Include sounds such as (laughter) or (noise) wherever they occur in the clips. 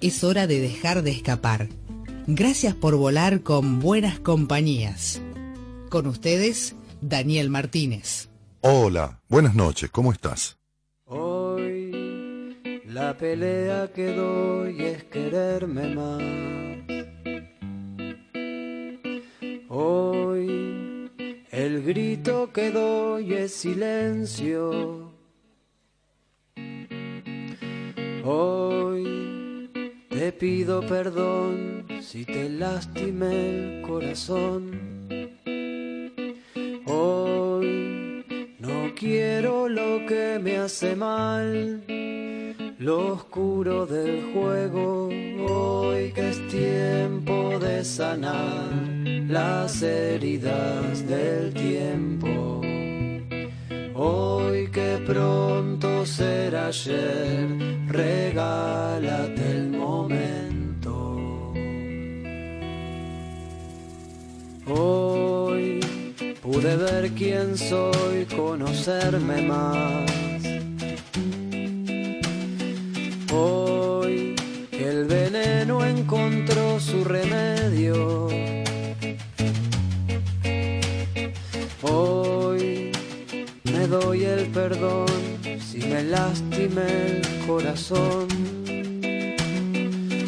es hora de dejar de escapar. Gracias por volar con buenas compañías. Con ustedes, Daniel Martínez. Hola, buenas noches, ¿cómo estás? Hoy la pelea que doy es quererme más. Hoy el grito que doy es silencio. Hoy te pido perdón si te lastimé el corazón. Hoy no quiero lo que me hace mal, lo oscuro del juego. Hoy que es tiempo de sanar las heridas del tiempo. Hoy que pronto será ayer, regálate Hoy pude ver quién soy, conocerme más. Hoy el veneno encontró su remedio. Hoy me doy el perdón si me lastimé el corazón.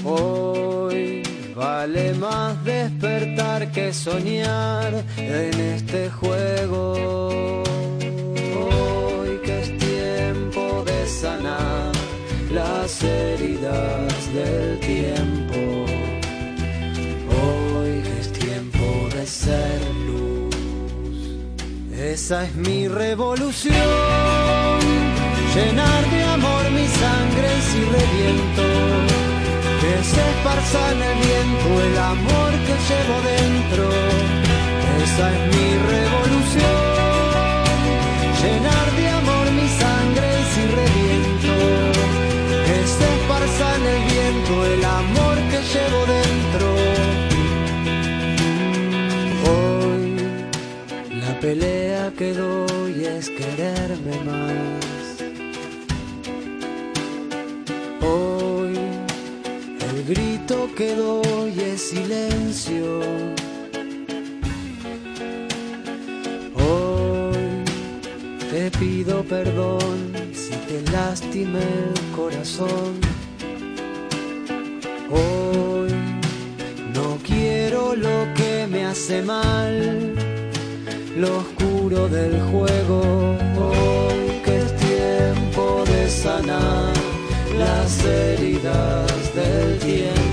Hoy vale más despertar que soñar en este juego. Hoy que es tiempo de sanar las heridas del tiempo. Hoy que es tiempo de ser esa es mi revolución, llenar de amor mi sangre si reviento, que se esparza en el viento el amor que llevo dentro. Esa es mi revolución, llenar de amor mi sangre si reviento, que se esparza en el viento el amor que llevo dentro. pelea que doy es quererme más. Grito que doy es silencio. Hoy te pido perdón si te lastimé el corazón. Hoy no quiero lo que me hace mal lo oscuro del juego. Hoy que es tiempo de sanar las heridas del tiempo.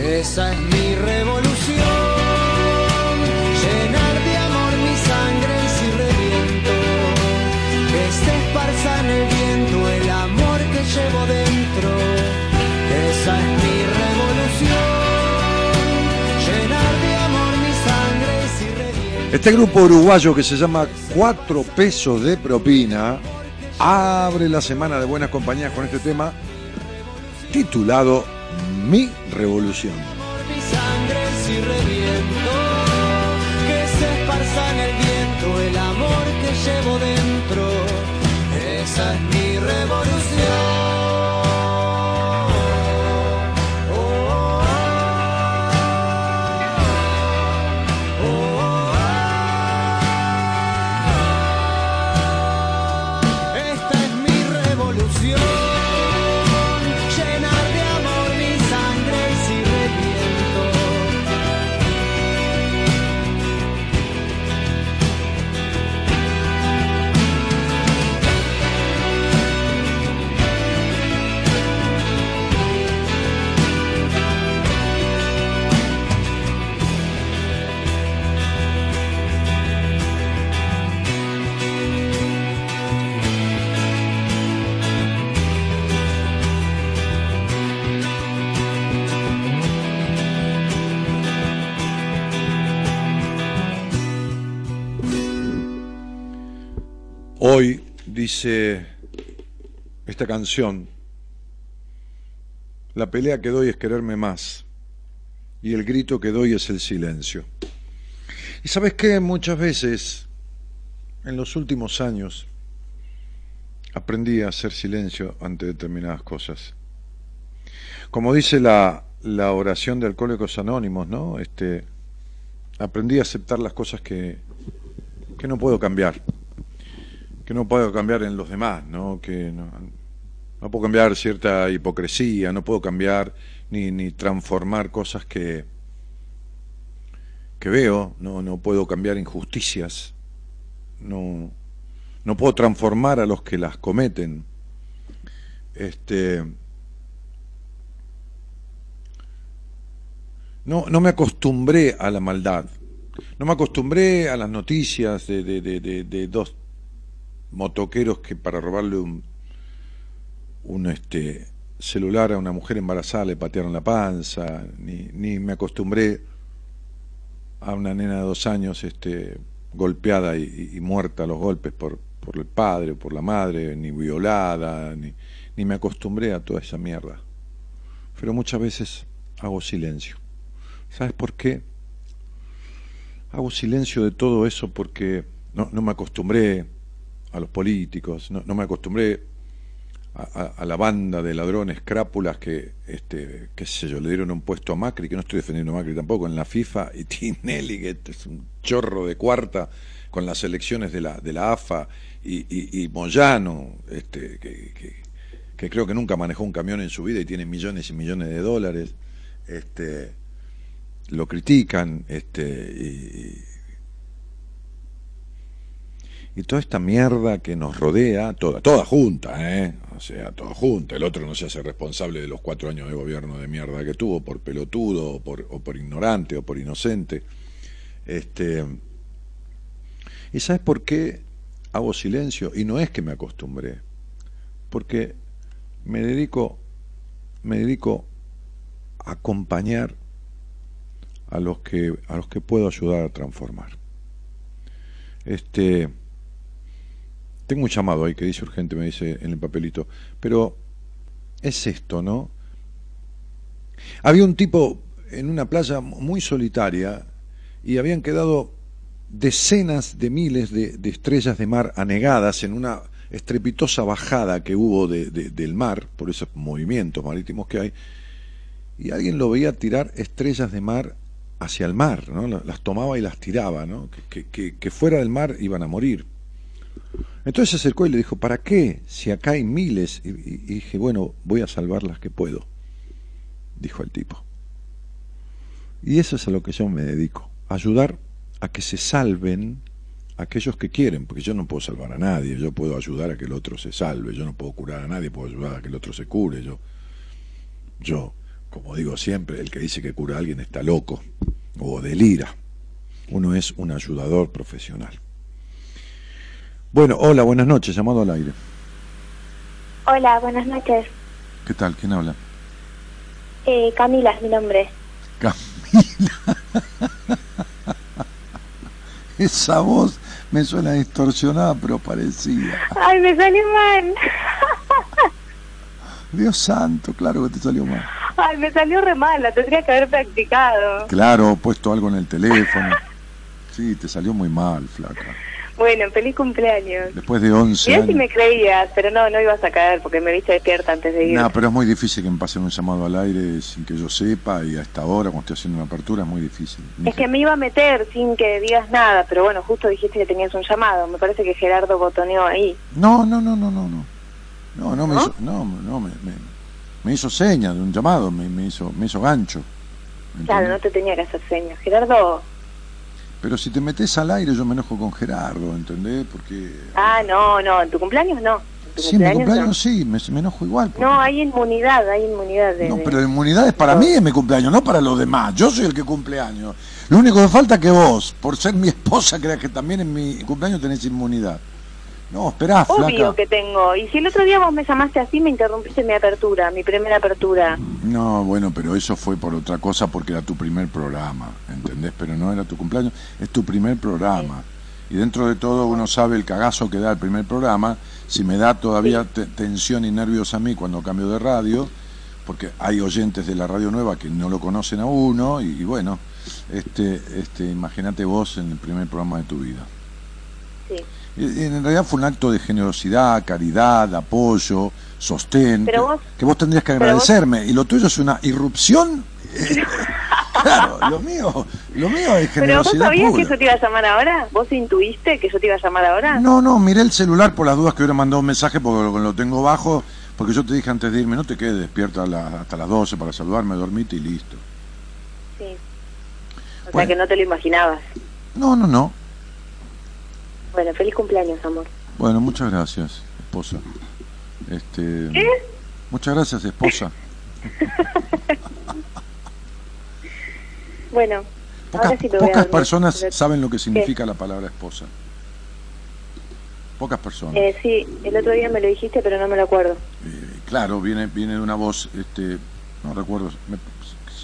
Esa es mi revolución. Llenar de amor mi sangre si reviento. Que se esparza en el viento el amor que llevo dentro. Esa es mi Este grupo uruguayo que se llama Cuatro Pesos de Propina abre la semana de buenas compañías con este tema titulado Mi Revolución. Mi sangre si reviento, que se esparza en el viento el amor que llevo dentro. Esa es mi revolución. Dice esta canción, la pelea que doy es quererme más y el grito que doy es el silencio. Y sabes qué, muchas veces en los últimos años aprendí a hacer silencio ante determinadas cosas. Como dice la, la oración de Alcohólicos Anónimos, ¿no? Este, aprendí a aceptar las cosas que, que no puedo cambiar que no puedo cambiar en los demás, ¿no? Que no, puedo cambiar cierta hipocresía, no puedo cambiar ni, ni transformar cosas que, que veo, no, no puedo cambiar injusticias, no, no puedo transformar a los que las cometen. Este, no, no me acostumbré a la maldad, no me acostumbré a las noticias de, de, de, de dos motoqueros que para robarle un, un este, celular a una mujer embarazada le patearon la panza, ni, ni me acostumbré a una nena de dos años este, golpeada y, muerta a los golpes por, por el padre, por la madre, ni violada, ni, ni me acostumbré a toda esa mierda. Pero muchas veces hago silencio. ¿Sabes por qué? Hago silencio de todo eso porque no, no me acostumbré a los políticos, no, me acostumbré a, la banda de ladrones crápulas que, este, qué sé yo, le dieron un puesto a Macri, que no estoy defendiendo a Macri tampoco, en la FIFA, y Tinelli, que es un chorro de cuarta con las elecciones de la, de la AFA, y, Moyano, este, que, que, creo que nunca manejó un camión en su vida y tiene millones y millones de dólares, este, lo critican, este, y, y toda esta mierda que nos rodea, toda, toda junta, ¿eh? O sea, toda junta. El otro no se hace responsable de los cuatro años de gobierno de mierda que tuvo por pelotudo, o por, o por ignorante, o por inocente. Este, ¿Y sabes por qué hago silencio? Y no es que me acostumbré, porque me dedico, me dedico a acompañar a los que, a los que puedo ayudar a transformar. Este, tengo un llamado ahí que dice urgente, me dice en el papelito. Pero es esto, ¿no? Había un tipo en una playa muy solitaria y habían quedado decenas de miles de, estrellas de mar anegadas en una estrepitosa bajada que hubo del mar, por esos movimientos marítimos que hay, y alguien lo veía tirar estrellas de mar hacia el mar, ¿no? las tomaba y las tiraba, ¿no? que, que fuera del mar iban a morir. Entonces se acercó y le dijo, ¿para qué? Si acá hay miles. Y, dije, bueno, voy a salvar las que puedo, dijo el tipo. Y eso es a lo que yo me dedico, ayudar a que se salven aquellos que quieren, porque yo no puedo salvar a nadie, yo puedo ayudar a que el otro se salve, yo no puedo curar a nadie, puedo ayudar a que el otro se cure, yo, yo, como digo siempre, el que dice que cura a alguien está loco o delira, uno es un ayudador profesional. Bueno, hola, buenas noches, llamado al aire. Hola, buenas noches. ¿Qué tal? ¿Quién habla? Eh, Camila es mi nombre. Camila. (laughs) Esa voz me suena distorsionada, pero parecida. Ay, me salió mal. Dios santo, claro que te salió mal. Ay, me salió re mal, la tendría que haber practicado. Claro, puesto algo en el teléfono. Sí, te salió muy mal, flaca. Bueno, feliz cumpleaños. Después de 11 Mirá si me creías, pero no, no ibas a caer porque me viste despierta antes de ir. No, pero es muy difícil que me pasen un llamado al aire sin que yo sepa y a esta hora, cuando estoy haciendo una apertura, es muy difícil. Es que me iba a meter sin que digas nada, pero bueno, justo dijiste que tenías un llamado. Me parece que Gerardo botoneó ahí. No, no, no, no, no, no. No, no, me hizo, no, no, me, me, hizo señas de un llamado, me, me, hizo, me hizo gancho. Claro, no te tenía que hacer señas. Gerardo pero si te metes al aire yo me enojo con Gerardo, ¿entendés? Porque... Ah, no, no, en tu cumpleaños no. sí, en mi cumpleaños sí, me, enojo igual. No, hay inmunidad, hay inmunidad. De, no, pero la inmunidad es para mí en mi cumpleaños, no para los demás. Yo soy el que cumpleaños. Lo único que falta es que vos, por ser mi esposa, creas que también en mi cumpleaños tenés inmunidad. No, esperá, Obvio que tengo. Y si el otro día vos me llamaste así, me interrumpiste mi apertura, mi primera apertura. No, bueno, pero eso fue por otra cosa porque era tu primer programa, ¿entendés? Pero no era tu cumpleaños, es tu primer programa. y dentro de todo uno sabe el cagazo que da el primer programa, si me da todavía tensión y nervios a mí cuando cambio de radio, porque hay oyentes de la radio nueva que no lo conocen a uno, y, bueno, este, este, imagínate vos en el primer programa de tu vida. Sí. En realidad fue un acto de generosidad, caridad, apoyo, sostén, que, vos tendrías que agradecerme, y lo tuyo es una irrupción. (laughs) claro, lo mío, lo mío es generosidad. ¿Pero vos sabías que yo te iba a llamar ahora? ¿Vos intuiste que yo te iba a llamar ahora? No, no, miré el celular por las dudas que hubiera mandado un mensaje porque lo, tengo bajo, porque yo te dije antes de irme, no te quedes despierta hasta las 12 para saludarme, dormite y listo. Sí. O sea que no te lo imaginabas. No, no, no. Bueno, feliz cumpleaños, amor. Bueno, muchas gracias, esposa. Este, ¿Qué? Muchas gracias, esposa. (laughs) bueno, pocas, ahora sí pocas personas saben lo que significa la palabra esposa. Pocas personas. Eh, sí, el otro día me lo dijiste, pero no me lo acuerdo. Eh, claro, viene viene de una voz, este, no recuerdo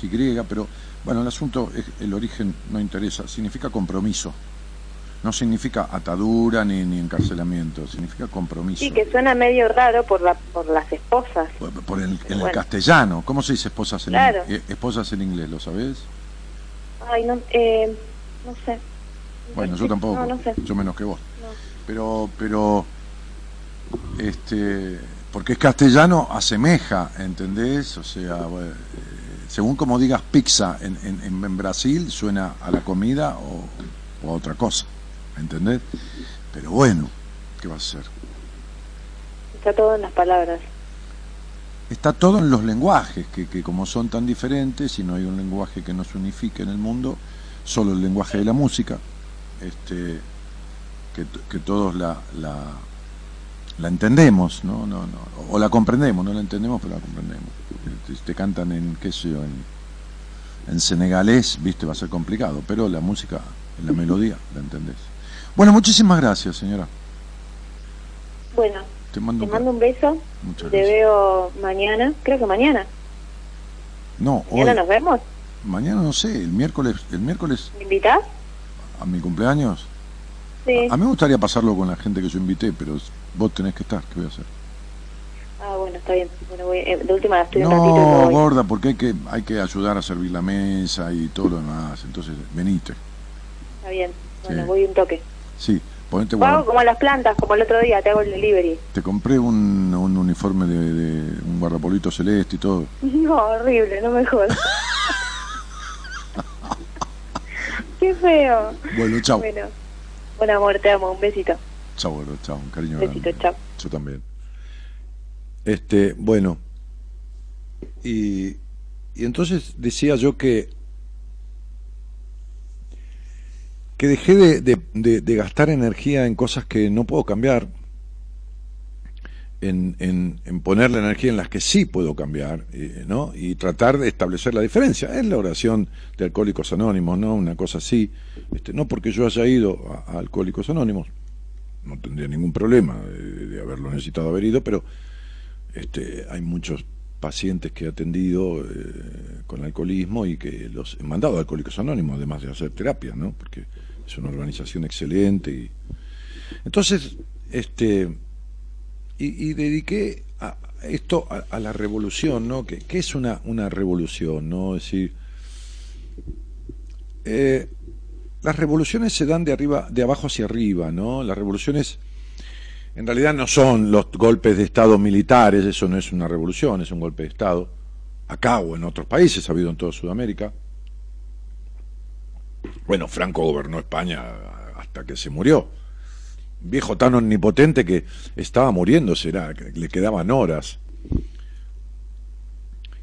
si griega, pero bueno, el asunto, el origen no interesa, significa compromiso no significa atadura ni, ni encarcelamiento, significa compromiso. Sí, que suena medio raro por, la, por las esposas. Por, el, en el castellano, ¿cómo se dice esposas en, inglés? Eh, esposas en inglés? ¿Lo sabes? Ay, no, eh, no sé. Bueno, yo tampoco, yo menos que vos. Pero, pero, este, porque es castellano, asemeja, ¿entendés? O sea, eh, según como digas pizza en, en, en Brasil, suena a la comida o, o a otra cosa. ¿Entendés? Pero bueno, ¿qué va a ser? Está todo en las palabras. Está todo en los lenguajes, que, que como son tan diferentes y no hay un lenguaje que nos unifique en el mundo, solo el lenguaje de la música, este, que, que todos la, la, la entendemos, ¿no? No, no, o la comprendemos, no la entendemos, pero la comprendemos. Te, te cantan en, qué sé yo, en, en senegalés, viste, va a ser complicado, pero la música, la melodía, la entendés. Bueno, muchísimas gracias, señora. Bueno, te mando, un beso. Muchas te veo mañana, creo que mañana. No, ¿Mañana nos vemos? Mañana no sé, el miércoles. El miércoles ¿Me invitas? ¿A mi cumpleaños? Sí. A, mí me gustaría pasarlo con la gente que yo invité, pero vos tenés que estar, ¿qué voy a hacer? Ah, bueno, está bien. Bueno, voy, eh, de última la estoy no, un ratito. gorda, porque hay que, hay que ayudar a servir la mesa y todo lo demás. Entonces, venite. Está bien. Bueno, voy un toque. Sí, ponete Hago como las plantas, como el otro día, te hago el delivery. Te compré un, un uniforme de, un guardapolito celeste y todo. (laughs) No, horrible, no me jodas. (laughs) Qué feo. Bueno, chao. Bueno, buen amor, te amo, un besito. Chao, bueno, chao, un cariño un besito, chao. Yo también. Este, bueno. Y, y entonces decía yo que que dejé de, gastar energía en cosas que no puedo cambiar, en, en, poner la energía en las que sí puedo cambiar, ¿no? Y tratar de establecer la diferencia. Es la oración de Alcohólicos Anónimos, ¿no? Una cosa así. Este, no porque yo haya ido a, Alcohólicos Anónimos, no tendría ningún problema de, haberlo necesitado haber ido, pero este, hay muchos pacientes que he atendido eh, con alcoholismo y que los he mandado a Alcohólicos Anónimos, además de hacer terapia, ¿no? Porque es una organización excelente. Y... Entonces, este, y, dediqué a esto a, la revolución, ¿no? ¿Qué, es una, una revolución, no? Es decir, eh, las revoluciones se dan de arriba, de abajo hacia arriba, ¿no? Las revoluciones en realidad no son los golpes de Estado militares, eso no es una revolución, es un golpe de Estado. Acá o en otros países, ha habido en toda Sudamérica. Bueno, Franco gobernó España hasta que se murió. viejo tan omnipotente que estaba muriendo, será, le quedaban horas.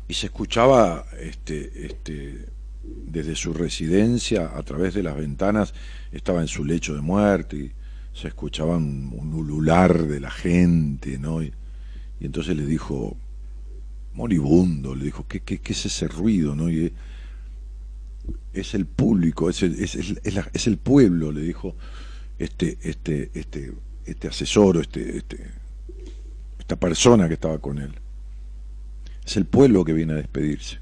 Y se escuchaba este, este, desde su residencia, a través de las ventanas, estaba en su lecho de muerte y se escuchaba un, ulular de la gente, ¿no? Y, entonces le dijo, moribundo, le dijo, ¿qué, qué, qué es ese ruido, no? Y, es el público, es el, es, es, el pueblo, le dijo este, este, este, este asesor, este, este, esta persona que estaba con él. Es el pueblo que viene a despedirse.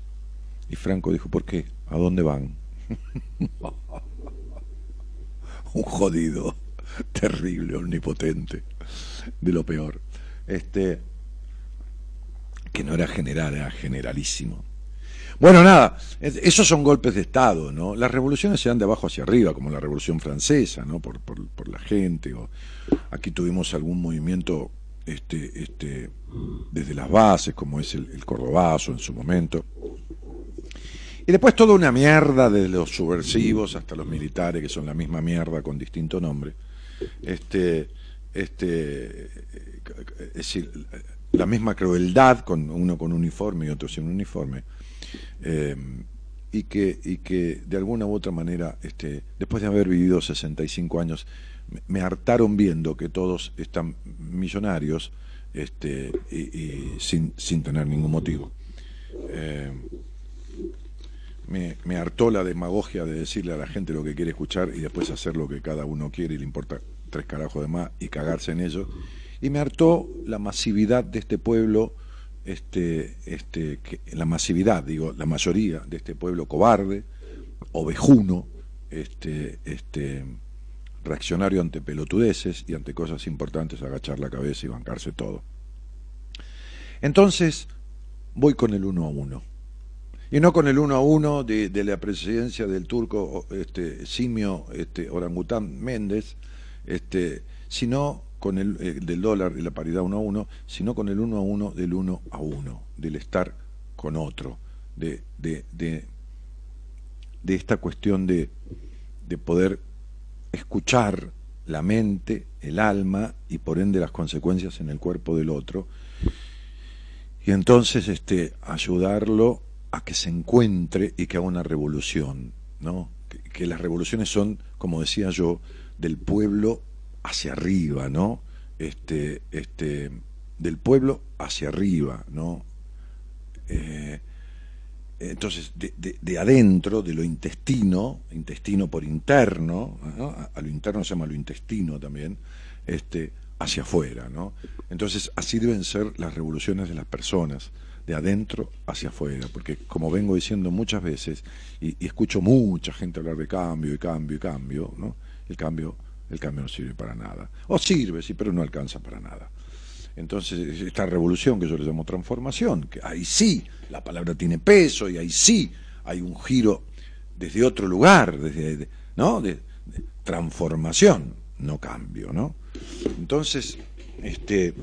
Y Franco dijo, ¿por qué? ¿A dónde van? (laughs) Un jodido. terrible, omnipotente, de lo peor. Este, que no era general, era generalísimo. Bueno, nada, esos son golpes de Estado, ¿no? Las revoluciones se dan de abajo hacia arriba, como la Revolución Francesa, ¿no? Por, por, la gente. O aquí tuvimos algún movimiento este, este, desde las bases, como es el, el Cordobazo en su momento. Y después toda una mierda, desde los subversivos hasta los militares, que son la misma mierda con distinto nombre. Este, este, es decir, la misma crueldad, con uno con uniforme y otro sin uniforme eh, y, que, y que de alguna u otra manera, este, después de haber vivido 65 años, me, hartaron viendo que todos están millonarios este, y, sin, sin, tener ningún motivo. Eh, me, me, hartó la demagogia de decirle a la gente lo que quiere escuchar y después hacer lo que cada uno quiere y le importa tres carajos de más y cagarse en ello. Y me hartó la masividad de este pueblo este, este, la masividad, digo, la mayoría de este pueblo cobarde, ovejuno, este, este, reaccionario ante pelotudeces y ante cosas importantes, agachar la cabeza y bancarse todo. Entonces, voy con el uno a uno. Y no con el uno a uno de, de la presidencia del turco este, simio este, orangután Méndez, este, sino con el eh, del dólar y la paridad uno a uno, sino con el uno a uno del uno a uno, del estar con otro, de, de, de, esta cuestión de, de poder escuchar la mente, el alma y por ende las consecuencias en el cuerpo del otro y entonces este ayudarlo a que se encuentre y que haga una revolución, ¿no? que las revoluciones son, como decía yo, del pueblo hacia arriba, ¿no? Este, este, del pueblo hacia arriba, ¿no? Eh, entonces, de, adentro, de lo intestino, intestino por interno, a, lo interno se llama lo intestino también, este, hacia afuera, ¿no? Entonces, así deben ser las revoluciones de las personas, de adentro hacia afuera, porque como vengo diciendo muchas veces, y, y escucho mucha gente hablar de cambio y cambio y cambio, ¿no? El cambio el cambio no sirve para nada. O sirve, sí, pero no alcanza para nada. Entonces, esta revolución que yo le llamo transformación, que ahí sí la palabra tiene peso y ahí sí hay un giro desde otro lugar, desde, ¿no? De, transformación, no cambio, ¿no? Entonces, este,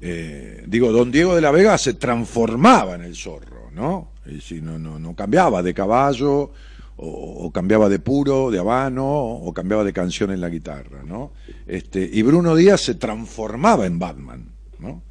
eh, digo, don Diego de la Vega se transformaba en el zorro, ¿no? Es decir, no, no, no cambiaba de caballo, o, cambiaba de puro, de habano, o cambiaba de canción en la guitarra, ¿no? Este, y Bruno Díaz se transformaba en Batman, ¿no?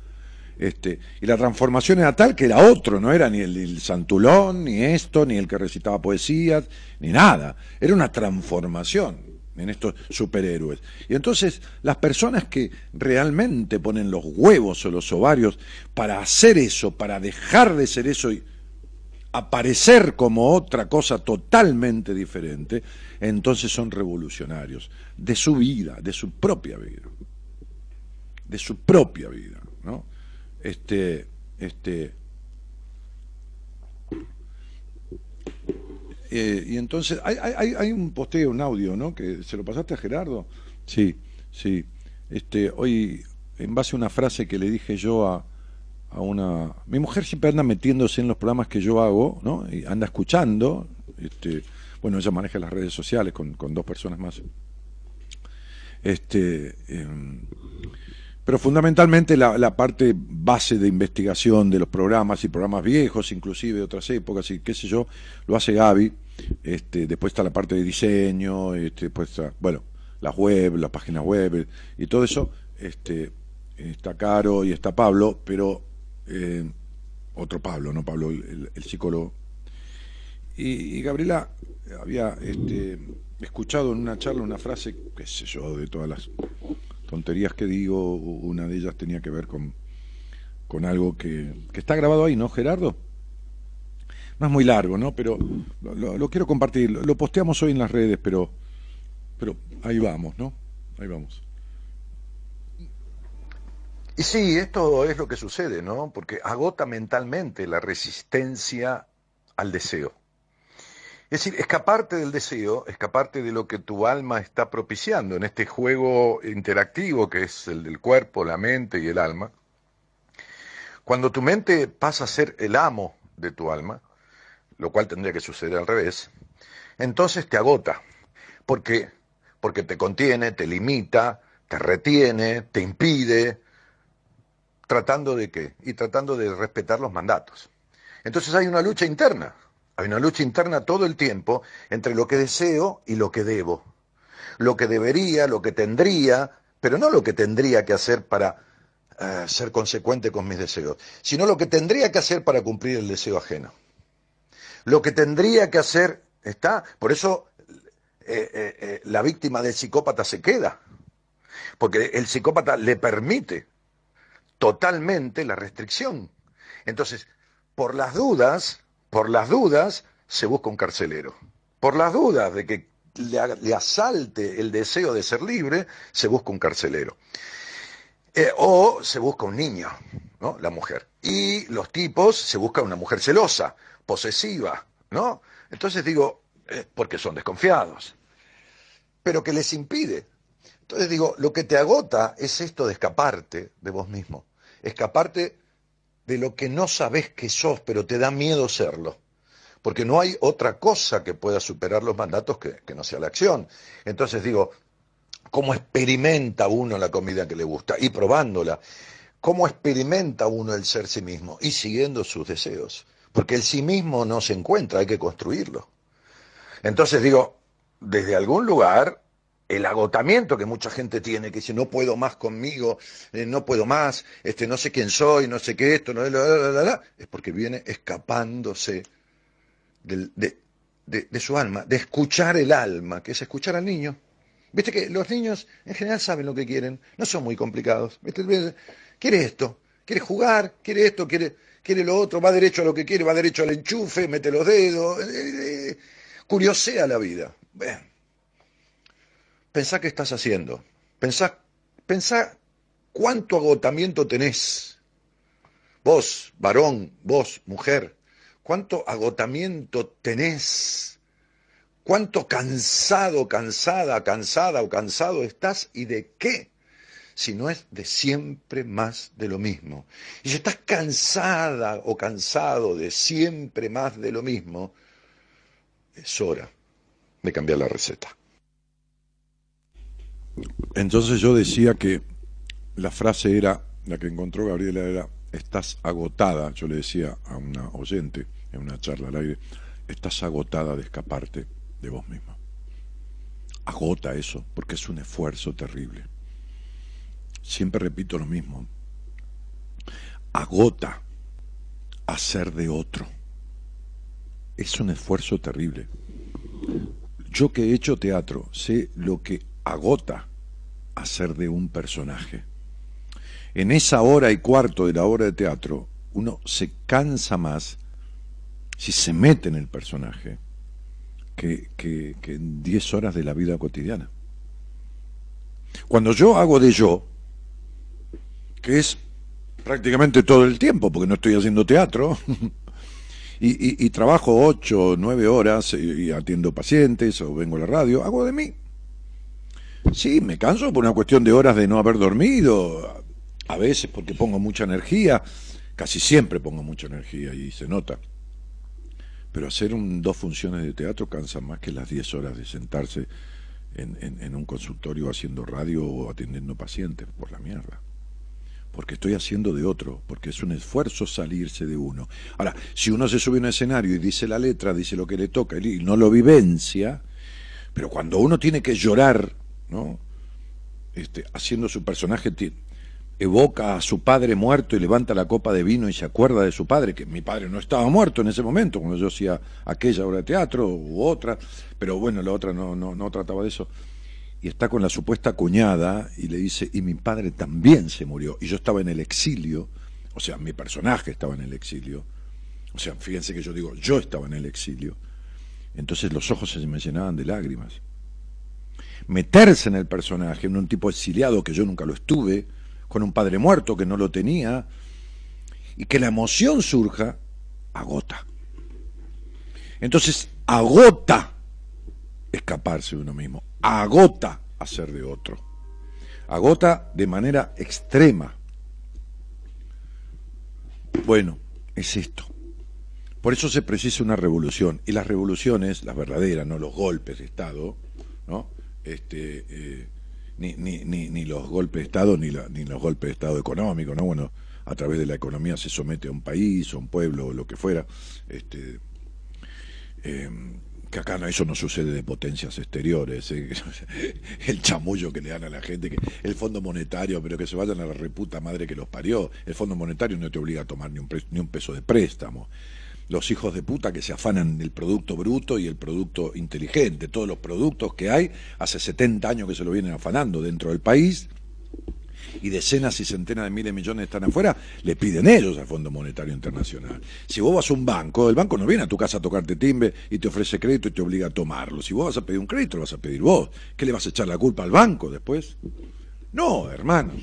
Este, y la transformación era tal que era otro, no era ni el, Santulón, ni esto, ni el que recitaba poesías, ni nada. Era una transformación en estos superhéroes. Y entonces las personas que realmente ponen los huevos o los ovarios para hacer eso, para dejar de ser eso y aparecer como otra cosa totalmente diferente, entonces son revolucionarios de su vida, de su propia vida, de su propia vida, ¿no? Este, este, eh, y entonces hay, hay, hay, un posteo, un audio, ¿no? Que se lo pasaste a Gerardo. Sí, sí. Este, hoy, en base a una frase que le dije yo a, a una... Mi mujer siempre anda metiéndose en los programas que yo hago, ¿no? Y anda escuchando. Este, bueno, ella maneja las redes sociales con, con dos personas más. Este, em, pero fundamentalmente la, la, parte base de investigación de los programas y programas viejos, inclusive de otras épocas y qué sé yo, lo hace Gaby. Este, después está la parte de diseño, este, después está, bueno, la web, la página web y todo eso. Este, está Caro y está Pablo, pero eh, otro Pablo, no Pablo, el, psicólogo. Y, Gabriela había este, escuchado en una charla una frase, qué sé yo, de todas las tonterías que digo, una de ellas tenía que ver con, con algo que, que está grabado ahí, ¿no, Gerardo? No es muy largo, ¿no? Pero lo, lo, quiero compartir. Lo posteamos hoy en las redes, pero, pero ahí vamos, ¿no? Ahí vamos. Y sí, esto es lo que sucede, ¿no? Porque agota mentalmente la resistencia al deseo. Es decir, escaparte del deseo, escaparte de lo que tu alma está propiciando en este juego interactivo que es el del cuerpo, la mente y el alma. Cuando tu mente pasa a ser el amo de tu alma, lo cual tendría que suceder al revés, entonces te agota, porque porque te contiene, te limita, te retiene, te impide, tratando de qué? Y tratando de respetar los mandatos. Entonces hay una lucha interna, hay una lucha interna todo el tiempo entre lo que deseo y lo que debo. Lo que debería, lo que tendría, pero no lo que tendría que hacer para eh, ser consecuente con mis deseos, sino lo que tendría que hacer para cumplir el deseo ajeno. Lo que tendría que hacer, ¿está? Por eso eh, eh, la víctima del psicópata se queda, porque el psicópata le permite totalmente la restricción. Entonces, por las dudas, por las dudas, se busca un carcelero. Por las dudas de que le, asalte el deseo de ser libre, se busca un carcelero. o se busca un niño, ¿no? La mujer. Y los tipos se busca una mujer celosa, posesiva, ¿no? Entonces digo, porque son desconfiados, pero que les impide. Entonces digo, lo que te agota es esto de escaparte de vos mismo, escaparte de lo que no sabes que sos, pero te da miedo serlo. Porque no hay otra cosa que pueda superar los mandatos que, que no sea la acción. Entonces digo, ¿cómo experimenta uno la comida que le gusta? Y probándola. ¿Cómo experimenta uno el ser sí mismo? Y siguiendo sus deseos. Porque el sí mismo no se encuentra, hay que construirlo. Entonces digo, desde algún lugar, el agotamiento que mucha gente tiene, que dice no puedo más conmigo, eh, no puedo más, este, no sé quién soy, no sé qué esto, no, es porque viene escapándose de, de, su alma, de escuchar el alma, que es escuchar al niño. Viste que los niños en general saben lo que quieren, no son muy complicados. Quiere esto, quiere jugar, quiere esto, quiere, quiere lo otro, va derecho a lo que quiere, va derecho al enchufe, mete los dedos, eh, eh, curiosea la vida. Pensá qué estás haciendo. Pensá, pensá cuánto agotamiento tenés. Vos, varón, vos, mujer, cuánto agotamiento tenés. Cuánto cansado, cansada, cansada o cansado estás y de qué si no es de siempre más de lo mismo. Y si estás cansada o cansado de siempre más de lo mismo, es hora de cambiar la receta. Entonces yo decía que la frase era, la que encontró Gabriela era, estás agotada, yo le decía a una oyente en una charla al aire, estás agotada de escaparte de vos misma. Agota eso, porque es un esfuerzo terrible. Siempre repito lo mismo. Agota hacer de otro. Es un esfuerzo terrible. Yo que he hecho teatro sé lo que agota hacer de un personaje. En esa hora y cuarto de la hora de teatro, uno se cansa más si se mete en el personaje que, que, en diez horas de la vida cotidiana. Cuando yo hago de yo, que es prácticamente todo el tiempo, porque no estoy haciendo teatro, (laughs) y, trabajo ocho o nueve horas y, atiendo pacientes o vengo a la radio, hago de mí. Sí, me canso por una cuestión de horas de no haber dormido, a veces porque pongo mucha energía, casi siempre pongo mucha energía y se nota. Pero hacer un, dos funciones de teatro cansa más que las diez horas de sentarse en, en un consultorio haciendo radio o atendiendo pacientes, por la mierda porque estoy haciendo de otro, porque es un esfuerzo salirse de uno. Ahora, si uno se sube a un escenario y dice la letra, dice lo que le toca y no lo vivencia, pero cuando uno tiene que llorar, ¿no? Este, haciendo su personaje, evoca a su padre muerto y levanta la copa de vino y se acuerda de su padre, que mi padre no estaba muerto en ese momento, cuando yo hacía aquella obra de teatro u otra, pero bueno, la otra no, no, no trataba de eso y está con la supuesta cuñada y le dice, y mi padre también se murió, y yo estaba en el exilio, o sea, mi personaje estaba en el exilio, o sea, fíjense que yo digo, yo estaba en el exilio, entonces los ojos se me llenaban de lágrimas. Meterse en el personaje, en un tipo exiliado que yo nunca lo estuve, con un padre muerto que no lo tenía, y que la emoción surja, agota. Entonces, agota escaparse de uno mismo, agota hacer de otro, agota de manera extrema. Bueno, es esto. Por eso se precisa una revolución. Y las revoluciones, las verdaderas, no los golpes de Estado, ¿no? Este, eh, ni, ni, ni, los golpes de Estado, ni, ni los golpes de Estado económicos, ¿no? Bueno, a través de la economía se somete a un país, a un pueblo, o lo que fuera. Este, eh, que acá no, eso no sucede de potencias exteriores, ¿eh? (laughs) el chamullo que le dan a la gente, que el Fondo Monetario, pero que se vayan a la reputa madre que los parió, el Fondo Monetario no te obliga a tomar ni un, ni un peso de préstamo, los hijos de puta que se afanan del producto bruto y el producto inteligente, todos los productos que hay, hace 70 años que se lo vienen afanando dentro del país, y decenas y centenas de miles de millones están afuera, le piden ellos al Fondo Monetario Internacional. Si vos vas a un banco, el banco no viene a tu casa a tocarte timbre y te ofrece crédito y te obliga a tomarlo. Si vos vas a pedir un crédito, lo vas a pedir vos. ¿Qué le vas a echar la culpa al banco después? No, hermanos,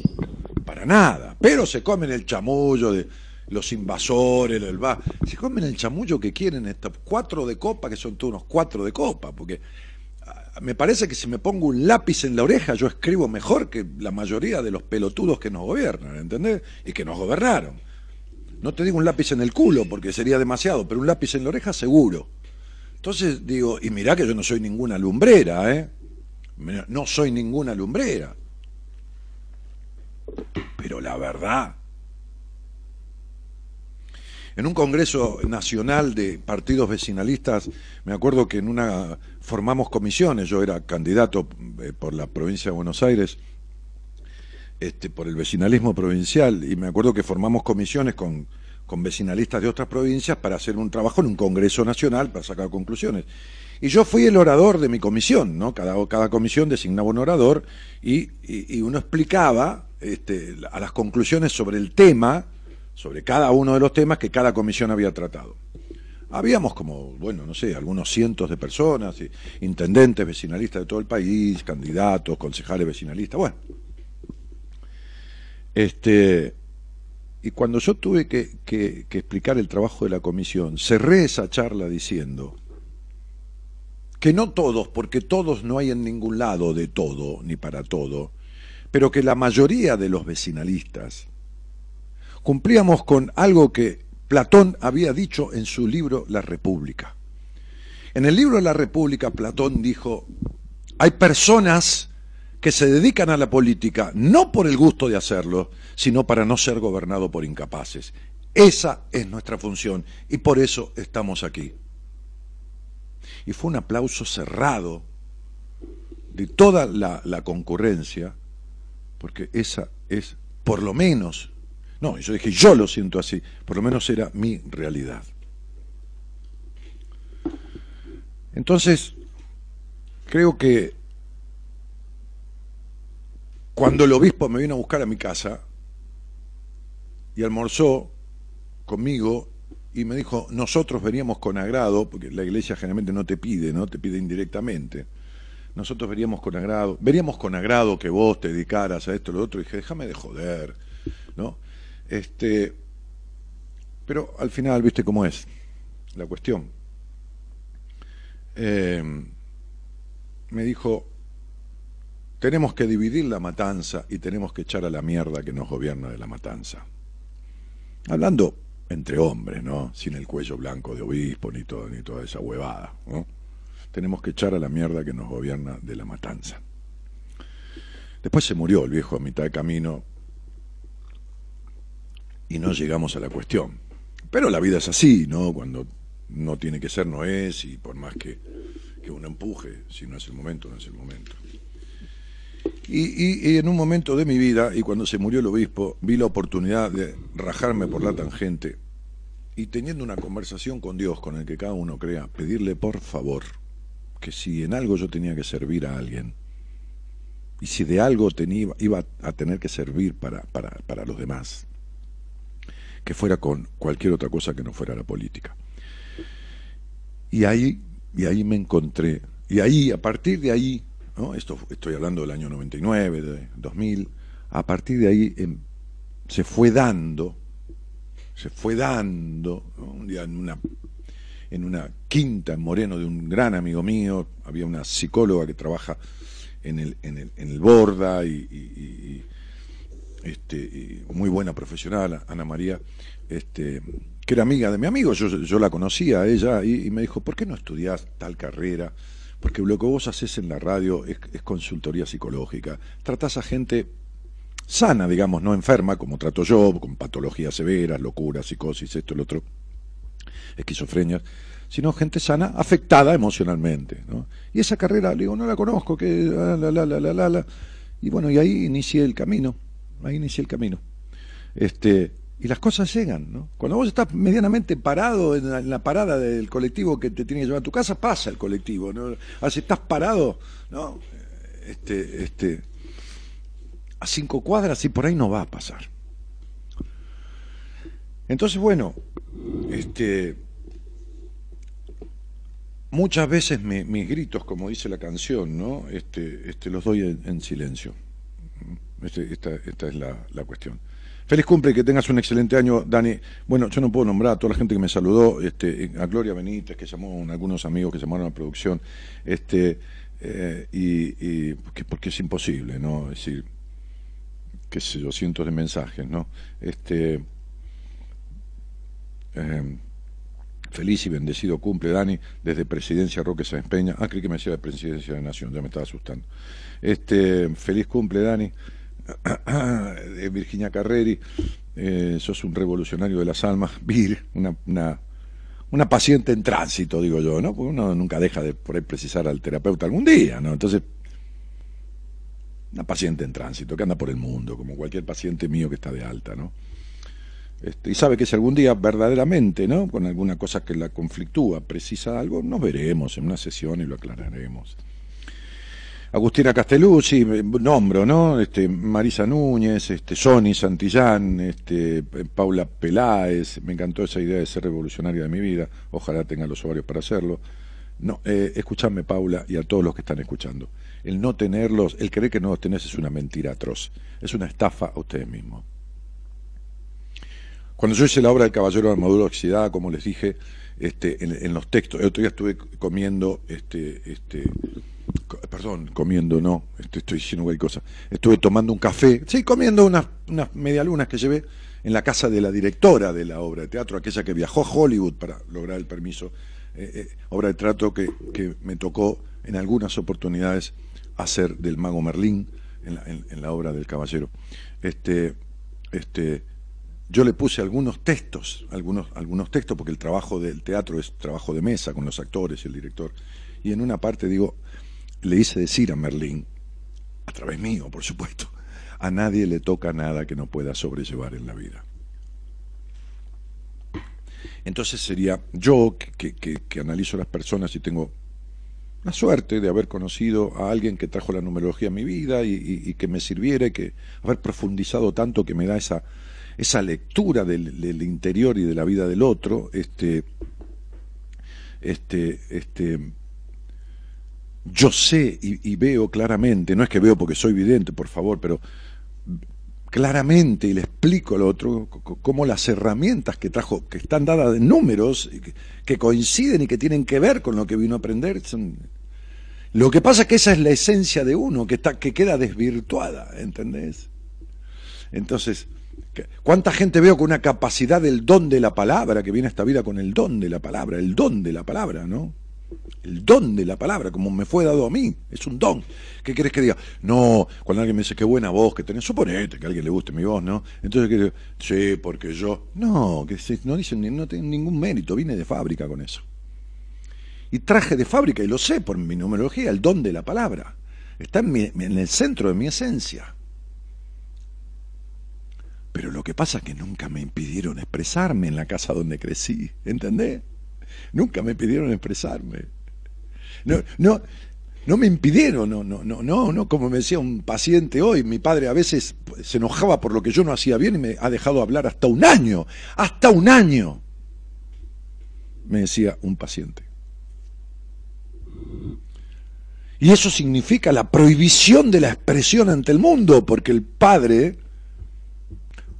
para nada. Pero se comen el chamullo de los invasores, el va. Se comen el chamullo que quieren, estos cuatro de copa, que son todos unos cuatro de copa, porque me parece que si me pongo un lápiz en la oreja, yo escribo mejor que la mayoría de los pelotudos que nos gobiernan, ¿entendés? Y que nos gobernaron. No te digo un lápiz en el culo, porque sería demasiado, pero un lápiz en la oreja seguro. Entonces digo, y mirá que yo no soy ninguna lumbrera, ¿eh? No soy ninguna lumbrera. Pero la verdad, en un congreso nacional de partidos vecinalistas, me acuerdo que en una formamos comisiones, yo era candidato eh, por la provincia de Buenos Aires, este, por el vecinalismo provincial, y me acuerdo que formamos comisiones con, con vecinalistas de otras provincias para hacer un trabajo en un congreso nacional para sacar conclusiones. Y yo fui el orador de mi comisión, ¿no? Cada, cada comisión designaba un orador y, y, y uno explicaba este, a las conclusiones sobre el tema sobre cada uno de los temas que cada comisión había tratado. Habíamos como, bueno, no sé, algunos cientos de personas, intendentes vecinalistas de todo el país, candidatos, concejales vecinalistas, bueno. Este, y cuando yo tuve que, que, explicar el trabajo de la comisión, cerré esa charla diciendo que no todos, porque todos no hay en ningún lado de todo, ni para todo, pero que la mayoría de los vecinalistas cumplíamos con algo que Platón había dicho en su libro La República. En el libro La República, Platón dijo, hay personas que se dedican a la política no por el gusto de hacerlo, sino para no ser gobernado por incapaces. Esa es nuestra función y por eso estamos aquí. Y fue un aplauso cerrado de toda la, la concurrencia, porque esa es, por lo menos, no, yo dije, yo lo siento así, por lo menos era mi realidad. Entonces, creo que cuando el obispo me vino a buscar a mi casa y almorzó conmigo y me dijo, nosotros veníamos con agrado, porque la iglesia generalmente no te pide, ¿no? Te pide indirectamente. Nosotros veníamos con agrado, veríamos con agrado que vos te dedicaras a esto o lo otro, dije, déjame de joder, ¿no? Este, pero al final, viste cómo es la cuestión. Eh, me dijo, tenemos que dividir la matanza y tenemos que echar a la mierda que nos gobierna de la matanza. Hablando entre hombres, ¿no? Sin el cuello blanco de obispo ni, todo, ni toda esa huevada, ¿no? Tenemos que echar a la mierda que nos gobierna de la matanza. Después se murió el viejo a mitad de camino y no llegamos a la cuestión. Pero la vida es así, ¿no? Cuando no tiene que ser, no es, y por más que, que uno empuje, si no es el momento, no es el momento. Y, y, en un momento de mi vida, y cuando se murió el obispo, vi la oportunidad de rajarme por la tangente y teniendo una conversación con Dios, con el que cada uno crea, pedirle por favor que si en algo yo tenía que servir a alguien, y si de algo tenía, iba a tener que servir para, para, para los demás, que fuera con cualquier otra cosa que no fuera la política. Y ahí, y ahí me encontré, y ahí, a partir de ahí. Esto, estoy hablando del año 99, de 2000, a partir de ahí em, se fue dando, se fue dando, un día en una, en una quinta en Moreno de un gran amigo mío, había una psicóloga que trabaja en el, en el, en el Borda y, este, muy buena profesional, Ana María, este, que era amiga de mi amigo, yo, yo la conocía a ella y, me dijo, ¿por qué no estudias tal carrera? Porque lo que vos haces en la radio es, consultoría psicológica, tratás a gente sana, digamos, no enferma, como trato yo, con patologías severas, locura, psicosis, esto, el otro, esquizofrenia, sino gente sana, afectada emocionalmente. ¿no? Y esa carrera, le digo, no la conozco, que la, la, la, la, la, la. Y bueno, y ahí inicié el camino, ahí inicié el camino. Este, y las cosas llegan, ¿no? Cuando vos estás medianamente parado en la, parada del colectivo que te tiene que llevar a tu casa, pasa el colectivo, ¿no? Ahora, si estás parado, ¿no? Este, este, a cinco cuadras y por ahí no va a pasar. Entonces, bueno, este, muchas veces mis gritos, como dice la canción, ¿no? Este, este, los doy en, silencio. Este, esta, esta, es la, la, cuestión. Feliz cumple, que tengas un excelente año, Dani. Bueno, yo no puedo nombrar a toda la gente que me saludó, este, a Gloria Benítez, que llamó, a algunos amigos que llamaron a la producción, este, eh, y, porque, es imposible, ¿no? Decir, qué sé yo, cientos de mensajes, ¿no? Este, em, feliz y bendecido cumple, Dani, desde Presidencia Roque Sáenz Peña. Ah, que me decía de Presidencia de Nación, ya me estaba asustando. Este, feliz cumple, Dani, de (coughs) Virginia Carreri. Eh, sos un revolucionario de las almas, (laughs) Vir, una, una, una, paciente en tránsito, digo yo, ¿no? Porque uno nunca deja de precisar al terapeuta algún día, ¿no? Entonces, una paciente en tránsito, que anda por el mundo, como cualquier paciente mío que está de alta, ¿no? Este, y sabe que si algún día verdaderamente, ¿no? Con alguna cosa que la conflictúa, precisa algo, nos veremos en una sesión y lo aclararemos. Agustina Castelluzzi, nombro, ¿no? Este, Marisa Núñez, este, Sony Santillán, este, Paula Peláez, me encantó esa idea de ser revolucionaria de mi vida, ojalá tenga los ovarios para hacerlo. No, eh, escuchadme, Paula, y a todos los que están escuchando el no tenerlos, el creer que no los tenés es una mentira atroz, es una estafa a ustedes mismos. Cuando yo hice la obra del Caballero de Armadura Oxidada, como les dije, este, en, los textos, el otro día estuve comiendo, este, este, perdón, comiendo, no, este, estoy diciendo cualquier cosa, estuve tomando un café, sí, comiendo unas, unas medialunas que llevé en la casa de la directora de la obra de teatro, aquella que viajó a Hollywood para lograr el permiso, eh, eh, obra de teatro que, que me tocó en algunas oportunidades hacer del mago Merlín en la, obra del caballero. Este, este, yo le puse algunos textos, algunos, algunos textos, porque el trabajo del teatro es trabajo de mesa con los actores y el director. Y en una parte digo, le hice decir a Merlín, a través mío, por supuesto, a nadie le toca nada que no pueda sobrellevar en la vida. Entonces sería yo que, que, que analizo las personas y tengo la suerte de haber conocido a alguien que trajo la numerología a mi vida y, que me sirviera, y que haber profundizado tanto que me da esa, esa lectura del, interior y de la vida del otro, este, este, este, yo sé y, veo claramente, no es que veo porque soy vidente, por favor, pero claramente y le explico al otro cómo las herramientas que trajo, que están dadas en números, que, coinciden y que tienen que ver con lo que vino a aprender, son... lo que pasa es que esa es la esencia de uno, que, está, que queda desvirtuada, ¿entendés? Entonces, ¿cuánta gente veo con una capacidad del don de la palabra, que viene a esta vida con el don de la palabra, el don de la palabra, ¿no? El don de la palabra, como me fue dado a mí, es un don. ¿Qué querés que diga? No, cuando alguien me dice qué buena voz que tenés, suponete que a alguien le guste mi voz, ¿no? Entonces, que sí, porque yo. No, que no dicen, no tienen ningún mérito, vine de fábrica con eso. Y traje de fábrica, y lo sé por mi numerología, el don de la palabra. Está en, en el centro de mi esencia. Pero lo que pasa es que nunca me impidieron expresarme en la casa donde crecí, ¿entendés? Nunca me pidieron expresarme. No, no, no me impidieron, no, no, no, no, no, como me decía un paciente hoy, mi padre a veces se enojaba por lo que yo no hacía bien y me ha dejado hablar hasta un año, hasta un año, me decía un paciente. Y eso significa la prohibición de la expresión ante el mundo, porque el padre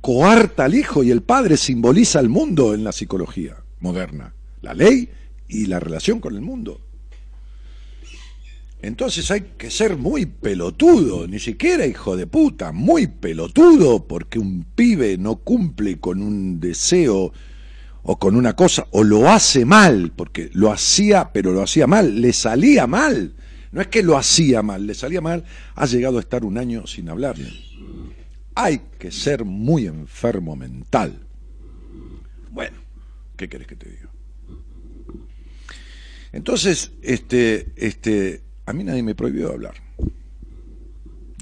coarta al hijo y el padre simboliza al mundo en la psicología moderna la ley y la relación con el mundo. Entonces hay que ser muy pelotudo, ni siquiera hijo de puta, muy pelotudo, porque un pibe no cumple con un deseo o con una cosa, o lo hace mal, porque lo hacía, pero lo hacía mal, le salía mal. No es que lo hacía mal, le salía mal, ha llegado a estar un año sin hablarle. Hay que ser muy enfermo mental. Bueno, ¿qué querés que te diga? Entonces, este, este, a mí nadie me prohibió hablar.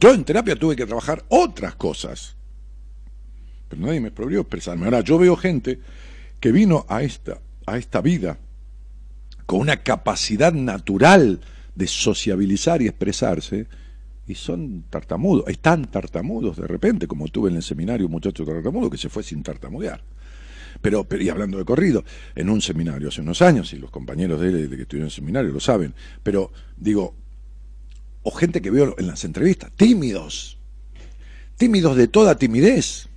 Yo en terapia tuve que trabajar otras cosas, pero nadie me prohibió expresarme. Ahora, yo veo gente que vino a esta, a esta vida con una capacidad natural de sociabilizar y expresarse, y son tartamudos, están tartamudos de repente, como tuve en el seminario un muchacho tartamudo que se fue sin tartamudear. Pero, pero, y hablando de corrido, en un seminario hace unos años, y los compañeros de él de que estuvieron en el seminario lo saben, pero digo, o gente que veo en las entrevistas, tímidos, tímidos de toda timidez,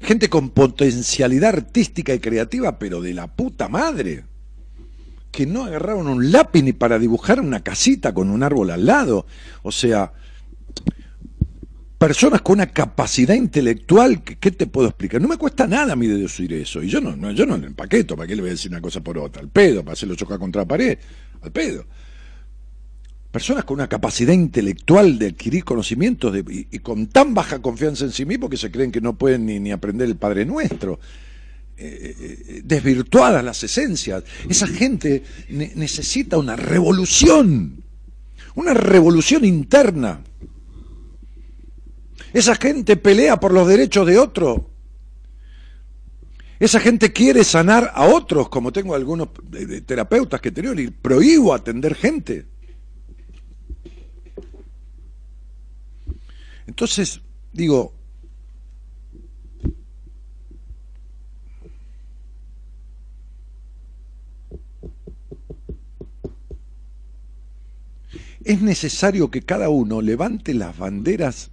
gente con potencialidad artística y creativa, pero de la puta madre, que no agarraron un lápiz ni para dibujar una casita con un árbol al lado, o sea, personas con una capacidad intelectual, que, ¿qué te puedo explicar? No me cuesta nada a mí decir eso. Y yo no, yo no en el paqueto, ¿para qué le voy a decir una cosa por otra? Al pedo, para hacerlo chocar contra la pared, al pedo. Personas con una capacidad intelectual de adquirir conocimientos y, con tan baja confianza en sí mismos que se creen que no pueden ni, aprender el Padre Nuestro. Eh, eh, desvirtuadas las esencias. Esa gente necesita una revolución, una revolución interna. Esa gente pelea por los derechos de otro. Esa gente quiere sanar a otros, como tengo algunos terapeutas que tengo y prohíbo atender gente. Entonces, digo, es necesario que cada uno levante las banderas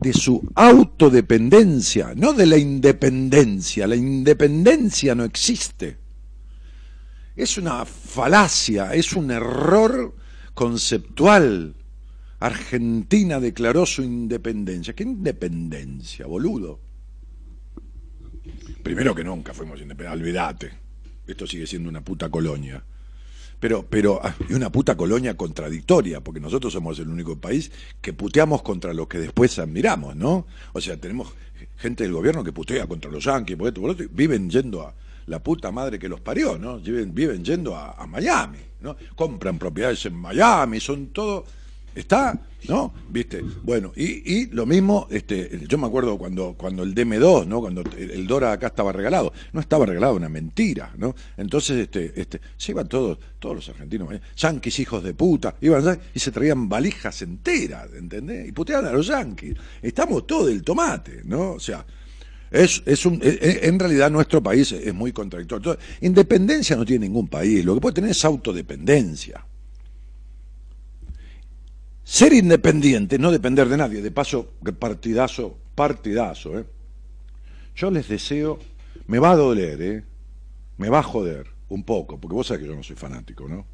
de su autodependencia, no de la independencia. La independencia no existe. Es una falacia, es un error conceptual. Argentina declaró su independencia. ¿Qué independencia, boludo? Primero que nunca fuimos independientes, olvídate. Esto sigue siendo una puta colonia pero, pero ah, y una puta colonia contradictoria, porque nosotros somos el único país que puteamos contra lo que después admiramos, ¿no? O sea, tenemos gente del gobierno que putea contra los yanquis, porque viven yendo a la puta madre que los parió, ¿no? Viven, viven yendo a Miami, ¿no? Compran propiedades en Miami, son todo Está, ¿no? ¿Viste? Bueno, y, y, lo mismo, este, yo me acuerdo cuando, cuando el DM2, ¿no? Cuando el Dora acá estaba regalado. No estaba regalado, una mentira, ¿no? Entonces, este, este, se iban todos, todos los argentinos, ¿eh? yanquis hijos de puta, iban y se traían valijas enteras, ¿entendés? Y puteaban a los yanquis. Estamos todos del tomate, ¿no? O sea, es, es un, e, e, en realidad nuestro país es muy contradictorio. Independencia no tiene ningún país, lo que puede tener es autodependencia. Ser independiente, no depender de nadie, de paso, partidazo, partidazo, ¿eh? Yo les deseo, me va a doler, ¿eh? Me va a joder un poco, porque vos sabés que yo no soy fanático, ¿no?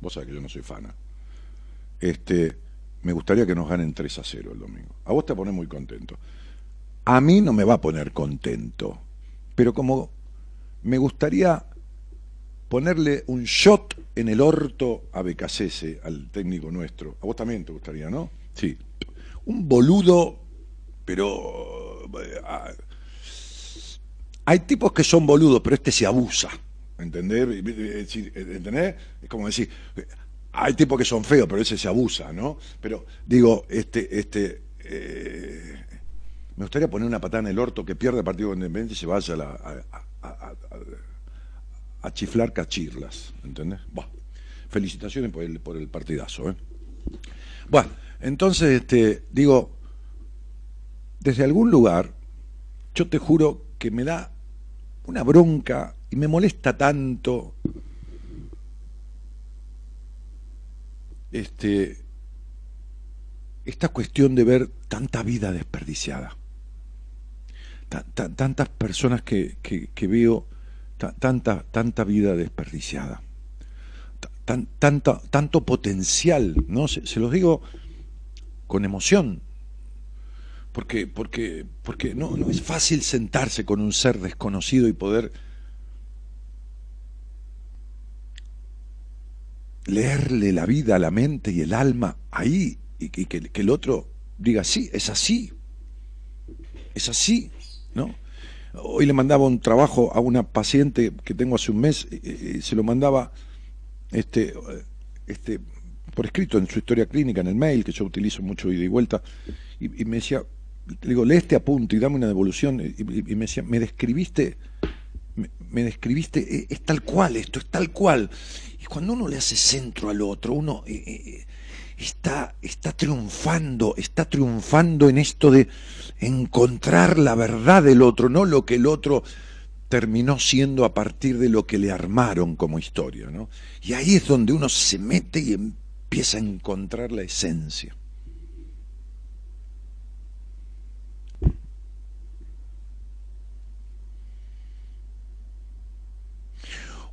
Vos sabés que yo no soy fana. Este, me gustaría que nos ganen 3 a 0 el domingo. A vos te pone muy contento. A mí no me va a poner contento, pero como me gustaría ponerle un shot en el orto a Becasese, al técnico nuestro. A vos también te gustaría, ¿no? Sí. Un boludo, pero... Eh, hay tipos que son boludos, pero este se abusa. ¿Entendés? ¿Entendés? Es como decir, hay tipos que son feos, pero ese se abusa, ¿no? Pero digo, este, este, eh, me gustaría poner una patada en el orto que pierda el Partido Independiente y se vaya a la, a chiflar cachirlas, ¿entendés? Bueno, felicitaciones por el, por el partidazo, ¿eh? Bueno, entonces, este, digo, desde algún lugar, yo te juro que me da una bronca y me molesta tanto este, esta cuestión de ver tanta vida desperdiciada. tantas personas que, que veo tanta, tanta vida desperdiciada, tan, tanto potencial, ¿no? Se, los digo con emoción, porque, porque, porque no, no es fácil sentarse con un ser desconocido y poder leerle la vida, la mente y el alma ahí y que, que, el otro diga, sí, es así, es así, ¿no? Hoy le mandaba un trabajo a una paciente que tengo hace un mes, y, se lo mandaba este, este, por escrito en su historia clínica, en el mail, que yo utilizo mucho ida y vuelta, y, me decía, le digo, lee este apunte y dame una devolución, y, me decía, me describiste, me, describiste, es, tal cual esto, es tal cual. Y cuando uno le hace centro al otro, uno eh, eh, está, está triunfando, está triunfando en esto de encontrar la verdad del otro, no lo que el otro terminó siendo a partir de lo que le armaron como historia. ¿no? Y ahí es donde uno se mete y empieza a encontrar la esencia.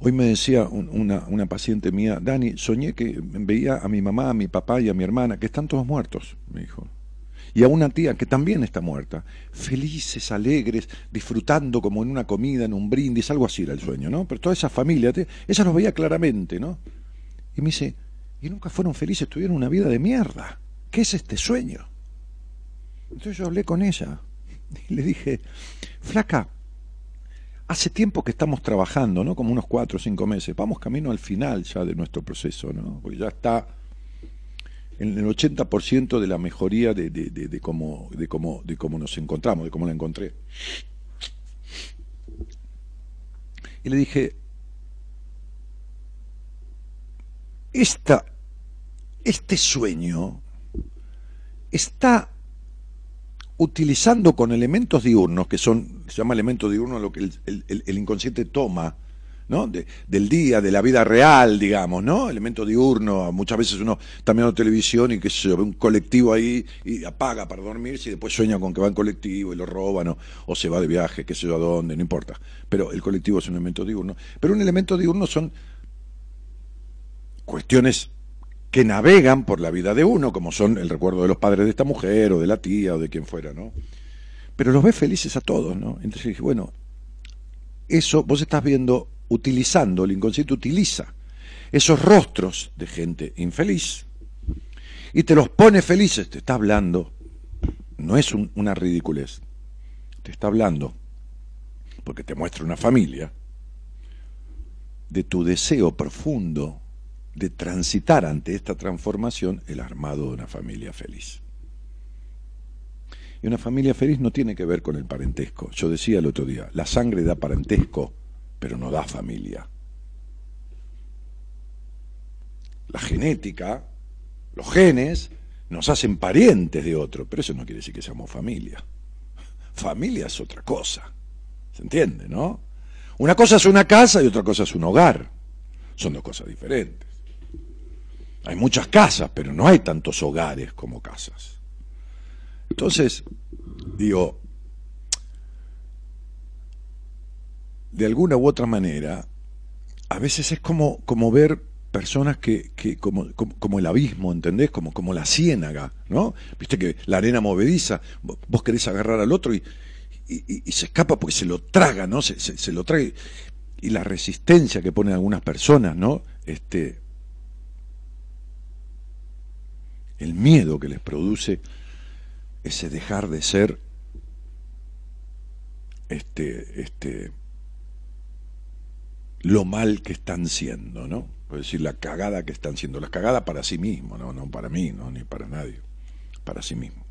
Hoy me decía una, paciente mía, Dani, soñé que veía a mi mamá, a mi papá y a mi hermana, que están todos muertos, me dijo y a una tía que también está muerta, felices, alegres, disfrutando como en una comida, en un brindis, algo así era el sueño, ¿no? Pero toda esa familia, ella los veía claramente, ¿no? Y me dice, y nunca fueron felices, tuvieron una vida de mierda. ¿Qué es este sueño? Entonces yo hablé con ella y le dije, flaca, hace tiempo que estamos trabajando, ¿no? Como unos cuatro o cinco meses. Vamos camino al final ya de nuestro proceso, ¿no? Porque ya está en el 80% de la mejoría de, cómo, de, cómo, de cómo nos encontramos, de cómo la encontré. Y le dije, esta, este sueño está utilizando con elementos diurnos, que son, se llama elementos diurnos lo que el, el, inconsciente toma ¿no? del día, de la vida real, digamos, ¿no? Elemento diurno, muchas veces uno está mirando televisión y que se ve un colectivo ahí y apaga para dormirse y después sueña con que va en colectivo y lo roban o, se va de viaje, qué sé yo a dónde, no importa. Pero el colectivo es un elemento diurno. Pero un elemento diurno son cuestiones que navegan por la vida de uno, como son el recuerdo de los padres de esta mujer o de la tía o de quien fuera, ¿no? Pero los ve felices a todos, ¿no? Entonces dije, bueno, eso vos estás viendo utilizando, el inconsciente utiliza esos rostros de gente infeliz y te los pone felices, te está hablando, no es una ridiculez, te está hablando, porque te muestra una familia, de tu deseo profundo de transitar ante esta transformación el armado de una familia feliz. Y una familia feliz no tiene que ver con el parentesco. Yo decía el otro día, la sangre da parentesco pero no da familia. La genética, los genes, nos hacen parientes de otro, pero eso no quiere decir que seamos familia. (laughs) Familia es otra cosa. ¿Se entiende, no? Una cosa es una casa y otra cosa es un hogar. Son dos cosas diferentes. Hay muchas casas, pero no hay tantos hogares como casas. Entonces, digo, de alguna u otra manera, a veces es como, como ver personas que, que como, como, el abismo, ¿entendés? Como, como la ciénaga, ¿no? Viste que la arena movediza, vos querés agarrar al otro y, y, se escapa porque se lo traga, ¿no? Se, se, lo trae. Y la resistencia que ponen algunas personas, ¿no? Este, el miedo que les produce ese dejar de ser este, este, lo mal que están siendo, ¿no? Es decir, la cagada que están siendo, la cagada para sí mismo, ¿no? No para mí, ¿no? Ni para nadie, para sí mismo.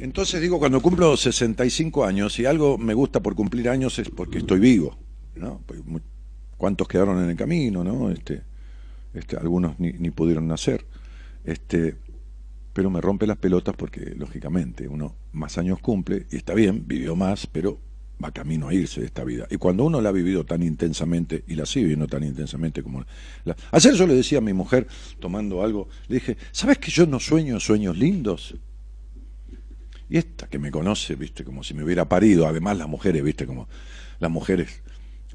Entonces digo, cuando cumplo 65 años, si algo me gusta por cumplir años es porque estoy vivo, ¿no? ¿Cuántos quedaron en el camino, no? Este, este, algunos ni, ni pudieron nacer. Este, pero me rompe las pelotas porque, lógicamente, uno más años cumple y está bien, vivió más, pero va camino a irse de esta vida. Y cuando uno la ha vivido tan intensamente, y la sigue viviendo tan intensamente como la... Ayer yo le decía a mi mujer, tomando algo, le dije, ¿sabes que yo no sueño sueños lindos? Y esta que me conoce, viste, como si me hubiera parido, además las mujeres, viste, como las mujeres,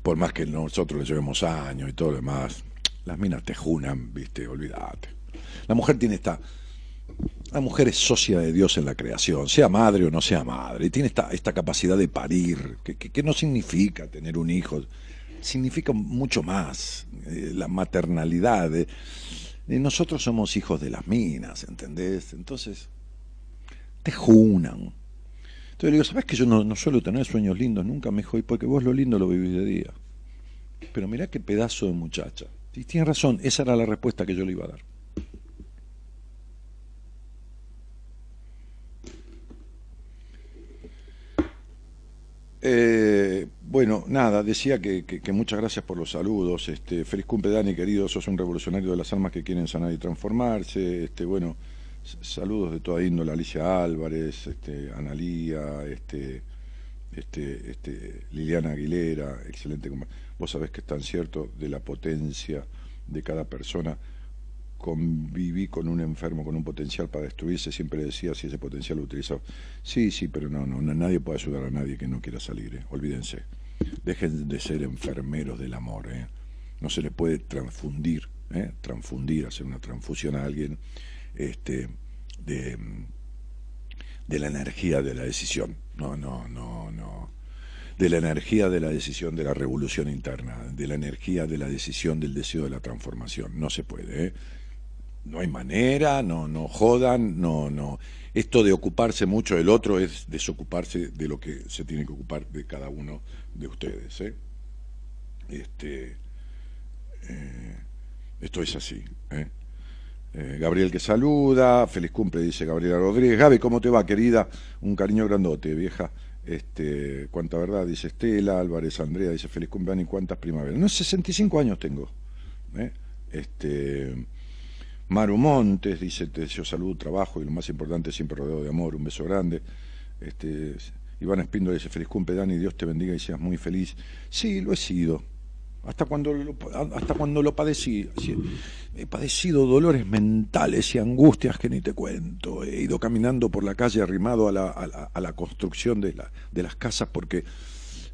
por más que nosotros les llevemos años y todo lo demás, las minas te junan, viste, olvídate. La mujer tiene esta, la mujer es socia de Dios en la creación, sea madre o no sea madre, y tiene esta, esta capacidad de parir, que, no significa tener un hijo, significa mucho más, eh, la maternalidad. nosotros somos hijos de las minas, ¿entendés? Entonces, te junan. Entonces le digo, ¿sabes que yo no, suelo tener sueños lindos nunca, me dijo, porque vos lo lindo lo vivís de día. Pero mirá qué pedazo de muchacha. Y tiene razón, esa era la respuesta que yo le iba a dar. Eh, bueno, nada, decía que, muchas gracias por los saludos. Este, feliz cumple, Dani, querido. Sos un revolucionario de las almas que quieren sanar y transformarse. Este, bueno, saludos de toda índole, Alicia Álvarez, este, Analía, este, este, este, Liliana Aguilera, excelente. Vos sabés que es tan cierto de la potencia de cada persona. Conviví con un enfermo con un potencial para destruirse, siempre decía si ese potencial lo utilizaba. Sí, sí, pero no, no, nadie puede ayudar a nadie que no quiera salir, ¿eh? olvídense. Dejen de ser enfermeros del amor, ¿eh? No se le puede transfundir, ¿eh? transfundir, hacer una transfusión a alguien este, de, de la energía de la decisión. No, no, no, no. De la energía de la decisión de la revolución interna, de la energía de la decisión del deseo de la transformación. No se puede, ¿eh? No hay manera, no, no jodan, no, no. Esto de ocuparse mucho del otro es desocuparse de lo que se tiene que ocupar de cada uno de ustedes. ¿eh? Este, eh, esto es así. ¿eh? Eh, Gabriel que saluda, feliz cumple, dice Gabriela Rodríguez. Gaby, ¿cómo te va, querida? Un cariño grandote, vieja. Este, cuánta verdad, dice Estela, Álvarez Andrea, dice feliz cumple, y cuántas primaveras. No, 65 años tengo. ¿eh? Este, Maru Montes, dice, te deseo salud, trabajo y lo más importante, siempre rodeado de amor, un beso grande. Este, Iván Espíndola dice, feliz cumple, Dani, Dios te bendiga y seas muy feliz. Sí, lo he sido hasta cuando lo, hasta cuando lo padecí. He padecido dolores mentales y angustias que ni te cuento. He ido caminando por la calle arrimado a la, a la, construcción de, la, de, las casas porque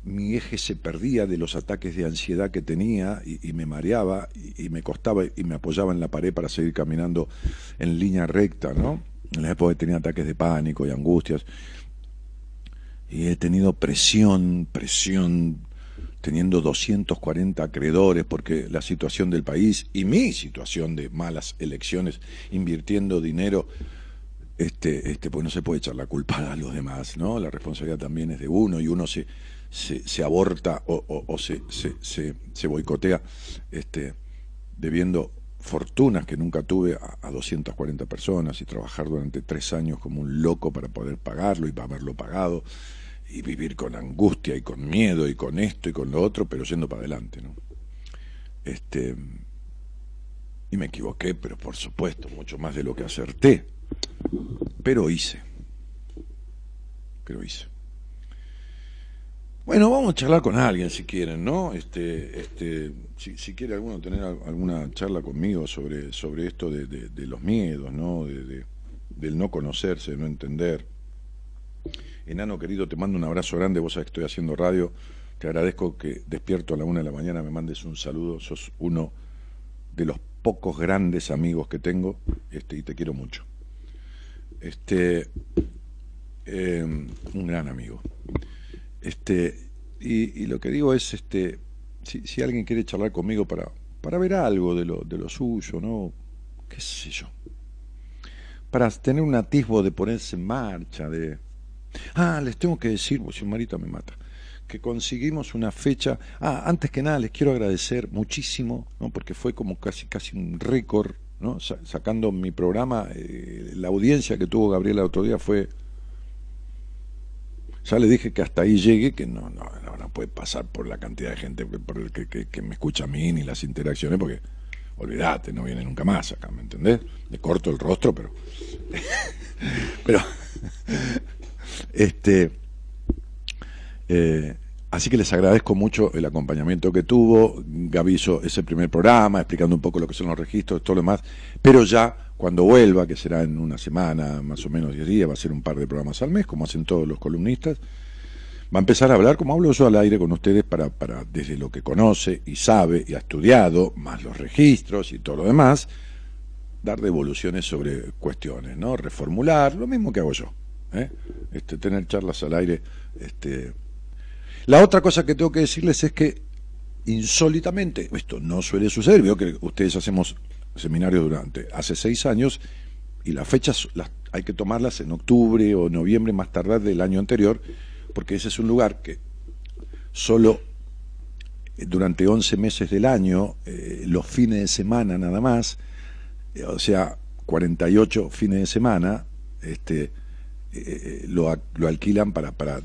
mi eje se perdía de los ataques de ansiedad que tenía y, me mareaba y, me costaba y me apoyaba en la pared para seguir caminando en línea recta, ¿no? En la época tenía ataques de pánico y angustias. Y he tenido presión, presión teniendo 240 acreedores, porque la situación del país y mi situación de malas elecciones, invirtiendo dinero, este, este, pues no se puede echar la culpa a los demás, ¿no? La responsabilidad también es de uno y uno se, se, aborta o, se, se, se, boicotea este, debiendo fortunas que nunca tuve a, a, 240 personas y trabajar durante tres años como un loco para poder pagarlo y para haberlo pagado y vivir con angustia y con miedo y con esto y con lo otro, pero yendo para adelante, ¿no? Este, y me equivoqué, pero por supuesto, mucho más de lo que acerté, pero hice, pero hice. Bueno, vamos a charlar con alguien si quieren, ¿no? Este, este, si, quiere alguno tener alguna charla conmigo sobre, sobre esto de, de, los miedos, ¿no? De, del no conocerse, de no entender Enano querido, te mando un abrazo grande, vos sabés que estoy haciendo radio, te agradezco que despierto a la una de la mañana, me mandes un saludo, sos uno de los pocos grandes amigos que tengo este, y te quiero mucho. Este, eh, un gran amigo. Este, y, lo que digo es, este, si, alguien quiere charlar conmigo para, para ver algo de lo, de lo suyo, ¿no? ¿Qué sé yo? Para tener un atisbo de ponerse en marcha, de, Ah, les tengo que decir, pues si Marita me mata, que conseguimos una fecha. Ah, antes que nada les quiero agradecer muchísimo, ¿no? porque fue como casi casi un récord, ¿no? sacando mi programa, eh, la audiencia que tuvo Gabriela el otro día fue. Ya le dije que hasta ahí llegue, que no, no, no, puede pasar por la cantidad de gente que, que, que, me escucha a mí ni las interacciones, porque olvídate, no viene nunca más acá, ¿me entendés? Le corto el rostro, pero. (laughs) pero. (laughs) Este, eh, Así que les agradezco mucho el acompañamiento que tuvo. Gaby ese primer programa explicando un poco lo que son los registros, todo lo demás. Pero ya cuando vuelva, que será en una semana, más o menos 10 días, va a ser un par de programas al mes, como hacen todos los columnistas, va a empezar a hablar, como hablo yo al aire con ustedes, para, para desde lo que conoce y sabe y ha estudiado, más los registros y todo lo demás, dar devoluciones sobre cuestiones, ¿no? Reformular, lo mismo que hago yo. ¿eh? Este, tener charlas al aire este, la otra cosa que tengo que decirles es que insólitamente, esto no suele suceder, veo que ustedes hacemos seminarios durante hace seis años y las fechas hay que tomarlas en octubre o noviembre más tardar del año anterior, porque ese es un lugar que solo eh, durante 11 meses del año, eh, los fines de semana nada más, eh, o sea, 48 fines de semana, este, lo, lo, alquilan para, para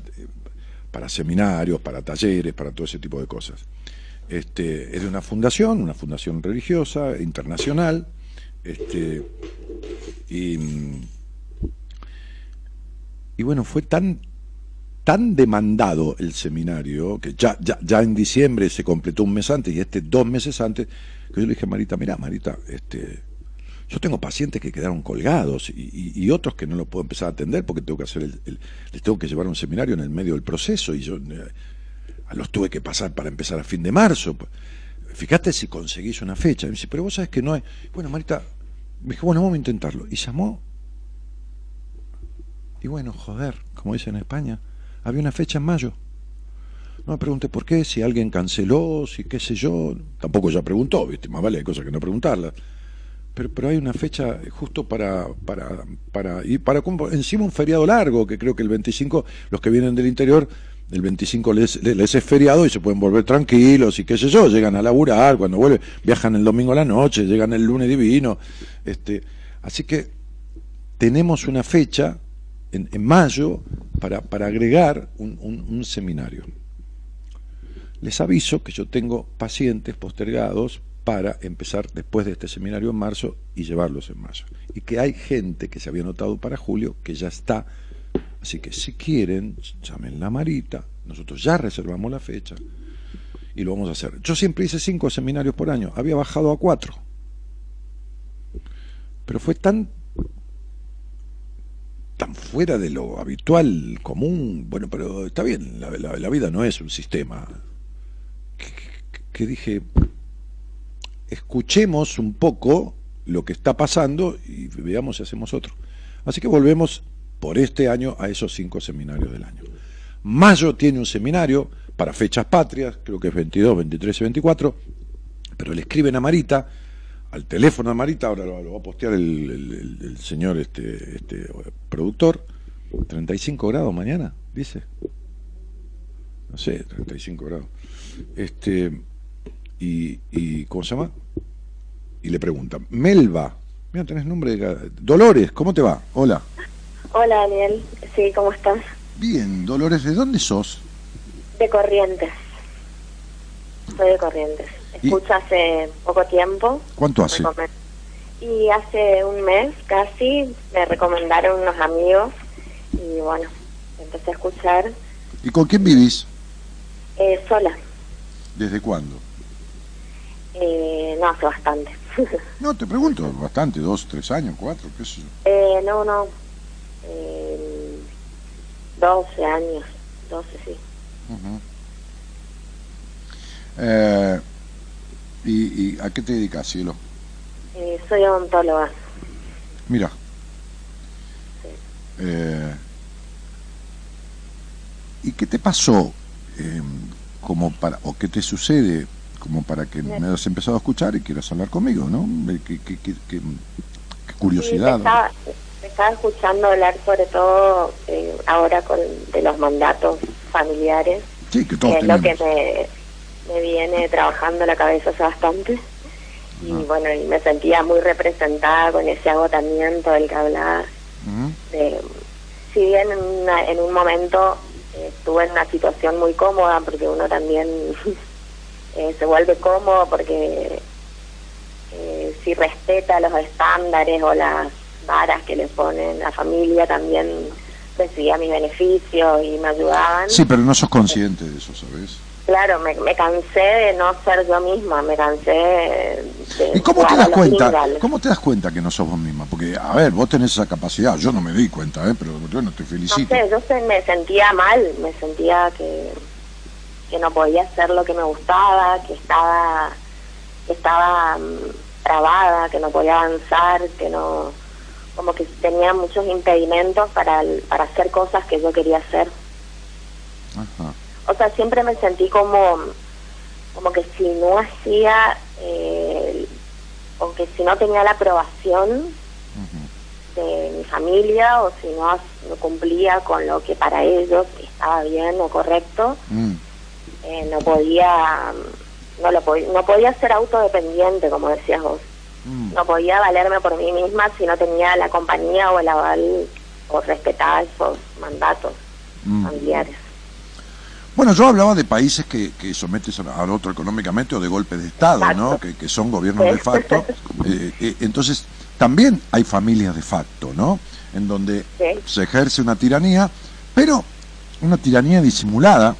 para seminarios, para talleres, para todo ese tipo de cosas. Este, es de una fundación, una fundación religiosa, internacional, este, y, bueno, fue tan, tan demandado el seminario, que ya, ya, ya en diciembre se completó un mes antes y este dos meses antes, que yo le dije a Marita, mira Marita, este, yo tengo pacientes que quedaron colgados y, otros que no lo puedo empezar a atender porque tengo que hacer el, les tengo que llevar un seminario en el medio del proceso y yo eh, los tuve que pasar para empezar a fin de marzo. Fíjate si conseguís una fecha. me dice, pero vos sabes que no hay. Bueno, Marita, me dije, bueno, vamos a intentarlo. Y llamó. Y bueno, joder, como dicen en España, había una fecha en mayo. No me pregunté por qué, si alguien canceló, si qué sé yo. Tampoco ya preguntó, ¿viste? Más vale hay cosas que no preguntarlas pero, pero hay una fecha justo para, para, para, y para encima un feriado largo, que creo que el 25, los que vienen del interior, el 25 les, es feriado y se pueden volver tranquilos y qué sé yo, llegan a laburar, cuando vuelven, viajan el domingo a la noche, llegan el lunes divino. Este, así que tenemos una fecha en, en mayo para, para agregar un seminario. Les aviso que yo tengo pacientes postergados para empezar después de este seminario en marzo y llevarlos en mayo. Y que hay gente que se había anotado para julio que ya está. Así que si quieren, llamen la Marita, nosotros ya reservamos la fecha y lo vamos a hacer. Yo siempre hice cinco seminarios por año, había bajado a cuatro. Pero fue tan tan fuera de lo habitual, común, bueno, pero está bien, la, vida no es un sistema. que dije, escuchemos un poco lo que está pasando y veamos si hacemos otro. Así que volvemos por este año a esos cinco seminarios del año. Mayo tiene un seminario para fechas patrias, creo que es 22, 23 y 24, pero le escriben a Marita, al teléfono de Marita, ahora lo, va a postear el, señor este, este productor, 35 grados mañana, dice. No sé, 35 grados. Este, y, y ¿cómo se llama? Y le pregunta, Melba, mira, tenés nombre de... Dolores, ¿cómo te va? Hola. Hola, Daniel. Sí, ¿cómo estás? Bien, Dolores, ¿de dónde sos? De Corrientes. Soy de Corrientes. Escucho hace poco tiempo. ¿Cuánto hace? Y hace un mes casi me recomendaron unos amigos y bueno, empecé a escuchar. ¿Y con quién vivís? Eh, sola. ¿Desde cuándo? Eh, no, hace bastante. (laughs) no, te pregunto, bastante, dos, tres años, cuatro, qué sé yo. Eh, no, no. Eh, 12 años, 12, sí. eh, ¿y, ¿Y a qué te dedicas, cielo? Eh, soy odontóloga. Mira. Eh, ¿Y qué te pasó eh, como para, o qué te sucede como para que me hayas empezado a escuchar y quieras hablar conmigo, ¿no? Qué, qué, curiosidad. estaba, escuchando hablar sobre todo eh, ahora con de los mandatos familiares. Sí, que todos Es lo que me, me viene trabajando la cabeza hace bastante. Y bueno, y me sentía muy representada con ese agotamiento del que hablabas. si bien en, en un momento eh, estuve en una situación muy cómoda, porque uno también (laughs) Eh, se vuelve cómodo porque eh, si respeta los estándares o las varas que le ponen la familia también recibía mis beneficios y me ayudaban. Sí, pero no sos consciente de eso, ¿sabes? Claro, me, me cansé de no ser yo misma, me cansé de... ¿Y cómo te das cuenta? ¿Cómo te das cuenta que no sos vos misma? Porque, a ver, vos tenés esa capacidad. Yo no me di cuenta, ¿eh? Pero bueno, te No felicito. sé, yo se- me sentía mal, me sentía que, que no podía hacer lo que me gustaba, que estaba, que estaba mm, trabada, que no podía avanzar, que no, como que tenía muchos impedimentos para, para hacer cosas que yo quería hacer. Ajá. O sea, siempre me sentí como, como que si no hacía, eh, o que si no tenía la aprobación de mi familia o si no, no cumplía con lo que para ellos estaba bien o correcto, Mm. Eh, no podía no lo no podía ser autodependiente como decías vos Mm. no podía valerme por mí misma si no tenía la compañía o el aval o respetaba esos mandatos Mm. familiares Bueno, yo hablaba de países que, que sometes al otro económicamente o de golpe de Estado, ¿no? Que, que son gobiernos Sí. de facto. (laughs) Eh, eh, entonces, también hay familias de facto, ¿no? En donde Sí. se ejerce una tiranía, pero una tiranía disimulada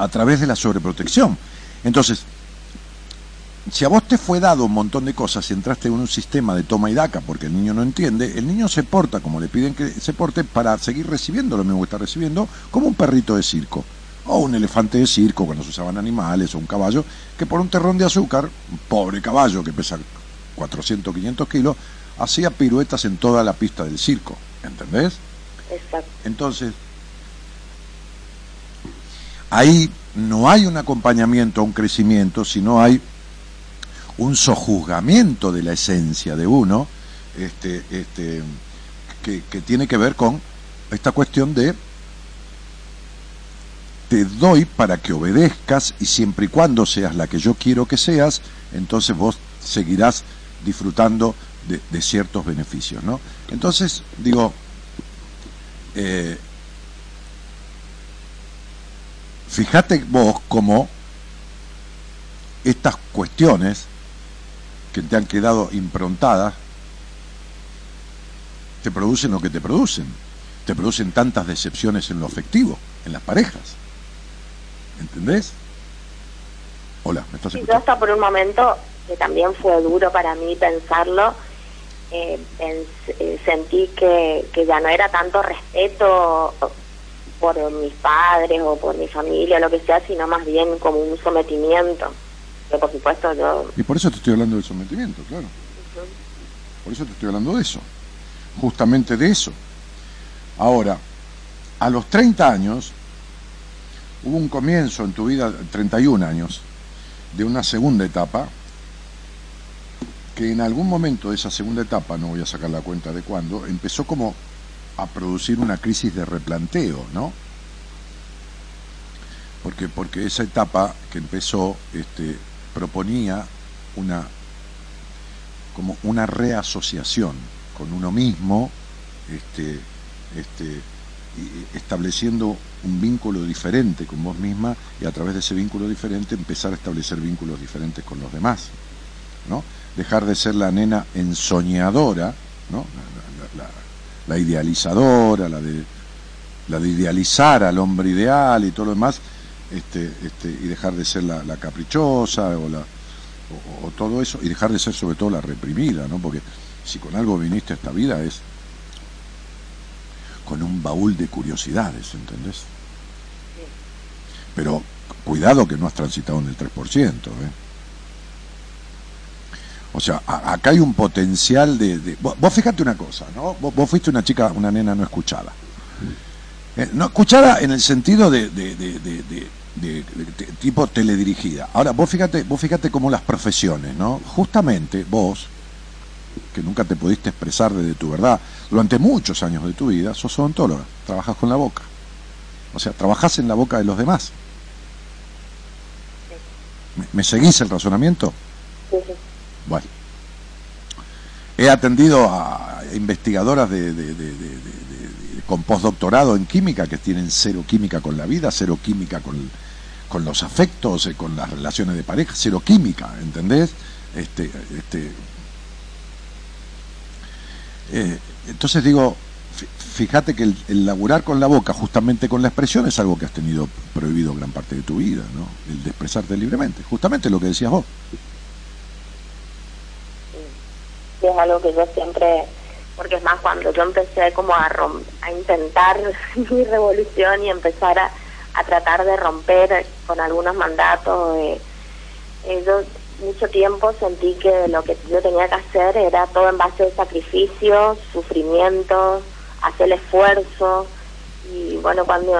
a través de la sobreprotección. Entonces, si a vos te fue dado un montón de cosas y entraste en un sistema de toma y daca porque el niño no entiende, el niño se porta como le piden que se porte para seguir recibiendo lo mismo que está recibiendo, como un perrito de circo, o un elefante de circo cuando se usaban animales, o un caballo, que por un terrón de azúcar, un pobre caballo que pesa 400, 500 kilos, hacía piruetas en toda la pista del circo, ¿entendés? exacto Entonces, ahí no hay un acompañamiento a un crecimiento, sino hay un sojuzgamiento de la esencia de uno, este, este, que, tiene que ver con esta cuestión de te doy para que obedezcas y siempre y cuando seas la que yo quiero que seas, entonces vos seguirás disfrutando de, de ciertos beneficios, ¿no? Entonces, digo, eh, fíjate vos cómo estas cuestiones que te han quedado improntadas te producen lo que te producen. Te producen tantas decepciones en lo afectivo, en las parejas. ¿Entendés? Hola, ¿me estás y yo escuchando? hasta por un momento que también fue duro para mí pensarlo eh, eh, sentí que, que ya no era tanto respeto por mis padres o por mi familia lo que sea, sino más bien como un sometimiento. Y por eso te estoy hablando del sometimiento, claro. Por eso te estoy hablando de eso. Justamente de eso. Ahora, a los 30 años, hubo un comienzo en tu vida, 31 años, de una segunda etapa, que en algún momento de esa segunda etapa, no voy a sacar la cuenta de cuándo, empezó como a producir una crisis de replanteo, ¿no? Porque, porque esa etapa que empezó este, proponía una como una reasociación con uno mismo, este, este, y estableciendo un vínculo diferente con vos misma y a través de ese vínculo diferente empezar a establecer vínculos diferentes con los demás, ¿no? Dejar de ser la nena ensoñadora, ¿no? La, idealizadora, la de la de idealizar al hombre ideal y todo lo demás, este, este, y dejar de ser la, la caprichosa o la o, o todo eso, y dejar de ser sobre todo la reprimida, ¿no? Porque si con algo viniste a esta vida es con un baúl de curiosidades, ¿entendés? Pero cuidado que no has transitado en el 3%, ¿eh? O sea, a- acá hay un potencial de... de- vos, vos fíjate una cosa, ¿no? Vos, vos fuiste una chica, una nena no escuchada. Eh, no escuchada en el sentido de, tipo teledirigida. Ahora, vos fíjate, vos fíjate cómo las profesiones, ¿no? Justamente vos, que nunca te pudiste expresar desde tu verdad, durante muchos años de tu vida, sos odontóloga, trabajas con la boca. O sea, trabajás en la boca de los demás. ¿Me, me seguís el razonamiento? Sí, sí. Bueno. He atendido a investigadoras de, con postdoctorado en química que tienen cero química con la vida, cero química con, con los afectos, eh, con las relaciones de pareja, cero química, ¿entendés? Este, este, eh, entonces digo, fíjate que el, laburar con la boca, justamente con la expresión, es algo que has tenido prohibido gran parte de tu vida, ¿no? El de expresarte libremente, justamente lo que decías vos. Sí, es algo que yo siempre, porque es más, cuando yo empecé como a, a intentar (laughs) mi revolución y empezar a, tratar de romper con algunos mandatos, eh, eh, yo mucho tiempo sentí que lo que yo tenía que hacer era todo en base de sacrificio, sufrimiento, hacer esfuerzo. Y bueno, cuando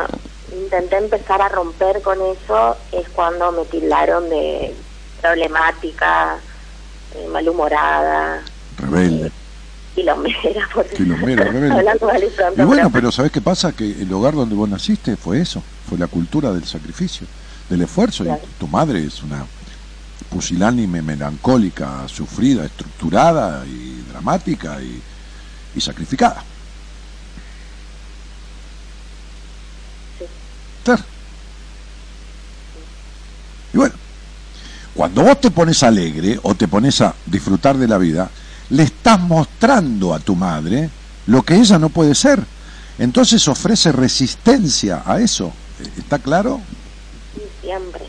intenté empezar a romper con eso es cuando me tildaron de problemática, eh, malhumorada. Rebelde. Eh, quilombera, por rebelde. (laughs) Y bueno, pero ¿sabes qué pasa? Que el hogar donde vos naciste fue eso, fue la cultura del sacrificio, del esfuerzo. Y tu madre es una pusilánime, melancólica, sufrida, estructurada y dramática y, sacrificada. Y bueno, cuando vos te pones alegre o te pones a disfrutar de la vida, le estás mostrando a tu madre lo que ella no puede ser. Entonces ofrece resistencia a eso. ¿Está claro? Sí, siempre.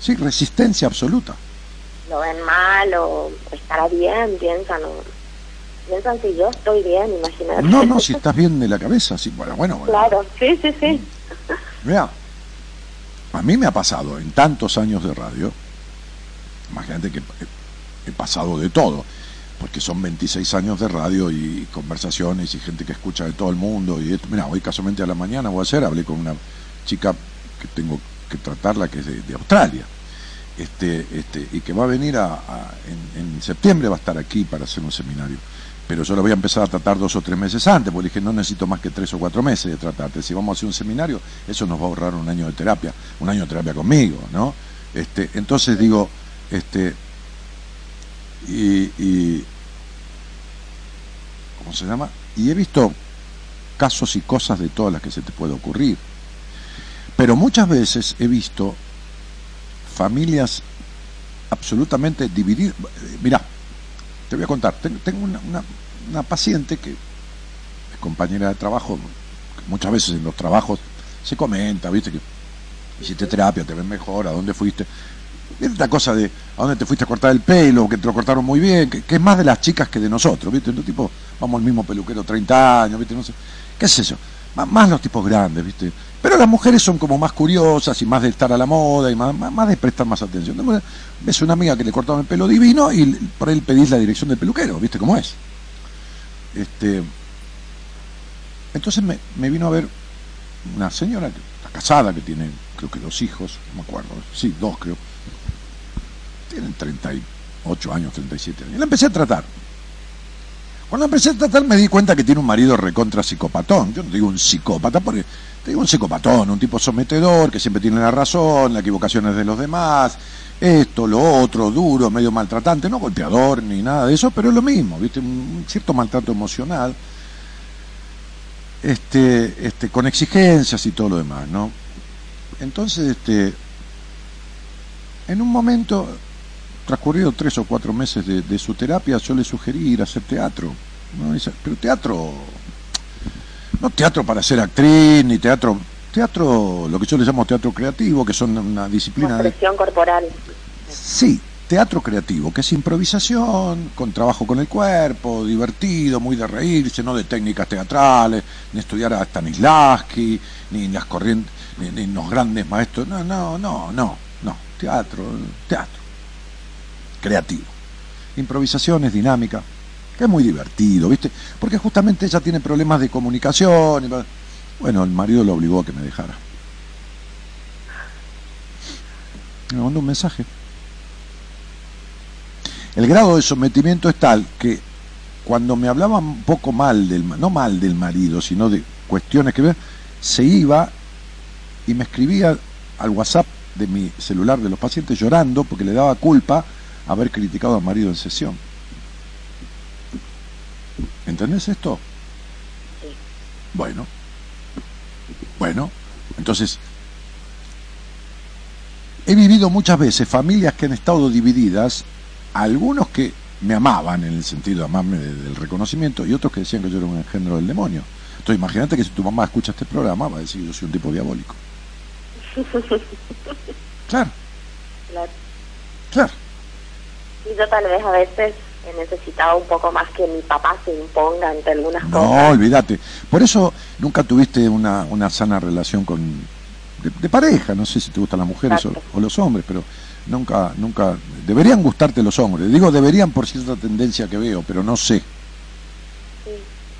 Sí, resistencia absoluta. Lo ven mal o estará bien, piensan. piensan si yo estoy bien, imagínate. No, no, si estás bien de la cabeza. Sí, bueno, bueno. Claro, sí, sí, sí. Mira, a mí me ha pasado en tantos años de radio, imagínate que he pasado de todo, porque son 26 años de radio y conversaciones y gente que escucha de todo el mundo. Y mira, hoy casualmente a la mañana voy a hacer, hablé con una chica que tengo que tratarla, que es de, Australia, este, este, y que va a venir a, en, septiembre, va a estar aquí para hacer un seminario. Pero yo lo voy a empezar a tratar dos o tres meses antes, porque dije, no necesito más que tres o cuatro meses de tratarte. Si vamos a hacer un seminario, eso nos va a ahorrar un año de terapia, un año de terapia conmigo, ¿no? Este, entonces digo, este, y, ¿cómo se llama? Y he visto casos y cosas de todas las que se te puede ocurrir. Pero muchas veces he visto familias absolutamente divididas. Mirá, te voy a contar. Tengo una, paciente que es compañera de trabajo, muchas veces en los trabajos se comenta, viste, que hiciste terapia, te ves mejor, a dónde fuiste. Esta cosa de a dónde te fuiste a cortar el pelo, que te lo cortaron muy bien, que, es más de las chicas que de nosotros, ¿viste? Un tipo, vamos al mismo peluquero 30 años, ¿viste? No sé. ¿Qué es eso? más los tipos grandes, ¿viste? Pero las mujeres son como más curiosas y más de estar a la moda y más, más, de prestar más atención. Ves una amiga que le cortaba el pelo divino y por él pedís la dirección del peluquero, ¿viste cómo es? Este, entonces me, vino a ver una señora está casada, que tiene creo que dos hijos, no me acuerdo, sí, dos creo. Tienen 38 años, 37 años. Y la empecé a tratar. Cuando empecé a tratar me di cuenta que tiene un marido recontra psicopatón. Yo no digo un psicópata porque te digo un psicopatón, un tipo sometedor que siempre tiene la razón, las equivocaciones de los demás, esto, lo otro, duro, medio maltratante, no golpeador ni nada de eso, pero es lo mismo, ¿viste? Un cierto maltrato emocional. Este, este, con exigencias y todo lo demás, ¿no? Entonces, este, en un momento transcurrido tres o cuatro meses de, su terapia, yo le sugerí ir a hacer teatro. pero teatro, no teatro para ser actriz, ni teatro, teatro, lo que yo le llamo teatro creativo, que son una disciplina... Expresión corporal. Sí, teatro creativo, que es improvisación, con trabajo con el cuerpo, divertido, muy de reírse, no de técnicas teatrales, ni estudiar a Stanislavski, ni las corrientes, ni, ni los grandes maestros, no, no, no, no, no, teatro, teatro creativo. Improvisación es dinámica, que es muy divertido, ¿viste? Porque justamente ella tiene problemas de comunicación. Y... Bueno, el marido lo obligó a que me dejara. Me mandó un mensaje. El grado de sometimiento es tal que cuando me hablaba un poco mal del, no mal del marido, sino de cuestiones que se iba y me escribía al WhatsApp de mi celular de los pacientes llorando porque le daba culpa haber criticado al marido en sesión. ¿Entendés esto? Bueno, bueno, entonces, he vivido muchas veces familias que han estado divididas, algunos que me amaban en el sentido de amarme del reconocimiento y otros que decían que yo era un engendro del demonio. Entonces imagínate que si tu mamá escucha este programa va a decir yo soy un tipo diabólico. (laughs) claro. Claro. Claro. Y yo tal vez a veces he necesitado un poco más que mi papá se imponga ante algunas No, cosas. olvídate. Por eso nunca tuviste una, una sana relación con de, de pareja. No sé si te gustan las mujeres o los hombres, pero nunca, nunca. Deberían gustarte los hombres. Digo deberían por cierta tendencia que veo, pero no sé. Sí,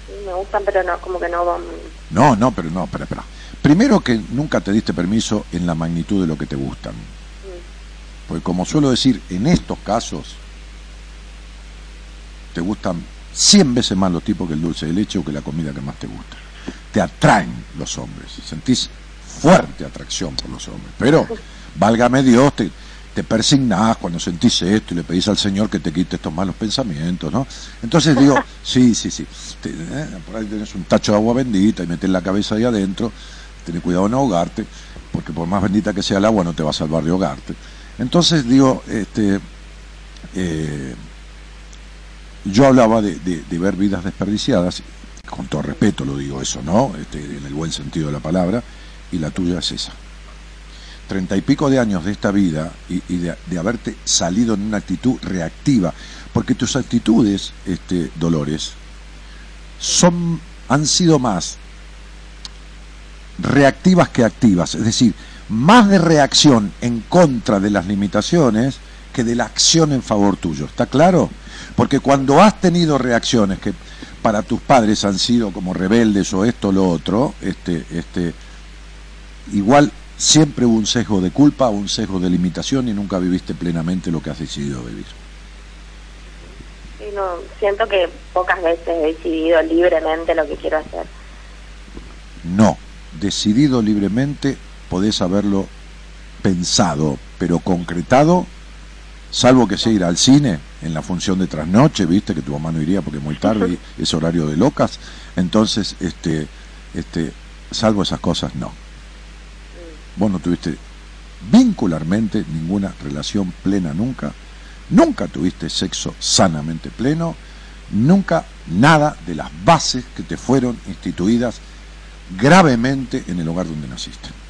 sí, me gustan, pero no, como que no van... No, no, pero no, espera, espera. Primero que nunca te diste permiso en la magnitud de lo que te gustan. Porque como suelo decir, en estos casos te gustan 100 veces más los tipos que el dulce de leche o que la comida que más te gusta. Te atraen los hombres, sentís fuerte atracción por los hombres. Pero, válgame Dios, te, te persignás cuando sentís esto y le pedís al Señor que te quite estos malos pensamientos, ¿no? Entonces digo, (laughs) sí, sí, sí, te- eh, por ahí tenés un tacho de agua bendita y metés la cabeza ahí adentro, tenés cuidado de no ahogarte, porque por más bendita que sea el agua no te va a salvar de ahogarte. Entonces digo, este, eh, yo hablaba de, ver vidas desperdiciadas, con todo respeto lo digo eso, ¿no? Este, en el buen sentido de la palabra, y la tuya es esa. Treinta y pico de años de esta vida y, y de, de haberte salido en una actitud reactiva, porque tus actitudes, este, Dolores, son, han sido más reactivas que activas, es decir, más de reacción en contra de las limitaciones que de la acción en favor tuyo. ¿Está claro? Porque cuando has tenido reacciones que para tus padres han sido como rebeldes o esto o lo otro, este, este, igual siempre hubo un sesgo de culpa, un sesgo de limitación y nunca viviste plenamente lo que has decidido vivir. Sí, no, siento que pocas veces he decidido libremente lo que quiero hacer. No, decidido libremente podés haberlo pensado, pero concretado, salvo que sea ir al cine en la función de trasnoche, viste que tu mamá no iría porque es muy tarde y es horario de locas, entonces este este salvo esas cosas no. Vos no tuviste vincularmente ninguna relación plena nunca, nunca tuviste sexo sanamente pleno, nunca nada de las bases que te fueron instituidas gravemente en el hogar donde naciste.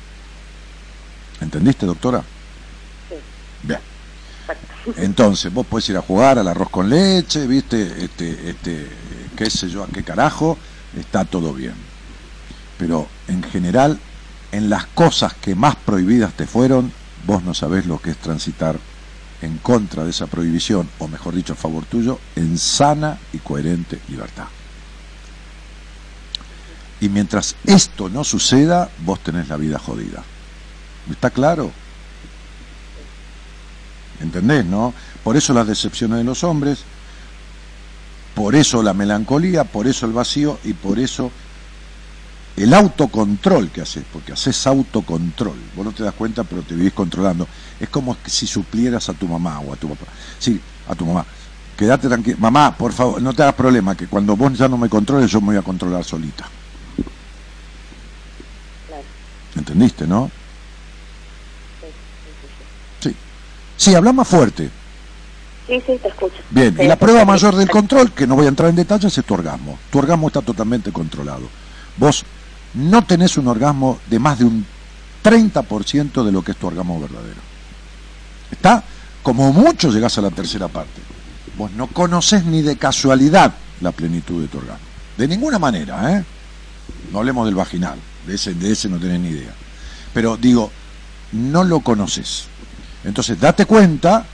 ¿Entendiste, doctora? Sí. Bien. (laughs) Entonces, vos podés ir a jugar al arroz con leche, ¿viste? Este, este, qué sé yo, a qué carajo, está todo bien. Pero en general, en las cosas que más prohibidas te fueron, vos no sabés lo que es transitar en contra de esa prohibición, o mejor dicho, a favor tuyo, en sana y coherente libertad. Y mientras esto no suceda, vos tenés la vida jodida. ¿Está claro? ¿Entendés, no? Por eso las decepciones de los hombres, por eso la melancolía, por eso el vacío y por eso el autocontrol que haces, porque haces autocontrol. Vos no te das cuenta, pero te vivís controlando. Es como si suplieras a tu mamá o a tu papá. Sí, a tu mamá. Quédate tranquila. Mamá, por favor, no te hagas problema, que cuando vos ya no me controles, yo me voy a controlar solita. Claro. ¿Entendiste, no? Sí, sí, sí, Sí. Habla más fuerte. sí. Sí, te escucho. Bien, Sí, y la prueba sí. mayor del control, que no voy a entrar en detalles, es tu orgasmo. Tu orgasmo está totalmente controlado. Vos no tenés un orgasmo de más de un 30% de lo que es tu orgasmo verdadero. Está, como mucho llegás a la tercera parte. Vos no conoces ni de casualidad la plenitud de tu orgasmo. De ninguna manera, ¿eh? No hablemos del vaginal, de ese, de ese no tenés ni idea. Pero digo, no lo conoces. Entonces, date cuenta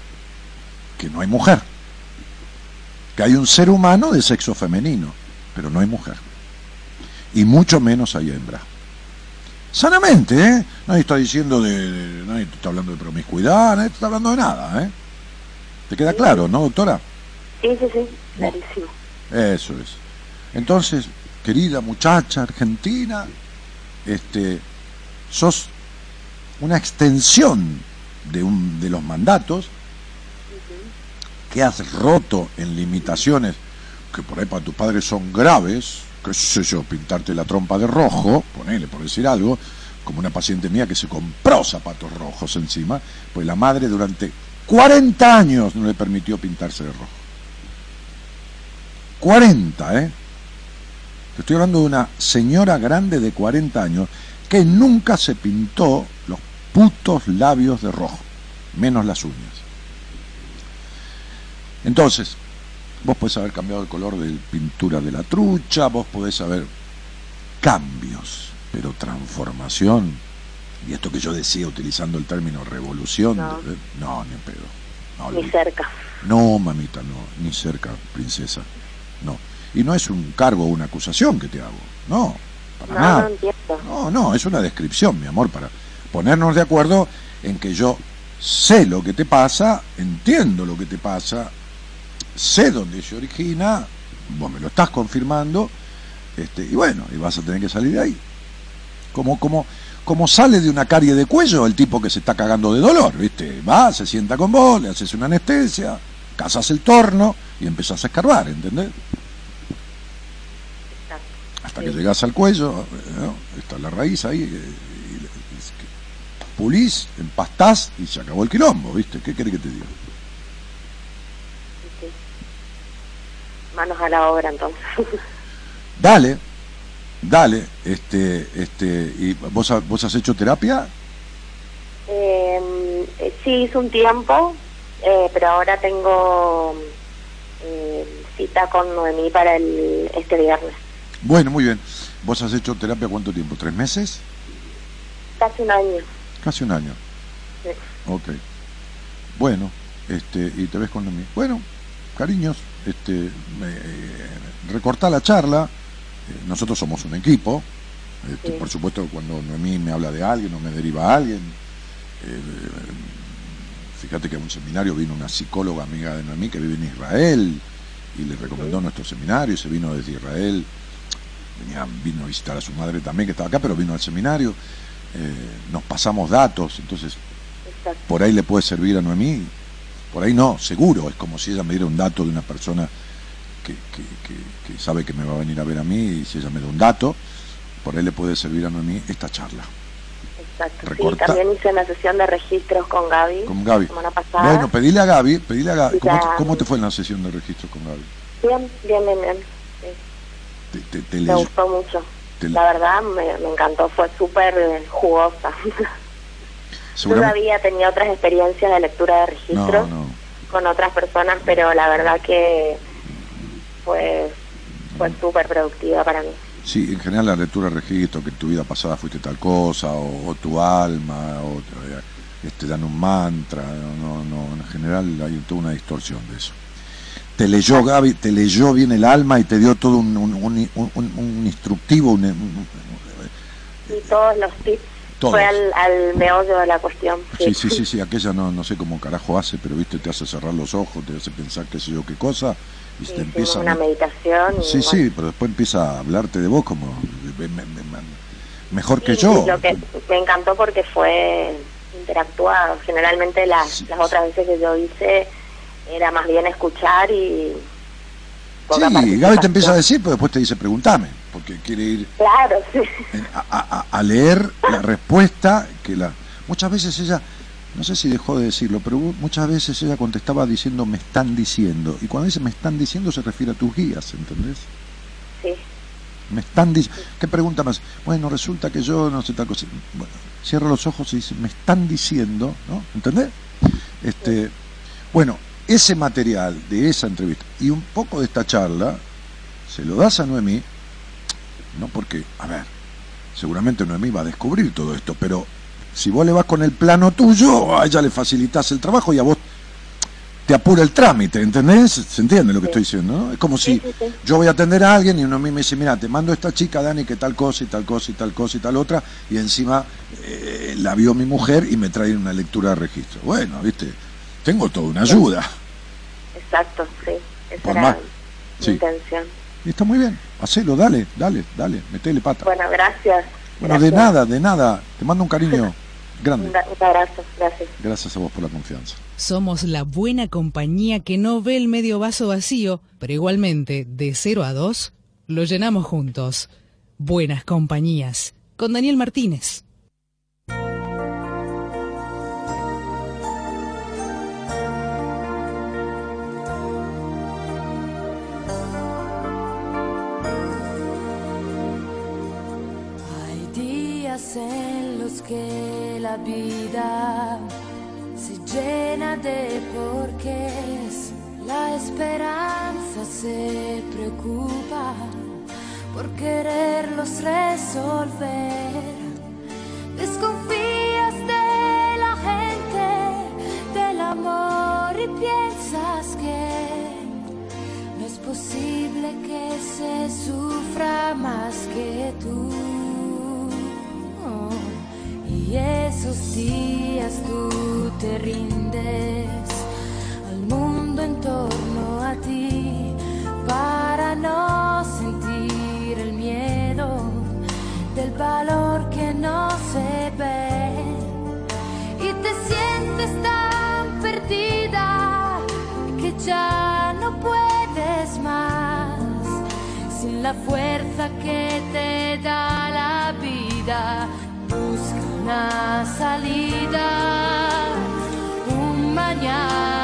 que no hay mujer. Que hay un ser humano de sexo femenino, pero no hay mujer. Y mucho menos hay hembra. Sanamente, ¿eh? Nadie está diciendo de, de- nadie está hablando de promiscuidad, nadie está hablando de nada, ¿eh? ¿Te queda claro, no, doctora? Sí, sí, sí, clarísimo. Eso es. Entonces, querida muchacha argentina, este, sos una extensión de, un, de los mandatos que has roto en limitaciones que por ahí para tus padres son graves, qué sé yo, pintarte la trompa de rojo, ponele por decir algo, como una paciente mía que se compró zapatos rojos encima, pues la madre durante 40 años no le permitió pintarse de rojo. 40, ¿eh? Te estoy hablando de una señora grande de 40 años que nunca se pintó putos labios de rojo, menos las uñas. Entonces, vos podés haber cambiado el color de pintura de la trucha, vos podés haber cambios, pero transformación, y esto que yo decía utilizando el término revolución, no, ni en pedo. ni cerca. No, mamita, no, ni cerca, princesa, no. Y no es un cargo o una acusación que te hago, no, para no, nada. No, no, no, es una descripción, mi amor, para ponernos de acuerdo en que yo sé lo que te pasa, entiendo lo que te pasa, sé dónde se origina, vos me lo estás confirmando, este, y bueno, y vas a tener que salir de ahí. Como, como, como sale de una carie de cuello el tipo que se está cagando de dolor, ¿viste? Va, se sienta con vos, le haces una anestesia, cazas el torno y empezás a escarbar, ¿entendés? Hasta que llegas al cuello, está la raíz ahí, eh, pulís, empastás y se acabó el quilombo, ¿viste? ¿Qué querés que te diga? manos a la obra entonces. (laughs) Dale, dale, este, este, ¿y vos, vos has hecho terapia? Em, eh, sí, hice un tiempo, eh, pero ahora tengo eh, cita con Noemí para el, este viernes. Bueno, muy bien. ¿Vos has hecho terapia cuánto tiempo? ¿Tres meses? Casi un año. Casi un año. Sí. Ok. Bueno, este, y te ves con Noemí. Bueno, cariños, este, eh, recortar la charla, eh, nosotros somos un equipo, este, por supuesto cuando Noemí me habla de alguien o me deriva a alguien, eh, fíjate que a un seminario vino una psicóloga amiga de Noemí que vive en Israel y le recomendó nuestro seminario y se vino desde Israel, venía, vino a visitar a su madre también que estaba acá, pero vino al seminario, nos pasamos datos, entonces por ahí le puede servir a Noemí por ahí no, seguro, es como si ella me diera un dato de una persona que, sabe que me va a venir a ver a mí y si ella me da un dato, por ahí le puede servir a mí esta charla. Exacto, sí, también hice una sesión de registros con Gaby. Con Gaby. semana pasada. Bueno, pedile a Gaby, pedile a Gaby. ¿Cómo, te, fue en la sesión de registros con Gaby? Bien, bien, bien, bien. Te, me gustó mucho. La verdad, me, me encantó, fue súper jugosa. (laughs) Todavía tenía otras experiencias de lectura de registros con otras personas, pero la verdad que fue, fue súper productiva para mí. Sí, en general la lectura de registro, que en tu vida pasada fuiste tal cosa, o, tu alma, o te este, dan un mantra, no, no, en general hay toda una distorsión de eso. Te leyó Gaby, te leyó bien el alma y te dio todo un, un, un, un instructivo. y todos los tips fue al, al, meollo de la cuestión. Sí, sí, sí, sí, aquella no, no sé cómo carajo hace, pero viste, te hace cerrar los ojos, te hace pensar qué sé yo qué cosa, y te empieza... Una meditación. sí, sí, pero después empieza a hablarte de vos como mejor que yo. Lo que me encantó porque fue interactuado. Generalmente las, las otras veces que yo hice era más bien escuchar y Sí, Gaby te empieza a decir, pero después te dice, pregúntame, porque quiere ir claro, a, leer la respuesta que la... Muchas veces ella, no sé si dejó de decirlo, pero muchas veces ella contestaba diciendo, me están diciendo. Y cuando dice me están diciendo se refiere a tus guías, ¿entendés? Sí. Me están diciendo... ¿Qué pregunta más? Bueno, resulta que yo no sé tal cosa. Bueno, cierra los ojos y dice, me están diciendo, ¿no? ¿Entendés? Este, Bueno, ese material de esa entrevista y un poco de esta charla, se lo das a Noemí, no porque, a ver, seguramente Noemí va a descubrir todo esto, pero si vos le vas con el plano tuyo, a ella le facilitas el trabajo y a vos te apura el trámite, ¿entendés? ¿Se entiende lo que estoy diciendo? ¿no? Es como si yo voy a atender a alguien y Noemí me dice, mira, te mando a esta chica, Dani, que tal cosa y tal cosa y tal cosa y tal otra, y encima eh, la vio mi mujer y me trae una lectura de registro. Bueno, viste, tengo toda una ayuda. Exacto, sí. Esa era mi intención. Y está muy bien. Hacelo, dale, dale, dale, metele pata. Bueno, gracias. Bueno, de nada, de nada. Te mando un cariño (laughs) grande. Un abrazo, gracias. Gracias a vos por la confianza. Somos la buena compañía que no ve el medio vaso vacío, pero igualmente, de 0 a 2, lo llenamos juntos. Buenas compañías. Con Daniel Martínez. En los que la vida se llena de porqués, la esperanza se preocupa por quererlos resolver. Desconfías de la gente, del amor y piensas que no es posible que se sufra más que tú. Y esos días tú te rindes al mundo en torno a ti para no sentir el miedo del valor que no se ve. Y te sientes tan perdida que ya no puedes más sin la fuerza que te da la vida una salida, un mañana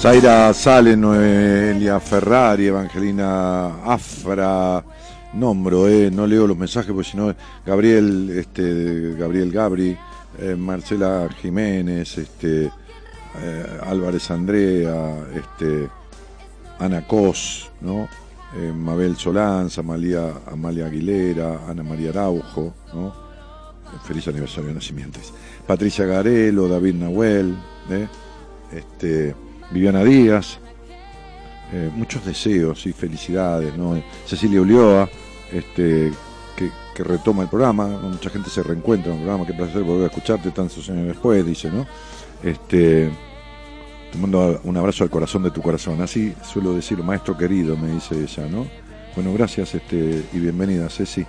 Zaira Sale, Noelia Ferrari, Evangelina Afra, nombro, eh, no leo los mensajes porque si no, Gabriel, este, Gabriel Gabri, eh, Marcela Jiménez, este, eh, Álvarez Andrea, este, Ana Cos, ¿no? Mabel Solanza, Amalia, Amalia Aguilera, Ana María Araujo. Feliz aniversario de nacimientos. Patricia Garelo, David Nahuel, este, Viviana Díaz, eh, muchos deseos y felicidades, ¿no? Cecilia Ulloa, este, que, retoma el programa, mucha gente se reencuentra en el programa, qué placer volver a escucharte tantos años después, dice, ¿no? Este, te mando un abrazo al corazón de tu corazón, así suelo decir, maestro querido, me dice ella, ¿no? Bueno, gracias este, y bienvenida, Ceci,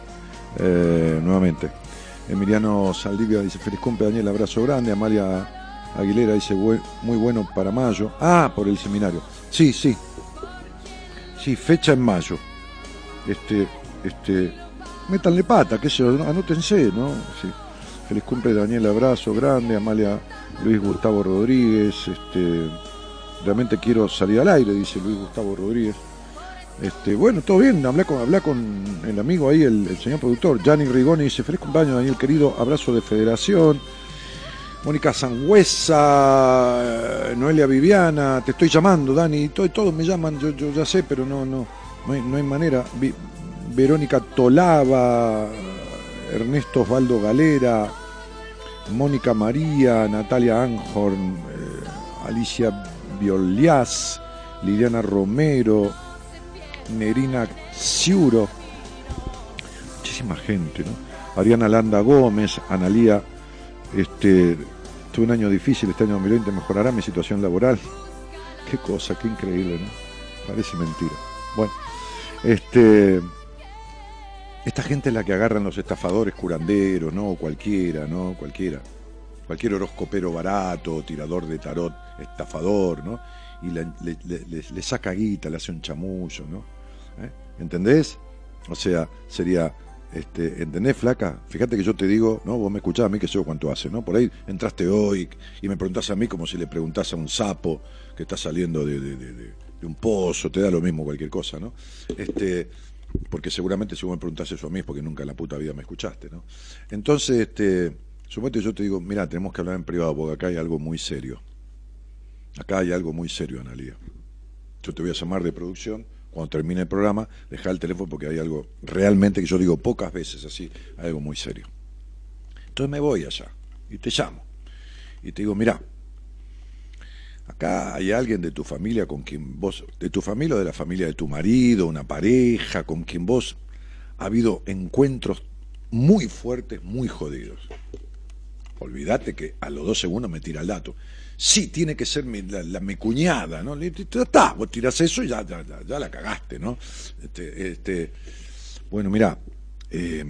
eh, nuevamente. Emiliano Saldivia dice, feliz cumple, Daniel, abrazo grande. Amalia Aguilera dice, "Bue- muy bueno para mayo. Ah, por el seminario. Sí, sí. Sí, fecha en mayo. Este, este, métanle pata, yo, ¿no? anótense, ¿no? Sí. Feliz cumple, Daniel, abrazo grande. Amalia Luis Gustavo Rodríguez, este, realmente quiero salir al aire, dice Luis Gustavo Rodríguez. Este, bueno, todo bien, habla con, con el amigo ahí, el, el señor productor, Gianni Rigoni, dice, feliz cumpleaños, Daniel querido, abrazo de federación. Mónica Sangüesa, eh, Noelia Viviana, te estoy llamando, Dani, todo, todos me llaman, yo, yo ya sé, pero no, no, no hay, manera. Verónica Tolava, Ernesto Osvaldo Galera, Mónica María, Natalia Anhorn, eh, Alicia Violias, Liliana Romero, Nerina Ciuro, muchísima gente, ¿no? Ariana Landa Gómez, Analía, este, tuve un año difícil, este año 2020 mejorará mi situación laboral. Qué cosa, qué increíble, ¿no? Parece mentira. Bueno, este, esta gente es la que agarran los estafadores curanderos, ¿no? Cualquiera, ¿no? Cualquiera. Cualquier horoscopero barato, tirador de tarot, estafador, ¿no? Y le, saca guita, le hace un chamullo, ¿no? ¿Eh? ¿Entendés? O sea, sería, este, ¿entendés, flaca? Fíjate que yo te digo, ¿no? Vos me escuchás a mí que sé yo cuánto hace, ¿no? Por ahí entraste hoy y me preguntás a mí como si le preguntás a un sapo que está saliendo de, de- un pozo, te da lo mismo cualquier cosa, ¿no? Este, porque seguramente si vos me preguntás eso a mí es porque nunca en la puta vida me escuchaste, ¿no? Entonces, este, suponete yo te digo, mira, tenemos que hablar en privado porque acá hay algo muy serio. Acá hay algo muy serio, Analia. Yo te voy a llamar de producción cuando termine el programa, deja el teléfono porque hay algo realmente que yo digo pocas veces así, algo muy serio. Entonces me voy allá y te llamo y te digo, mira, acá hay alguien de tu familia con quien vos, de tu familia o de la familia de tu marido, una pareja con quien vos ha habido encuentros muy fuertes, muy jodidos. Olvídate que a los dos segundos me tira el dato. Sí, tiene que ser mi, la, mi cuñada, ¿no? Está, vos tirás eso y ya, ya, ya, la cagaste, ¿no? Este, este, bueno, mira, eh,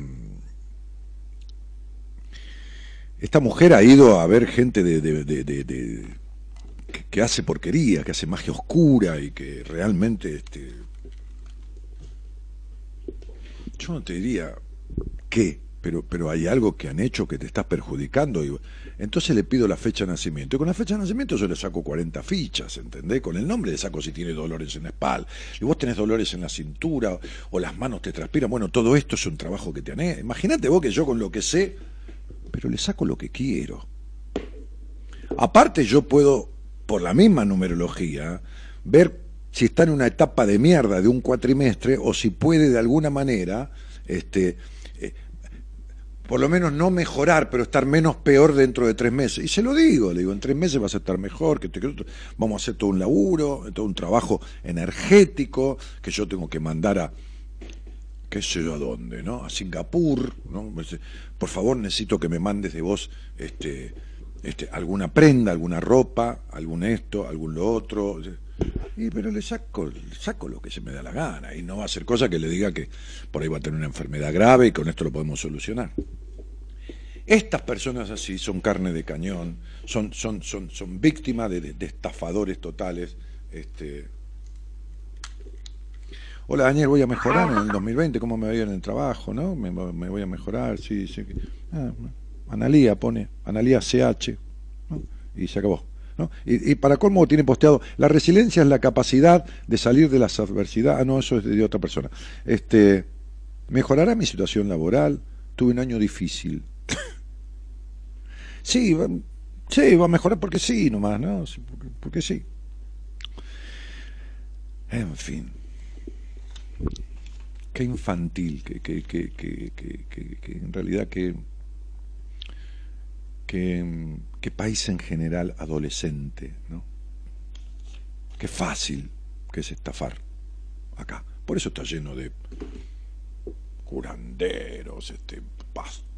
esta mujer ha ido a ver gente de, que, hace porquería, que hace magia oscura y que realmente, este, yo no te diría qué, pero, pero hay algo que han hecho que te estás perjudicando. Y, entonces le pido la fecha de nacimiento. Y con la fecha de nacimiento yo le saco 40 fichas, ¿entendés? Con el nombre le saco si tiene dolores en la espalda. Y vos tenés dolores en la cintura o las manos te transpiran. Bueno, todo esto es un trabajo que te han Imagínate vos que yo con lo que sé, pero le saco lo que quiero. Aparte yo puedo, por la misma numerología, ver si está en una etapa de mierda de un cuatrimestre o si puede de alguna manera este, por lo menos no mejorar, pero estar menos peor dentro de tres meses. Y se lo digo, le digo, en tres meses vas a estar mejor, que, te, vamos a hacer todo un laburo, todo un trabajo energético, que yo tengo que mandar a, qué sé yo a dónde, ¿no? A Singapur, ¿no? Por favor, necesito que me mandes de vos este, este, alguna prenda, alguna ropa, algún esto, algún lo otro. Y, pero le saco, le saco lo que se me da la gana y no va a ser cosa que le diga que por ahí va a tener una enfermedad grave y con esto lo podemos solucionar. Estas personas así son carne de cañón, son, son, son, son víctimas de, estafadores totales. Este... Hola Daniel, voy a mejorar en el 2020, ¿cómo me vaya en el trabajo? ¿no? Me, voy a mejorar, sí, sí. Ah, Analía pone, Analía CH, y se acabó. Y, para colmo tiene posteado, la resiliencia es la capacidad de salir de las adversidades. Ah, no, eso es de, otra persona. Este, mejorará mi situación laboral. Tuve un año difícil. Sí, va, sí, va a mejorar porque sí, nomás, ¿no? Porque, sí. En fin. Qué infantil, que, que, que, que en realidad que, que, país en general adolescente, ¿no? Qué fácil que es estafar acá. Por eso está lleno de curanderos, este,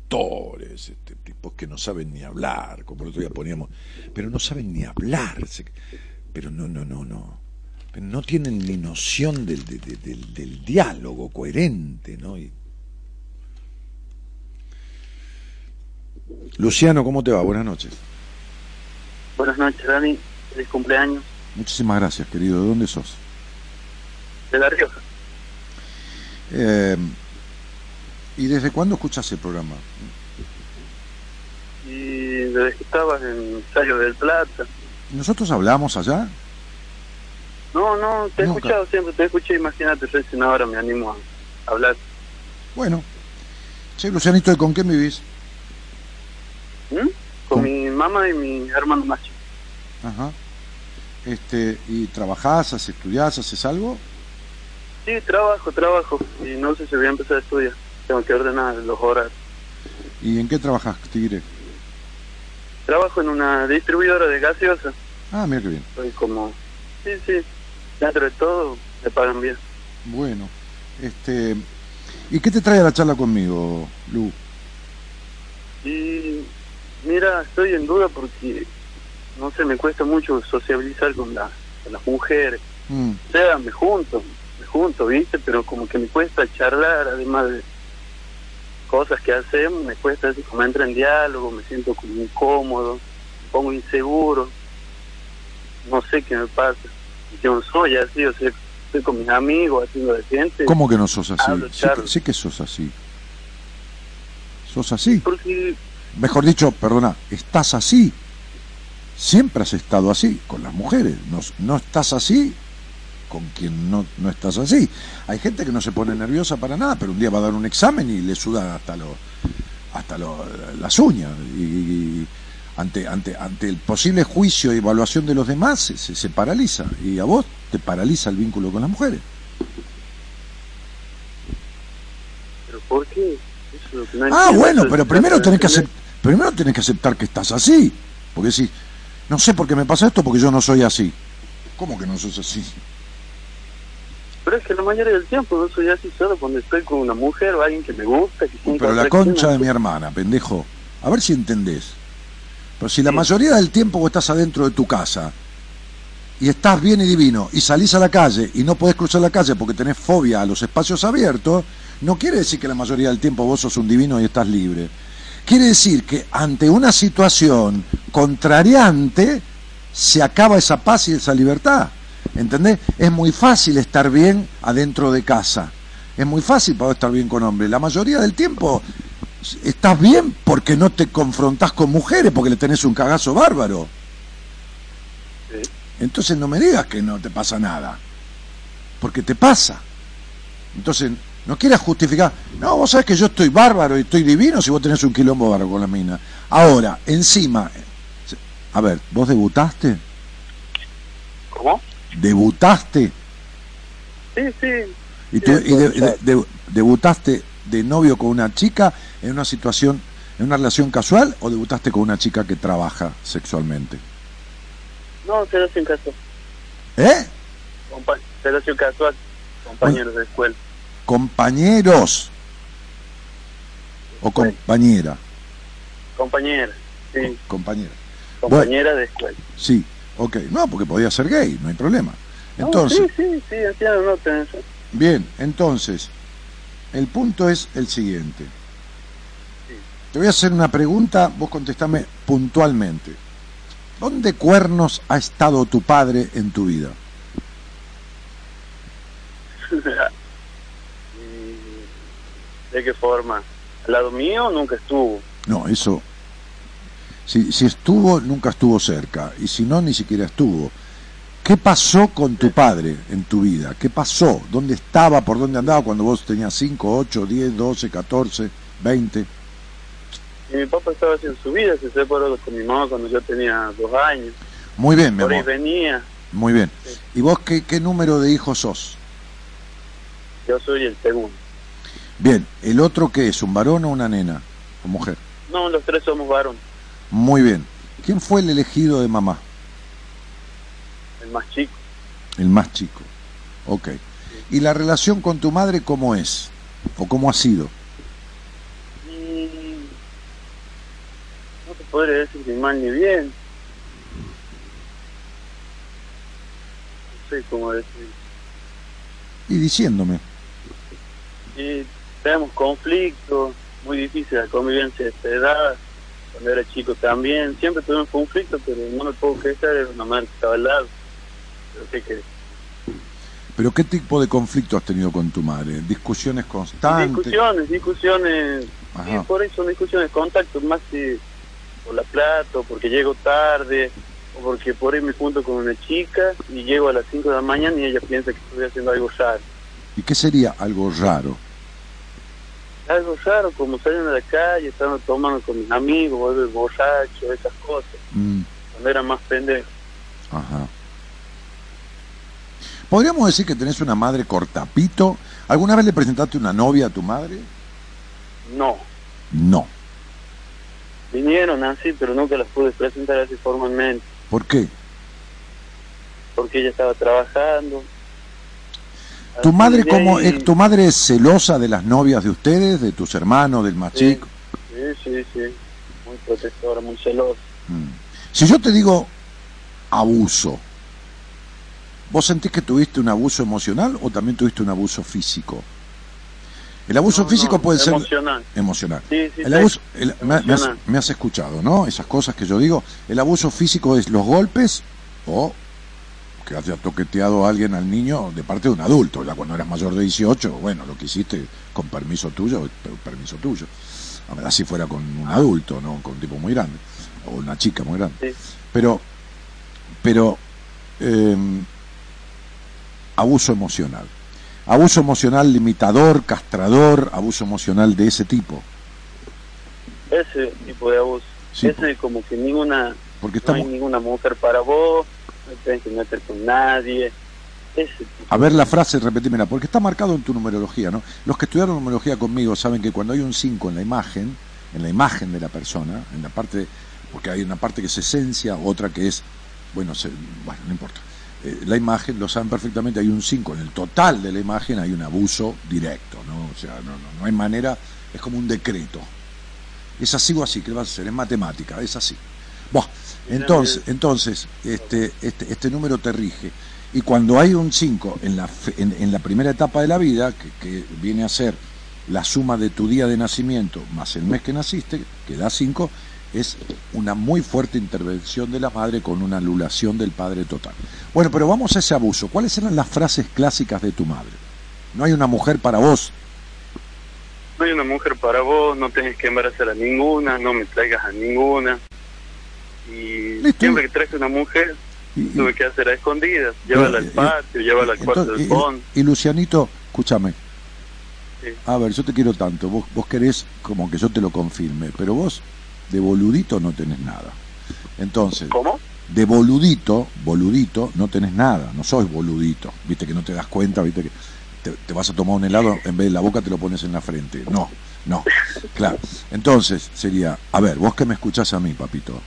pastores este, tipos que no saben ni hablar, como el otro día poníamos, pero no saben ni hablar, pero no, no, no, no, no tienen ni noción del, del, diálogo coherente, ¿no? Luciano, ¿cómo te va? Buenas noches. Buenas noches, Dani. Feliz cumpleaños. Muchísimas gracias, querido. ¿De dónde sos? De La Rioja. Eh, ¿Y desde cuándo escuchas el programa? Y desde que estabas en Sallo del Plata. ¿Nosotros hablamos allá? No, no, te he escuchado siempre, te escuché, imagínate, recién ahora me animo a hablar. Bueno. Sí, Lucianito, ¿y con quién vivís? ¿Mm? Con, mi mamá y mi hermano macho. Ajá. Este, ¿Y trabajás, haces, estudiás, haces algo? Sí, trabajo, trabajo. Y no sé si voy a empezar a estudiar tengo que ordenar los horarios. ¿Y en qué trabajas, Tigre? Trabajo en una distribuidora de gaseosa. Ah, mira qué bien. Soy como, sí, sí, dentro de todo me pagan bien. Bueno, este, ¿y qué te trae a la charla conmigo, Lu? Y mira, estoy en duda porque, no sé, me cuesta mucho sociabilizar con, las mujeres. Mm. O sea, me junto, me junto, ¿viste? Pero como que me cuesta charlar, además de cosas que hacemos, me cuesta así como entra en diálogo, me siento como incómodo, me pongo inseguro, no sé qué me pasa. Yo no soy así, o sea, estoy con mis amigos haciendo de gente. ¿Cómo que no sos así? Sí, que sos así. ¿Sos así? Porque... Mejor dicho, perdona, estás así. Siempre has estado así con las mujeres. No, no estás así con quien no, no estás así. Hay gente que no se pone nerviosa para nada, pero un día va a dar un examen y le suda hasta lo, hasta lo, las uñas. Y, ante, ante, ante el posible juicio y evaluación de los demás se, se, paraliza. Y a vos te paraliza el vínculo con las mujeres. ¿Pero por qué? ah, bueno, pero primero tenés, que primero tenés que aceptar que estás así. Porque si, no sé por qué me pasa esto, porque yo no soy así. ¿Cómo que no sos así? Pero es que la mayoría del tiempo no soy así solo cuando estoy con una mujer o alguien que me gusta. Que pero la concha de mi hermana, pendejo. A ver si entendés. Pero si la mayoría del tiempo vos estás adentro de tu casa y estás bien y divino y salís a la calle y no podés cruzar la calle porque tenés fobia a los espacios abiertos, no quiere decir que la mayoría del tiempo vos sos un divino y estás libre. Quiere decir que ante una situación contrariante se acaba esa paz y esa libertad. ¿Entendés? Es muy fácil estar bien adentro de casa. Es muy fácil poder estar bien con hombres. La mayoría del tiempo estás bien porque no te confrontás con mujeres, porque le tenés un cagazo bárbaro. Entonces no me digas que no te pasa nada. Porque te pasa. Entonces, no quieras justificar. No, vos sabés que yo estoy bárbaro y estoy divino si vos tenés un quilombo bárbaro con la mina. Ahora, encima. A ver, ¿vos debutaste? ¿Cómo? ¿Debutaste? Sí, sí. ¿Y, tú, debutaste de novio con una chica en una situación, en una relación casual o debutaste con una chica que trabaja sexualmente? No, relación casual. ¿Eh? Compa relación casual, compañeros de escuela. ¿Compañeros? ¿O compañera? Compañera, sí. compañera. Compañera de escuela. Sí, ok. No, porque podía ser gay, no hay problema. Entonces, sí, sí, sí, no Bien, entonces, el punto es el siguiente. Te voy a hacer una pregunta, vos contestame puntualmente. ¿Dónde cuernos ha estado tu padre en tu vida? (laughs) ¿De qué forma? ¿Al lado mío nunca estuvo? No, eso... Si, si estuvo, nunca estuvo cerca. Y si no, ni siquiera estuvo. ¿Qué pasó con tu padre en tu vida? ¿Qué pasó? ¿Dónde estaba? ¿Por dónde andaba cuando vos tenías 5, 8, 10, 12, 14, 20? Y mi papá estaba haciendo su vida, se separó con mi mamá cuando yo tenía dos años. Muy bien, mi Por amor. ahí venía. Muy bien. ¿Y vos qué, qué número de hijos sos? Yo soy el segundo. Bien, ¿el otro qué es? ¿Un varón o una nena? ¿O mujer? No, los tres somos varón. Muy bien. ¿Quién fue el elegido de mamá? El más chico. El más chico. Ok. ¿Y la relación con tu madre cómo es? ¿O cómo ha sido? Mm, no te podría decir ni mal ni bien. No sé cómo decir. Y diciéndome. Y tenemos conflictos, muy difícil la convivencia de esta edad. Cuando era chico también, siempre tuvimos conflictos, pero no me puedo quejar, era una madre que estaba al lado. Pero sé que ¿Pero qué tipo de conflicto has tenido con tu madre? ¿Discusiones constantes? Discusiones, discusiones, sí, Ajá. por eso son discusiones, contactos más que por la plata, o porque llego tarde, o porque por ahí me junto con una chica y llego a las 5 de la mañana y ella piensa que estoy haciendo algo raro. ¿Y qué sería algo raro? Algo raro, como salen a la calle, están tomando con mis amigos, volver borracho, esas cosas, Mm, cuando era más pendejo. ajá. ¿Podríamos decir que tenés una madre cortapito? ¿Alguna vez le presentaste una novia a tu madre? No, No. vinieron así, pero nunca las pude presentar así formalmente, ¿Por qué? porque ella estaba trabajando. ¿Tu Así madre, cómo, ahí- ¿Tu madre es celosa de las novias de ustedes, de tus hermanos, del más Sí. chico? Sí, sí, sí. Muy protectora, muy celosa. Mm. Si yo te digo abuso, ¿vos sentís que tuviste un abuso emocional o también tuviste un abuso físico? El abuso No, físico no, puede ser emocional. Sí, sí, El sí. abuso, el- me, me has, Emocional. me has escuchado, ¿no? Esas cosas que yo digo. El abuso físico es los golpes o que haya toqueteado a alguien al niño de parte de un adulto. ¿verdad? Cuando eras mayor de 18, bueno, lo que hiciste con permiso tuyo, per- permiso tuyo. A ver, si fuera con un adulto, no con un tipo muy grande, o una chica muy grande. Sí. Pero, pero, eh, abuso emocional. Abuso emocional limitador, castrador, abuso emocional de ese tipo. Ese tipo de abuso. Sí, Ese como que ninguna, Porque no hay ninguna mujer para vos, no te tienes que meter con nadie. A ver la frase, repetímela, porque está marcado en tu numerología, ¿no? Los que estudiaron numerología conmigo saben que cuando hay un 5 en la imagen, en la imagen de la persona, en la parte, porque hay una parte que es esencia, otra que es, bueno, se- bueno, no importa. Eh, la imagen, lo saben perfectamente, hay un 5, en el total de la imagen hay un abuso directo, ¿no? O sea, no, no, no hay manera, es como un decreto. Es así o así, ¿qué vas a hacer? Es matemática, es así. Entonces, entonces este, este, este número te rige. Y cuando hay un 5 en la, en, la primera etapa de la vida, que, que, viene a ser la suma de tu día de nacimiento más el mes que naciste, que da 5, es una muy fuerte intervención de la madre con una anulación del padre total. Bueno, pero vamos a ese abuso. ¿Cuáles eran las frases clásicas de tu madre? No hay una mujer para vos. No hay una mujer para vos, no tenés que embarazar a ninguna, no me traigas a ninguna. Y siempre que traes una mujer, tuve que hacer a escondidas, llévala al patio, llévala al cuarto del fondo. Y, Lucianito, escúchame. A ver, yo te quiero tanto, vos, vos querés como que yo te lo confirme, pero vos de boludito no tenés nada. Entonces, ¿cómo? De boludito, boludito, no tenés nada, no sois boludito, viste que no te das cuenta, viste que te, vas a tomar un helado, en vez de la boca te lo pones en la frente. No, no, claro. Entonces sería, a ver, vos que me escuchás a mí, papito,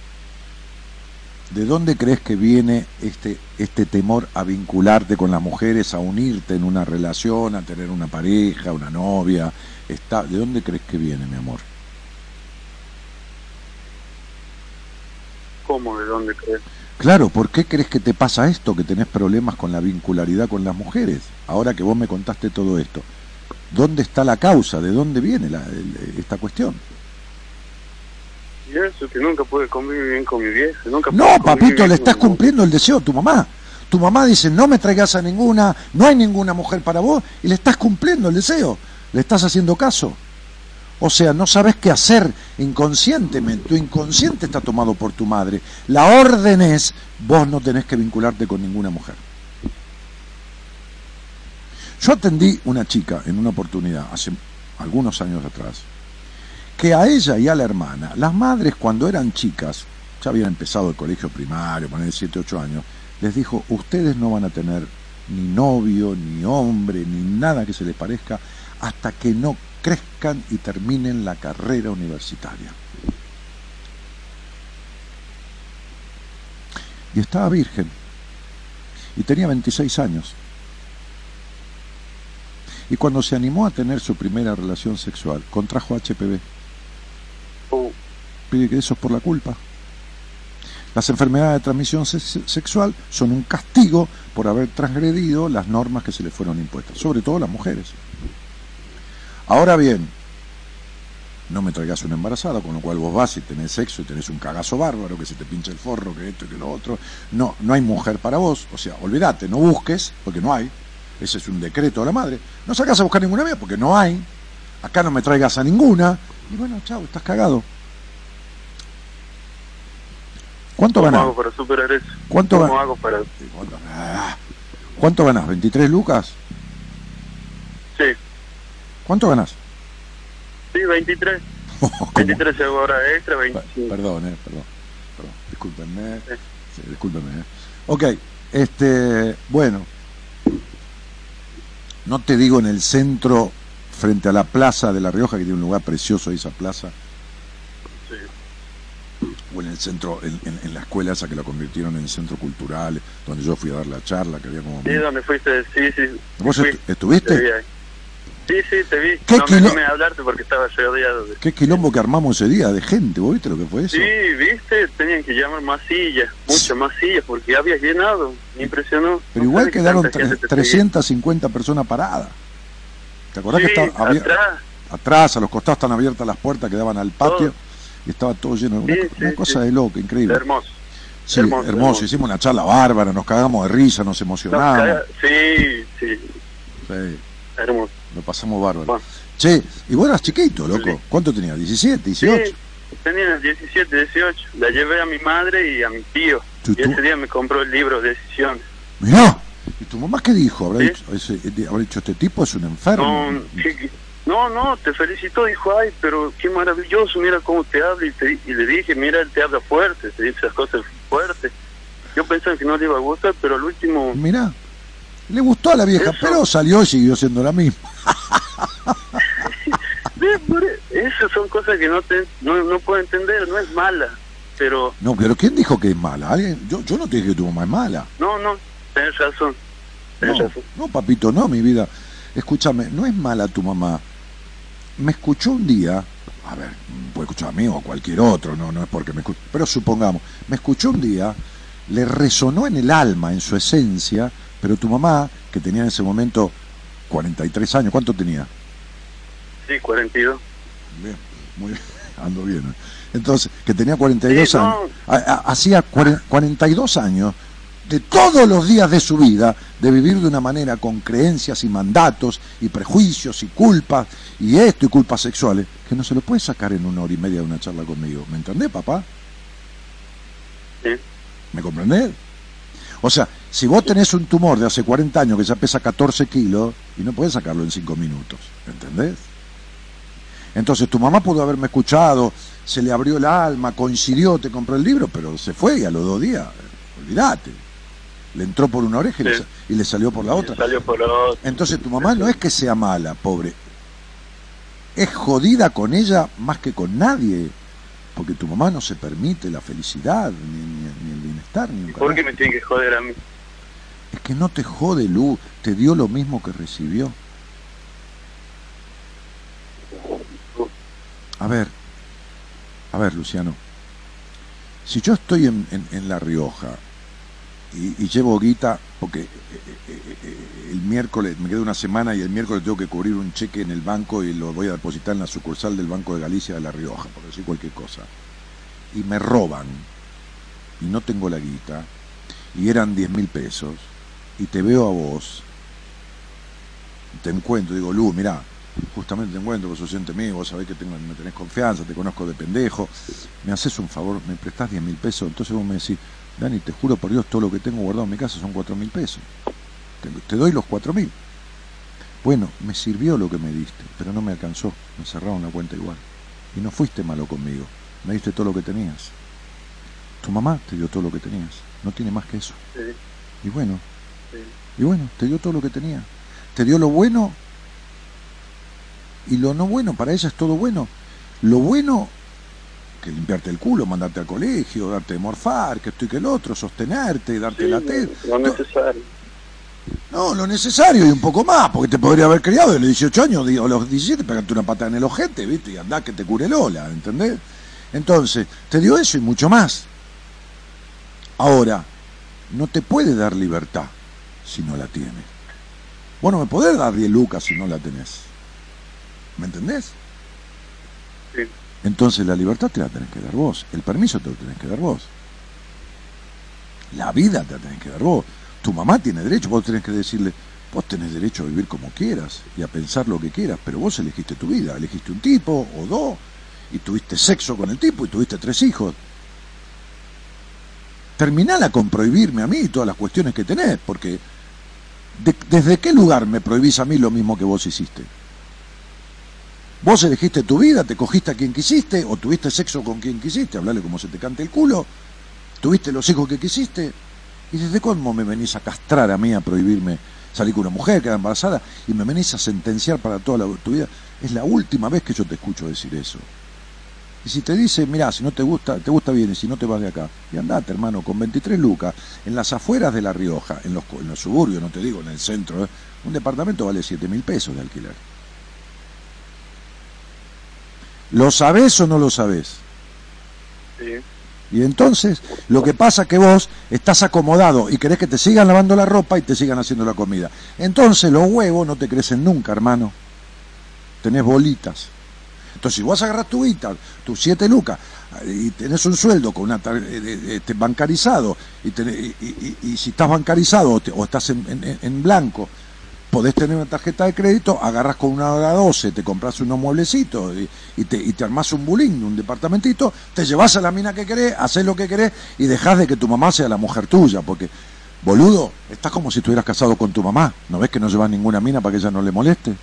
¿de dónde crees que viene este, este temor a vincularte con las mujeres, a unirte en una relación, a tener una pareja, una novia? Está, ¿De dónde crees que viene, mi amor? ¿Cómo? ¿De dónde crees? Claro, ¿por qué crees que te pasa esto, que tenés problemas con la vincularidad con las mujeres? Ahora que vos me contaste todo esto, ¿dónde está la causa? ¿De dónde viene la, esta cuestión? Y eso, que nunca pude convivir bien con mi vieja. Nunca no, papito, le estás cumpliendo el deseo a tu mamá. Tu mamá dice, no me traigas a ninguna, no hay ninguna mujer para vos, y le estás cumpliendo el deseo. Le estás haciendo caso. O sea, no sabes qué hacer inconscientemente. Tu inconsciente está tomado por tu madre. La orden es, vos no tenés que vincularte con ninguna mujer. Yo atendí una chica en una oportunidad, hace algunos años atrás, que a ella y a la hermana, las madres cuando eran chicas, ya habían empezado el colegio primario, poner 7, 8 años, les dijo, ustedes no van a tener ni novio, ni hombre, ni nada que se les parezca, hasta que no crezcan y terminen la carrera universitaria. Y estaba virgen. Y tenía 26 años. Y cuando se animó a tener su primera relación sexual, contrajo HPV. Pide que eso es por la culpa. Las enfermedades de transmisión sexual son un castigo por haber transgredido las normas que se le fueron impuestas, sobre todo las mujeres. Ahora bien, no me traigas una embarazada, con lo cual vos vas y tenés sexo y tenés un cagazo bárbaro, que se te pincha el forro, que esto y que lo otro. No, no hay mujer para vos, o sea, olvídate, no busques, porque no hay. Ese es un decreto de la madre. No sacas a buscar ninguna mía, porque no hay. Acá no me traigas a ninguna. Y bueno, chao, estás cagado. ¿Cuánto ¿Cómo ganás? hago para superar eso? ¿Cuánto ¿Cómo hago para...? ¿Cuánto, ¿Cuánto ganás? ¿23 lucas? Sí. ¿Cuánto ganas? Sí, 23. 23 horas extra, 25. Perdón, eh, perdón, perdón. Discúlpenme. Sí. discúlpenme. Eh. Ok, este, bueno. No te digo en el centro, frente a la plaza de La Rioja, que tiene un lugar precioso esa plaza. Sí. O en el centro, en, en, la escuela esa que la convirtieron en centro cultural, donde yo fui a dar la charla, que había como... Sí, donde fuiste, sí, sí. ¿Vos estuviste? Sí, sí, te vi. ¿Qué no me hablarte porque estaba rodeado. Qué quilombo que armamos ese día de gente, ¿vos viste lo que fue eso? Sí, viste, tenían que llamar más sillas, muchas más sillas, porque había llenado, me impresionó. Pero igual quedaron 350 personas paradas. ¿Te acordás que estaba atrás. atrás, a los costados están abiertas las puertas que daban al patio y estaba todo lleno. Una, una cosa de loco, increíble. Hermoso. Sí, hermoso, Hicimos una charla bárbara, nos cagamos de risa, nos emocionamos. sí, sí. Sí. Hermoso. Lo pasamos bárbaro. Che, y vos eras chiquito, loco. ¿Cuánto tenías? ¿17, 18? Sí, tenía 17, 18. La llevé a mi madre y a mi tío. Y ese día me compró el libro Decisiones. Mirá, ¿y tu mamá qué dijo? ¿Habrá, dicho, ¿habrá dicho, este tipo es un enfermo? No, no, te felicitó, dijo, ay, pero qué maravilloso, mira cómo te habla. Y, y le dije, mira, él te habla fuerte, te dice esas cosas fuertes. Yo pensaba que no le iba a gustar, pero al último... Mira, le gustó a la vieja, pero salió y siguió siendo la misma. (laughs) (laughs) Esas son cosas que no, te, no, no puedo entender, no es mala, pero... No, pero ¿quién dijo que es mala? ¿Alguien? Yo, yo no te dije que tu mamá es mala. No, no, tenés razón. no, razón. no, papito, no, mi vida. Escúchame, no es mala tu mamá. Me escuchó un día a ver, puede escuchar a mí o a cualquier otro, no, no es porque me escuche, pero supongamos, me escuchó un día, le resonó en el alma, en su esencia, pero tu mamá, que tenía en ese momento 43 años, ¿cuánto tenía? Sí, 42. Bien, muy bien, (laughs) ando bien. ¿eh? Entonces, que tenía 42 años, hacía 42 años de todos los días de su vida, de vivir de una manera con creencias y mandatos y prejuicios y culpas y esto y culpas sexuales, que no se lo puede sacar en una hora y media de una charla conmigo. ¿Me entendés, papá? Sí. ¿Me comprendés? O sea, si vos tenés un tumor de hace 40 años que ya pesa 14 kilos y no puedes sacarlo en 5 minutos, ¿entendés? Entonces tu mamá pudo haberme escuchado, se le abrió el alma, coincidió, te compró el libro, pero se fue y a los dos días, olvídate. Le entró por una oreja y, le, salió por la otra. Entonces tu mamá no es que sea mala, pobre. Es jodida con ella más que con nadie. Porque tu mamá no se permite la felicidad, ni, el bienestar, ni ¿Por qué me tiene que joder a mí? Es que no te jode, Lu. Te dio lo mismo que recibió. A ver, a ver, Luciano. Si yo estoy en, en La Rioja y, llevo guita porque eh, eh, eh, el miércoles me quedo una semana y el miércoles tengo que cubrir un cheque en el banco y lo voy a depositar en la sucursal del Banco de Galicia de La Rioja, por decir cualquier cosa. Y me roban y no tengo la guita y eran 10 mil pesos y te veo a vos, te encuentro, digo, Lu, mirá, justamente te encuentro, vos sos gente mío, vos sabés que tengo, me tenés confianza, te conozco de pendejo, me haces un favor, me prestás 10 mil pesos, entonces vos me decís, Dani, te juro por Dios, todo lo que tengo guardado en mi casa son cuatro mil pesos. Te, doy los cuatro mil. Bueno, me sirvió lo que me diste, pero no me alcanzó. Me cerraron la cuenta igual. Y no fuiste malo conmigo. Me diste todo lo que tenías. Tu mamá te dio todo lo que tenías. No tiene más que eso. Y bueno, y bueno, te dio todo lo que tenía. Te dio lo bueno y lo no bueno. Para ella es todo bueno. Lo bueno que limpiarte el culo, mandarte al colegio, darte de morfar, que esto y que el otro, sostenerte, darte la teta. Lo necesario. No, lo necesario y un poco más, porque te podría haber criado de los 18 años o los 17, pegarte una pata en el ojete, ¿viste? Y andá que te cure Lola, ¿entendés? Entonces, te dio eso y mucho más. Ahora, no te puede dar libertad si no la tienes. Bueno, me podés dar 10 lucas si no la tenés. ¿Me entendés? Entonces la libertad te la tenés que dar vos, el permiso te lo tenés que dar vos. La vida te la tenés que dar vos. Tu mamá tiene derecho, vos tenés que decirle, vos tenés derecho a vivir como quieras y a pensar lo que quieras, pero vos elegiste tu vida, elegiste un tipo o dos y tuviste sexo con el tipo y tuviste tres hijos. Terminala con prohibirme a mí todas las cuestiones que tenés, porque ¿desde qué lugar me prohibís a mí lo mismo que vos hiciste? Vos elegiste tu vida, te cogiste a quien quisiste, o tuviste sexo con quien quisiste, hablale como se te cante el culo, tuviste los hijos que quisiste, y desde cuándo me venís a castrar a mí, a prohibirme salir con una mujer, quedar embarazada, y me venís a sentenciar para toda tu vida. Es la última vez que yo te escucho decir eso. Y si te dice, mira, si no te gusta, te gusta bien, y si no te vas de acá, y andate, hermano, con 23 lucas, en las afueras de La Rioja, en los, en los suburbios, no te digo, en el centro, ¿eh? un departamento vale 7 mil pesos de alquiler. ¿Lo sabés o no lo sabés? Sí. Y entonces, lo que pasa es que vos estás acomodado y querés que te sigan lavando la ropa y te sigan haciendo la comida. Entonces los huevos no te crecen nunca, hermano. Tenés bolitas. Entonces, si vos agarras tu guita, tus siete lucas, y tenés un sueldo con una este, bancarizado, y, si estás bancarizado o, estás en blanco, podés tener una tarjeta de crédito, agarras con una hora 12, te compras unos mueblecitos y, te, y te armás un bulín, un departamentito, te llevas a la mina que querés, haces lo que querés y dejás de que tu mamá sea la mujer tuya, porque, boludo, estás como si estuvieras casado con tu mamá, ¿no ves que no llevas ninguna mina para que ella no le moleste?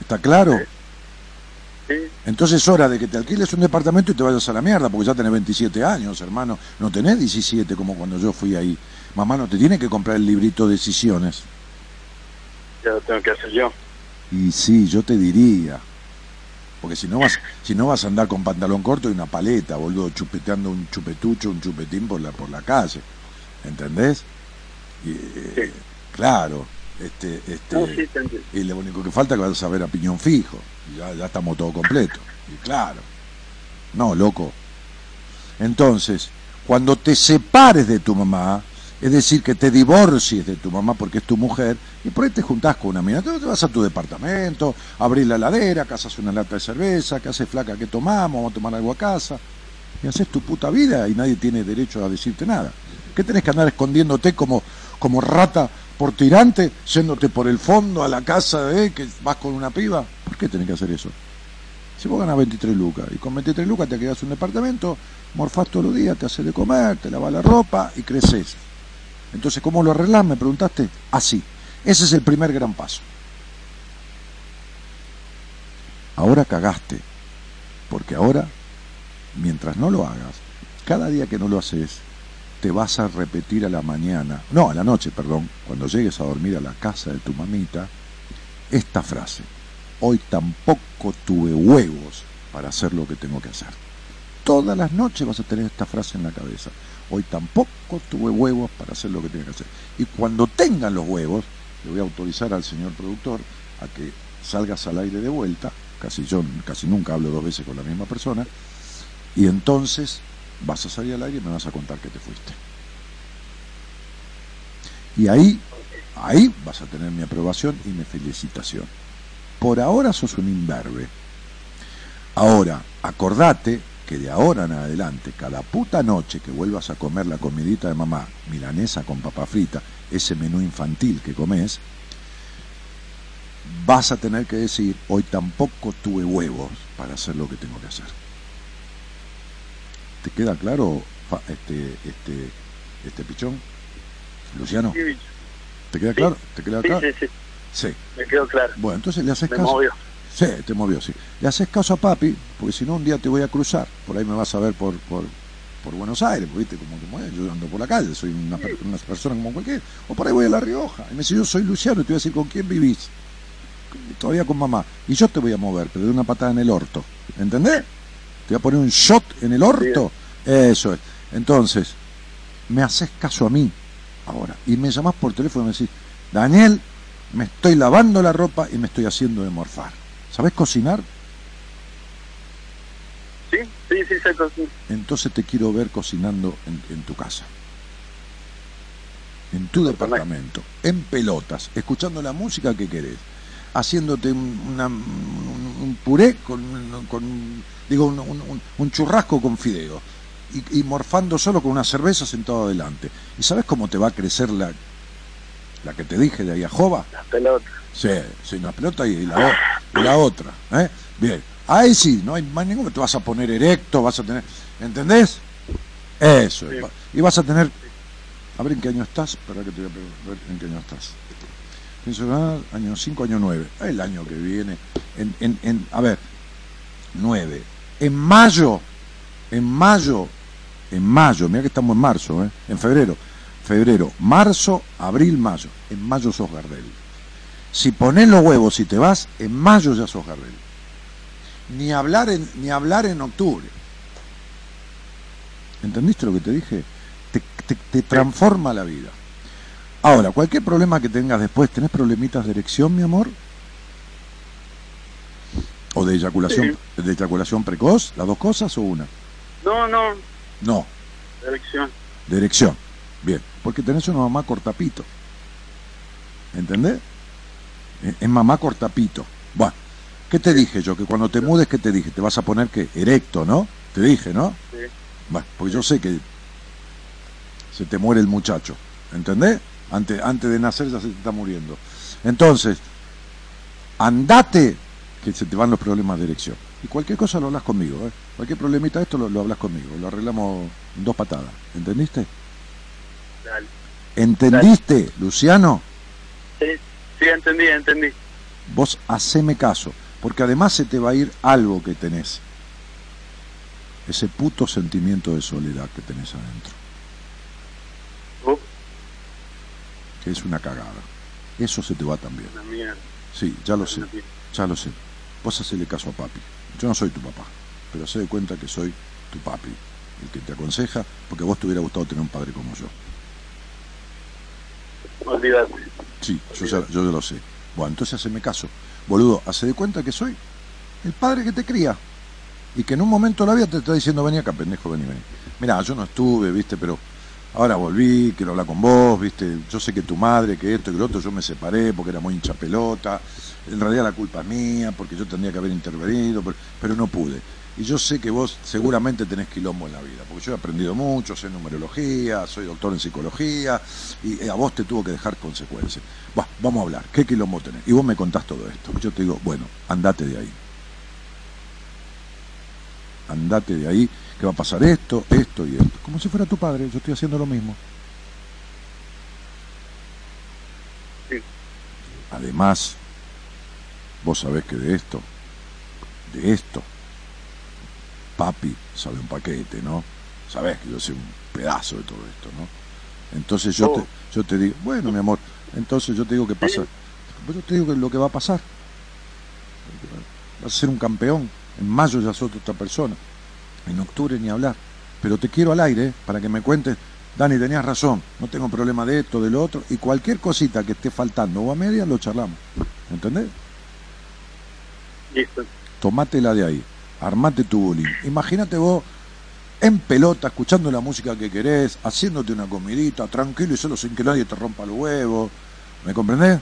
¿Está claro? Entonces es hora de que te alquiles un departamento y te vayas a la mierda, porque ya tenés 27 años, hermano. No tenés 17 como cuando yo fui ahí. Mamá no te tiene que comprar el librito de decisiones. Ya lo tengo que hacer yo. Y sí, yo te diría. Porque si no vas, si no vas a andar con pantalón corto y una paleta, boludo, chupeteando un chupetucho, un chupetín por la, por la calle. ¿Entendés? sí. Claro. Este, este, y lo único que falta es que vas a ver a piñón fijo. Y ya, ya estamos todo completo. Y claro. No, loco. Entonces, cuando te separes de tu mamá, es decir, que te divorcies de tu mamá porque es tu mujer, y por ahí te juntás con una mina, te vas a tu departamento, abrís la ladera, casas una lata de cerveza, que hace flaca que tomamos, vamos a tomar algo a casa, y haces tu puta vida y nadie tiene derecho a decirte nada. ¿Qué tenés que andar escondiéndote como, como rata por tirante, yéndote por el fondo a la casa de que vas con una piba? ¿Por qué tenés que hacer eso? Si vos ganas 23 lucas y con 23 lucas te quedas un departamento, morfás todos los días, te haces de comer, te lavas la ropa y creces. Entonces, ¿cómo lo arreglás? Me preguntaste. Así. Ese es el primer gran paso. Ahora cagaste. Porque ahora, mientras no lo hagas, cada día que no lo haces, te vas a repetir a la mañana, no, a la noche, perdón, cuando llegues a dormir a la casa de tu mamita, esta frase. Hoy tampoco tuve huevos para hacer lo que tengo que hacer. Todas las noches vas a tener esta frase en la cabeza. Hoy tampoco tuve huevos para hacer lo que tenía que hacer. Y cuando tengan los huevos, le voy a autorizar al señor productor a que salgas al aire de vuelta, casi yo casi nunca hablo dos veces con la misma persona, y entonces vas a salir al aire y me vas a contar que te fuiste. Y ahí, ahí vas a tener mi aprobación y mi felicitación. Por ahora sos un imberbe. Ahora, acordate de ahora en adelante, cada puta noche que vuelvas a comer la comidita de mamá, milanesa con papa frita, ese menú infantil que comes, vas a tener que decir, hoy tampoco tuve huevos para hacer lo que tengo que hacer. ¿Te queda claro este, este, este pichón? Luciano. ¿Te queda claro? ¿Te queda claro? Sí, sí, sí. Me quedó claro. Bueno, entonces le haces caso. Sí, te movió, sí. Le haces caso a papi, porque si no un día te voy a cruzar. Por ahí me vas a ver por, por, por Buenos Aires, ¿viste? Como, como yo ando por la calle, soy una, persona como cualquier. O por ahí voy a La Rioja. Y me dice, yo soy Luciano, y te voy a decir, ¿con quién vivís? Todavía con mamá. Y yo te voy a mover, pero de una patada en el orto. ¿Entendés? Te voy a poner un shot en el orto. Eso es. Entonces, me haces caso a mí ahora. Y me llamás por teléfono y me decís, Daniel, me estoy lavando la ropa y me estoy haciendo de morfar. ¿Sabes cocinar? Sí, sí, sí, sé cocinar. Entonces te quiero ver cocinando en, tu casa. En tu departamento, en pelotas, escuchando la música que querés, haciéndote un, puré con, digo, un, churrasco con fideo y, morfando solo con una cerveza sentado adelante. ¿Y sabes cómo te va a crecer la, la que te dije de ahí a Jova? La pelota. Sí, sí, una pelota y la, la otra. ¿eh? Bien, ahí sí, no hay más ninguno, te vas a poner erecto, vas a tener, ¿entendés? Eso, y vas a tener, a ver en qué año estás, para que te voy a ver en qué año estás. Pienso que año 5, año 9, el año que viene, en, en, en, a ver, 9, en mayo, en mayo, en mayo, mira que estamos en marzo, ¿eh? en febrero, febrero, marzo, abril, mayo, en mayo sos Gardel. Si pones los huevos y te vas, en mayo ya sos Gardel. Ni hablar en, ni hablar en octubre. ¿Entendiste lo que te dije? Te, transforma la vida. Ahora, cualquier problema que tengas después, ¿tenés problemitas de erección, mi amor? ¿O de eyaculación, de eyaculación precoz? ¿Las dos cosas o una? No, no. No. De erección. De erección. Bien. Porque tenés una mamá cortapito. ¿Entendés? Es mamá cortapito. Bueno, ¿qué te dije yo? Que cuando te mudes, ¿qué te dije? Te vas a poner que erecto, ¿no? Te dije, ¿no? Sí. Bueno, porque yo sé que se te muere el muchacho, ¿entendés? Antes, antes de nacer ya se te está muriendo. Entonces, andate que se te van los problemas de erección. Y cualquier cosa lo hablas conmigo, ¿eh? Cualquier problemita de esto lo, hablas conmigo, lo arreglamos en dos patadas. ¿Entendiste? Dale. ¿Entendiste, Luciano? Sí. Sí, entendí, entendí. Vos haceme caso, porque además se te va a ir algo que tenés. Ese puto sentimiento de soledad que tenés adentro. Uh. Que es una cagada. Eso se te va también. Una mierda. Sí, ya lo sé. Ya lo sé. Vos hacele caso a papi. Yo no soy tu papá, pero se de cuenta que soy tu papi, el que te aconseja, porque a vos te hubiera gustado tener un padre como yo. Olvídate. Sí, yo ya, lo sé. Bueno, entonces haceme caso. Boludo, hace de cuenta que soy el padre que te cría. Y que en un momento la vida te está diciendo, vení acá, pendejo, vení, vení. Mirá, yo no estuve, viste, pero ahora volví, quiero hablar con vos, viste. Yo sé que tu madre, que esto y que lo otro, yo me separé porque era muy hincha pelota. En realidad la culpa es mía, porque yo tendría que haber intervenido, pero no pude. Y yo sé que vos seguramente tenés quilombo en la vida, porque yo he aprendido mucho, sé numerología, soy doctor en psicología, y a vos te tuvo que dejar consecuencias. vamos a hablar, ¿qué quilombo tenés? Y vos me contás todo esto. Yo te digo, bueno, andate de ahí. Andate de ahí, que va a pasar esto, esto y esto. Como si fuera tu padre, yo estoy haciendo lo mismo. Además, vos sabés que de esto, de esto, papi sabe un paquete, ¿no? Sabes que yo soy un pedazo de todo esto, ¿no? Entonces yo, te, oh. yo te digo, bueno, mi amor, entonces yo te digo que pasa, yo te digo que lo que va a pasar. Vas a ser un campeón. En mayo ya sos otra persona. En octubre ni hablar. Pero te quiero al aire ¿eh? para que me cuentes, Dani, tenías razón, no tengo problema de esto, de lo otro, y cualquier cosita que esté faltando o a media lo charlamos. ¿Entendés? Listo. Tomátela de ahí armate tu bullying. Imagínate vos en pelota, escuchando la música que querés, haciéndote una comidita, tranquilo y solo sin que nadie te rompa los huevos. ¿Me comprendés?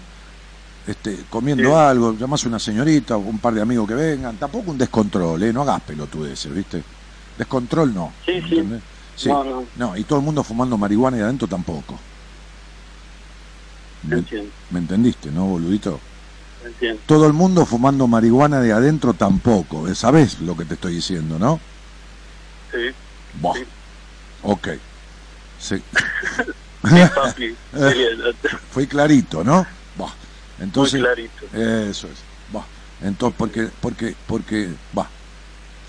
Este, comiendo algo, llamás a una señorita o un par de amigos que vengan. Tampoco un descontrol, ¿eh? No hagas pelotudeces, ¿viste? Descontrol no. Sí, sí. sí. No, no. y todo el mundo fumando marihuana y adentro tampoco. ¿Me, ¿Me entendiste, no, boludito? Todo el mundo fumando marihuana de adentro tampoco. Eh, ¿Sabes lo que te estoy diciendo, no? Sí. Ok. (laughs) (laughs) Eh, fue clarito, ¿no? Entonces, Muy clarito. Eso es. Entonces, porque, porque, porque, va.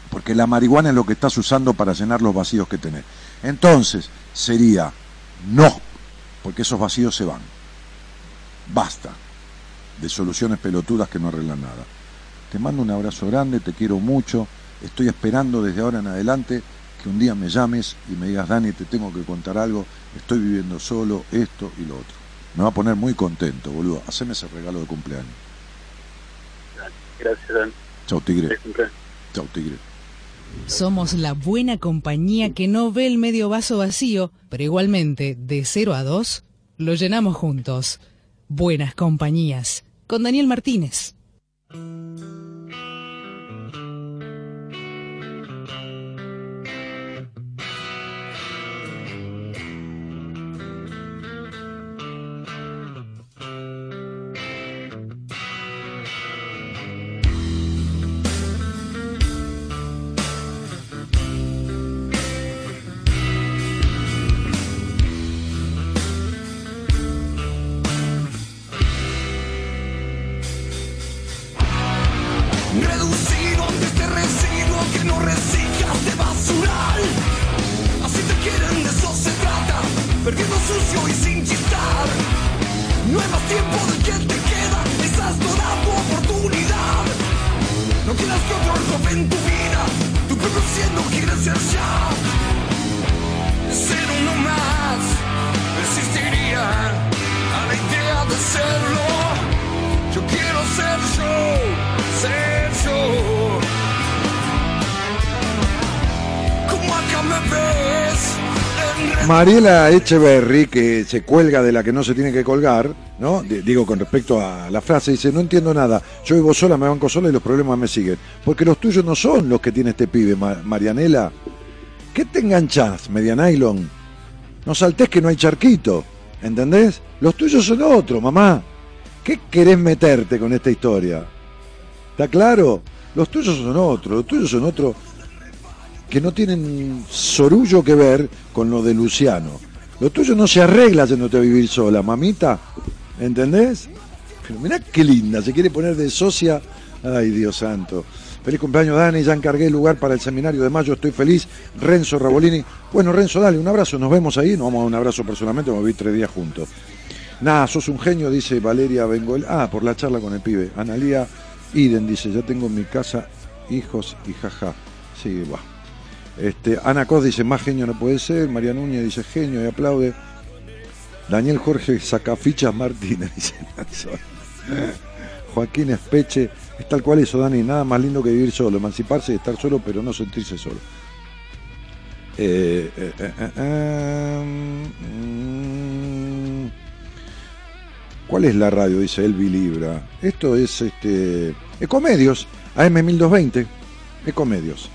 Porque la marihuana es lo que estás usando para llenar los vacíos que tenés. Entonces, sería no, porque esos vacíos se van. Basta de soluciones pelotudas que no arreglan nada. Te mando un abrazo grande, te quiero mucho, estoy esperando desde ahora en adelante que un día me llames y me digas, Dani, te tengo que contar algo, estoy viviendo solo, esto y lo otro. Me va a poner muy contento, boludo. Haceme ese regalo de cumpleaños. Gracias, Dan. Chau, tigre. Chau, tigre. Somos la buena compañía que no ve el medio vaso vacío, pero igualmente, de 0 a 2, lo llenamos juntos. Buenas compañías con Daniel Martínez. Mariela Echeverry, que se cuelga de la que no se tiene que colgar, ¿no? digo con respecto a la frase, dice, no entiendo nada, yo vivo sola, me banco sola y los problemas me siguen. Porque los tuyos no son los que tiene este pibe, Marianela. ¿Qué te enganchás, media nylon? No saltés que no hay charquito, ¿entendés? Los tuyos son otros, mamá. ¿Qué querés meterte con esta historia? ¿Está claro? Los tuyos son otros, los tuyos son otros que no tienen sorullo que ver con lo de Luciano. Lo tuyo no se arregla yéndote a vivir sola, mamita. ¿Entendés? Pero mirá qué linda, se quiere poner de socia. Ay, Dios santo. Feliz cumpleaños, Dani. Ya encargué el lugar para el seminario de mayo. Estoy feliz. Renzo Rabolini. Bueno, Renzo, dale un abrazo. Nos vemos ahí. Nos vamos a dar un abrazo personalmente. Vamos a vivir tres días juntos. Nada, sos un genio, dice Valeria Bengol. Ah, por la charla con el pibe. Analía Iden dice: Ya tengo en mi casa hijos y jaja. Sí, va. Este, Ana Cos dice, más genio no puede ser. María Núñez dice, genio y aplaude. Daniel Jorge Sacafichas Martínez, (laughs) dice Joaquín Espeche, es tal cual eso, Dani, nada más lindo que vivir solo, emanciparse y estar solo, pero no sentirse solo. Eh, eh, eh, mm, ¿Cuál es la radio? Dice Elvi Libra. Esto es este. Ecomedios, AM1220. Ecomedios.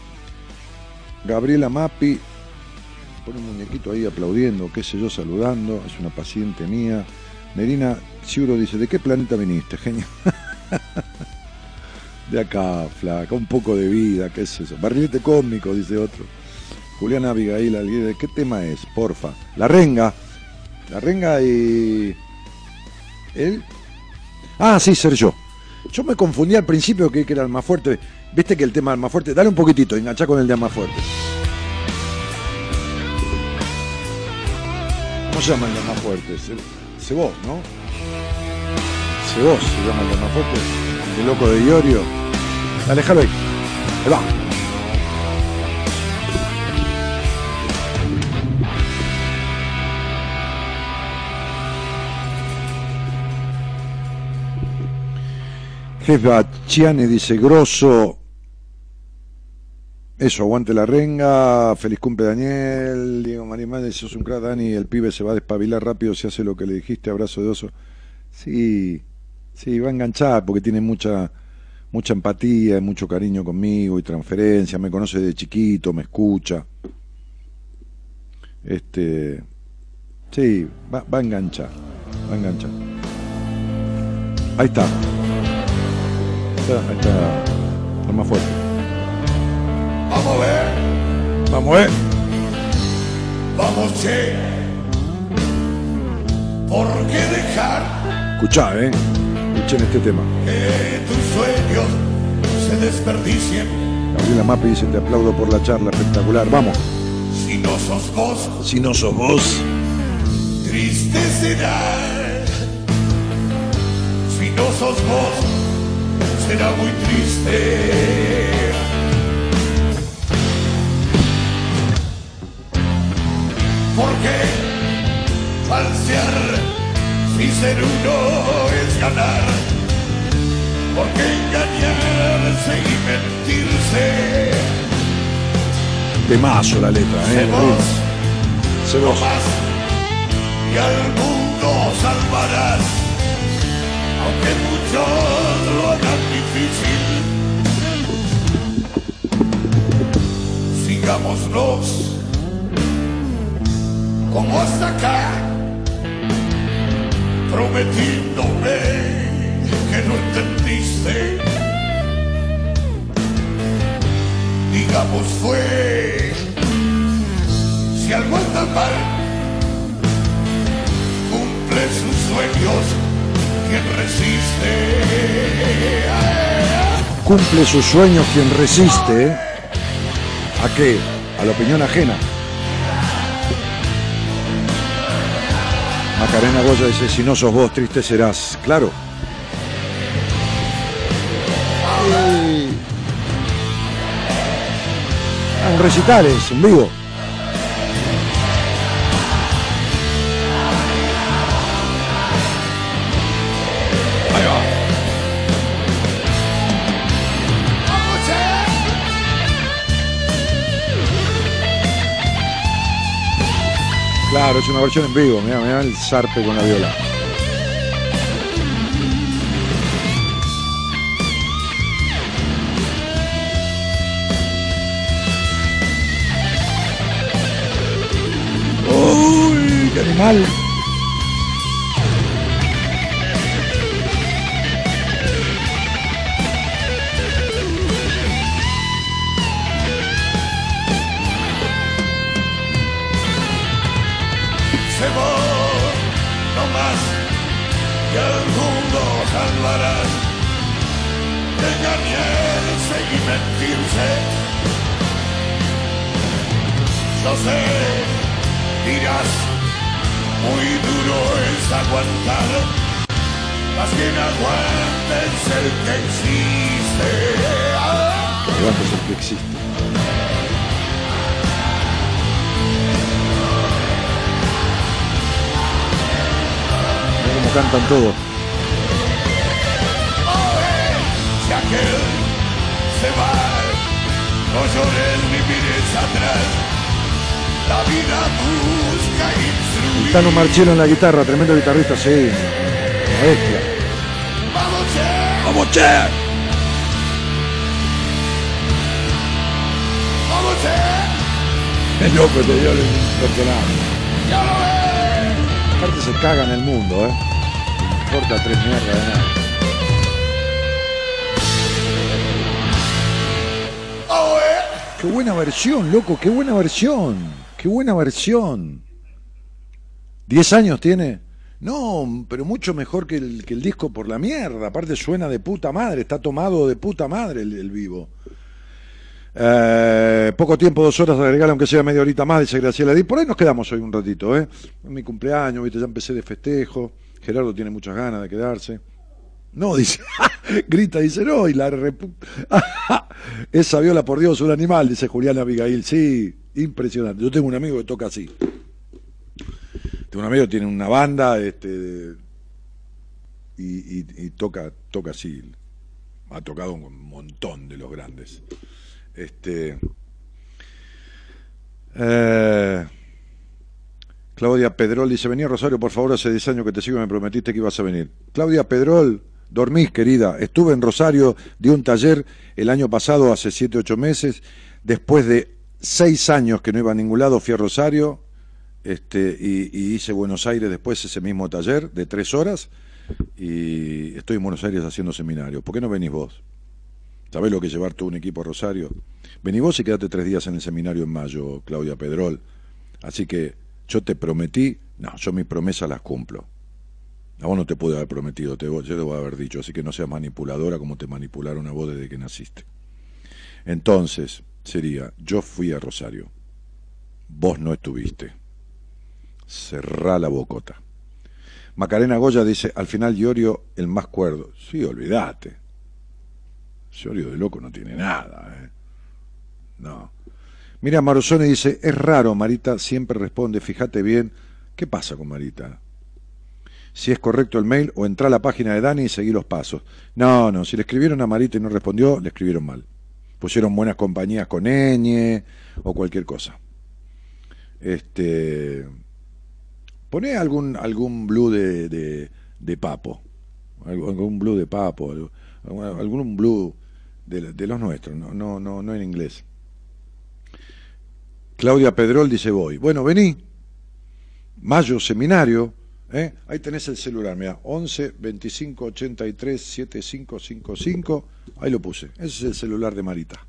Gabriela Mapi. Pone un muñequito ahí aplaudiendo, qué sé yo, saludando. Es una paciente mía. Medina Ciuro dice: ¿De qué planeta viniste, genio? (laughs) de acá, flaca, un poco de vida, qué es eso. Barrilete cómico, dice otro. Juliana Abigail, ¿de qué tema es? Porfa. La renga. La renga y. ¿Él? Ah, sí, ser yo. Yo me confundí al principio que, era el más fuerte. Viste que el tema más fuerte. Dale un poquitito, engancha con el de más fuerte. ¿Cómo se llama el de más fuerte? Cebos, ¿no? Cebos se llama el de más fuerte. El loco de Iorio. Dale, déjalo ahí. Ahí va. Jefa Chiane dice, grosso. Eso, aguante la renga. Feliz cumple Daniel. Diego Marimán dice, sos un crack, Dani. El pibe se va a despabilar rápido si hace lo que le dijiste. Abrazo de oso. Sí, sí, va a enganchar porque tiene mucha, mucha empatía, mucho cariño conmigo y transferencia. Me conoce de chiquito, me escucha. Este, sí, va, va a enganchar. Va a enganchar. Ahí está ahí está, más fuerte. Vamos a ver. Vamos a ver. Vamos, che. ¿Por qué dejar? Escuchá, eh. Escuchen este tema. Que tus sueños se desperdicien. Gabriela Mapi dice: Te aplaudo por la charla espectacular. Vamos. Si no sos vos. Si no sos vos. Triste será. Si no sos vos será muy triste. Porque falsear si ser uno es ganar. Porque engañarse y mentirse. Temazo la letra, ¿eh? Se vos. y al mundo salvarás. Aunque muchos hagan Sigámonos como hasta acá, prometiéndome que no entendiste. Digamos fue, si algo anda mal, cumple sus sueños resiste cumple sus sueños quien resiste. ¿A qué? A la opinión ajena. Macarena Goya dice, si no sos vos, triste serás. Claro. En recitales, en vivo. Claro, es una versión en vivo, mira, mira el zarpe con la viola. ¡Uy, qué animal! No sé, dirás, muy duro es aguantar, más bien aguantes el que existe. Aguantes el que existe. cantan todos. Si aquel se va, no llores ni mires atrás. La vida busca instruir. Tano Marchero en la guitarra, tremendo guitarrista, sí. La bestia. Vamos, che, ¡Vamos, che! vamos, che. Es loco este dios, es impresionante. Ya lo ves. Aparte se caga en el mundo, ¿eh? No importa tres mierdas de nada. Qué buena versión, loco, qué buena versión. Qué buena versión. ¿Diez años tiene? No, pero mucho mejor que el, que el disco por la mierda. Aparte suena de puta madre, está tomado de puta madre el, vivo. Eh, poco tiempo, dos horas, agregar aunque sea media horita más, dice Graciela Di. Por ahí nos quedamos hoy un ratito, ¿eh? Es mi cumpleaños, viste, ya empecé de festejo. Gerardo tiene muchas ganas de quedarse. No, dice, (laughs) grita, dice, no, y la repu... (laughs) Esa viola, por Dios, un animal, dice Juliana Abigail. Sí, impresionante. Yo tengo un amigo que toca así. Tengo un amigo que tiene una banda, este, y, y- y toca, toca así. Ha tocado un montón de los grandes. Este. eh, Claudia Pedrol dice, venía Rosario, por favor, hace 10 años que te sigo me prometiste que ibas a venir. Claudia Pedrol, dormís, querida. Estuve en Rosario, di un taller el año pasado, hace 7, 8 meses. Después de 6 años que no iba a ningún lado, fui a Rosario este, y, hice Buenos Aires después ese mismo taller de 3 horas. Y estoy en Buenos Aires haciendo seminario. ¿Por qué no venís vos? ¿Sabés lo que llevar todo un equipo a Rosario? Vení vos y quédate tres días en el seminario en mayo, Claudia Pedrol. Así que yo te prometí, no, yo mis promesas las cumplo. A vos no te pude haber prometido, te, yo te voy a haber dicho, así que no seas manipuladora como te manipularon a vos desde que naciste. Entonces, sería, yo fui a Rosario, vos no estuviste. Cerrá la bocota. Macarena Goya dice, al final Iorio el más cuerdo. Sí, olvídate. Iorio de loco no tiene nada, ¿eh? No. Mira, Marozone dice, es raro, Marita siempre responde, fíjate bien, ¿qué pasa con Marita? Si es correcto el mail o entra a la página de Dani y seguí los pasos. No, no, si le escribieron a Marita y no respondió, le escribieron mal. Pusieron buenas compañías con ñ o cualquier cosa. Este, Poné algún, algún blue de, de, papo, algún blue de papo, algún blue de, de los nuestros, no, no, no, no en inglés. Claudia Pedrol dice voy. Bueno, vení. Mayo, seminario. ¿Eh? Ahí tenés el celular, mira, 11 25 83 7555. Ahí lo puse. Ese es el celular de Marita.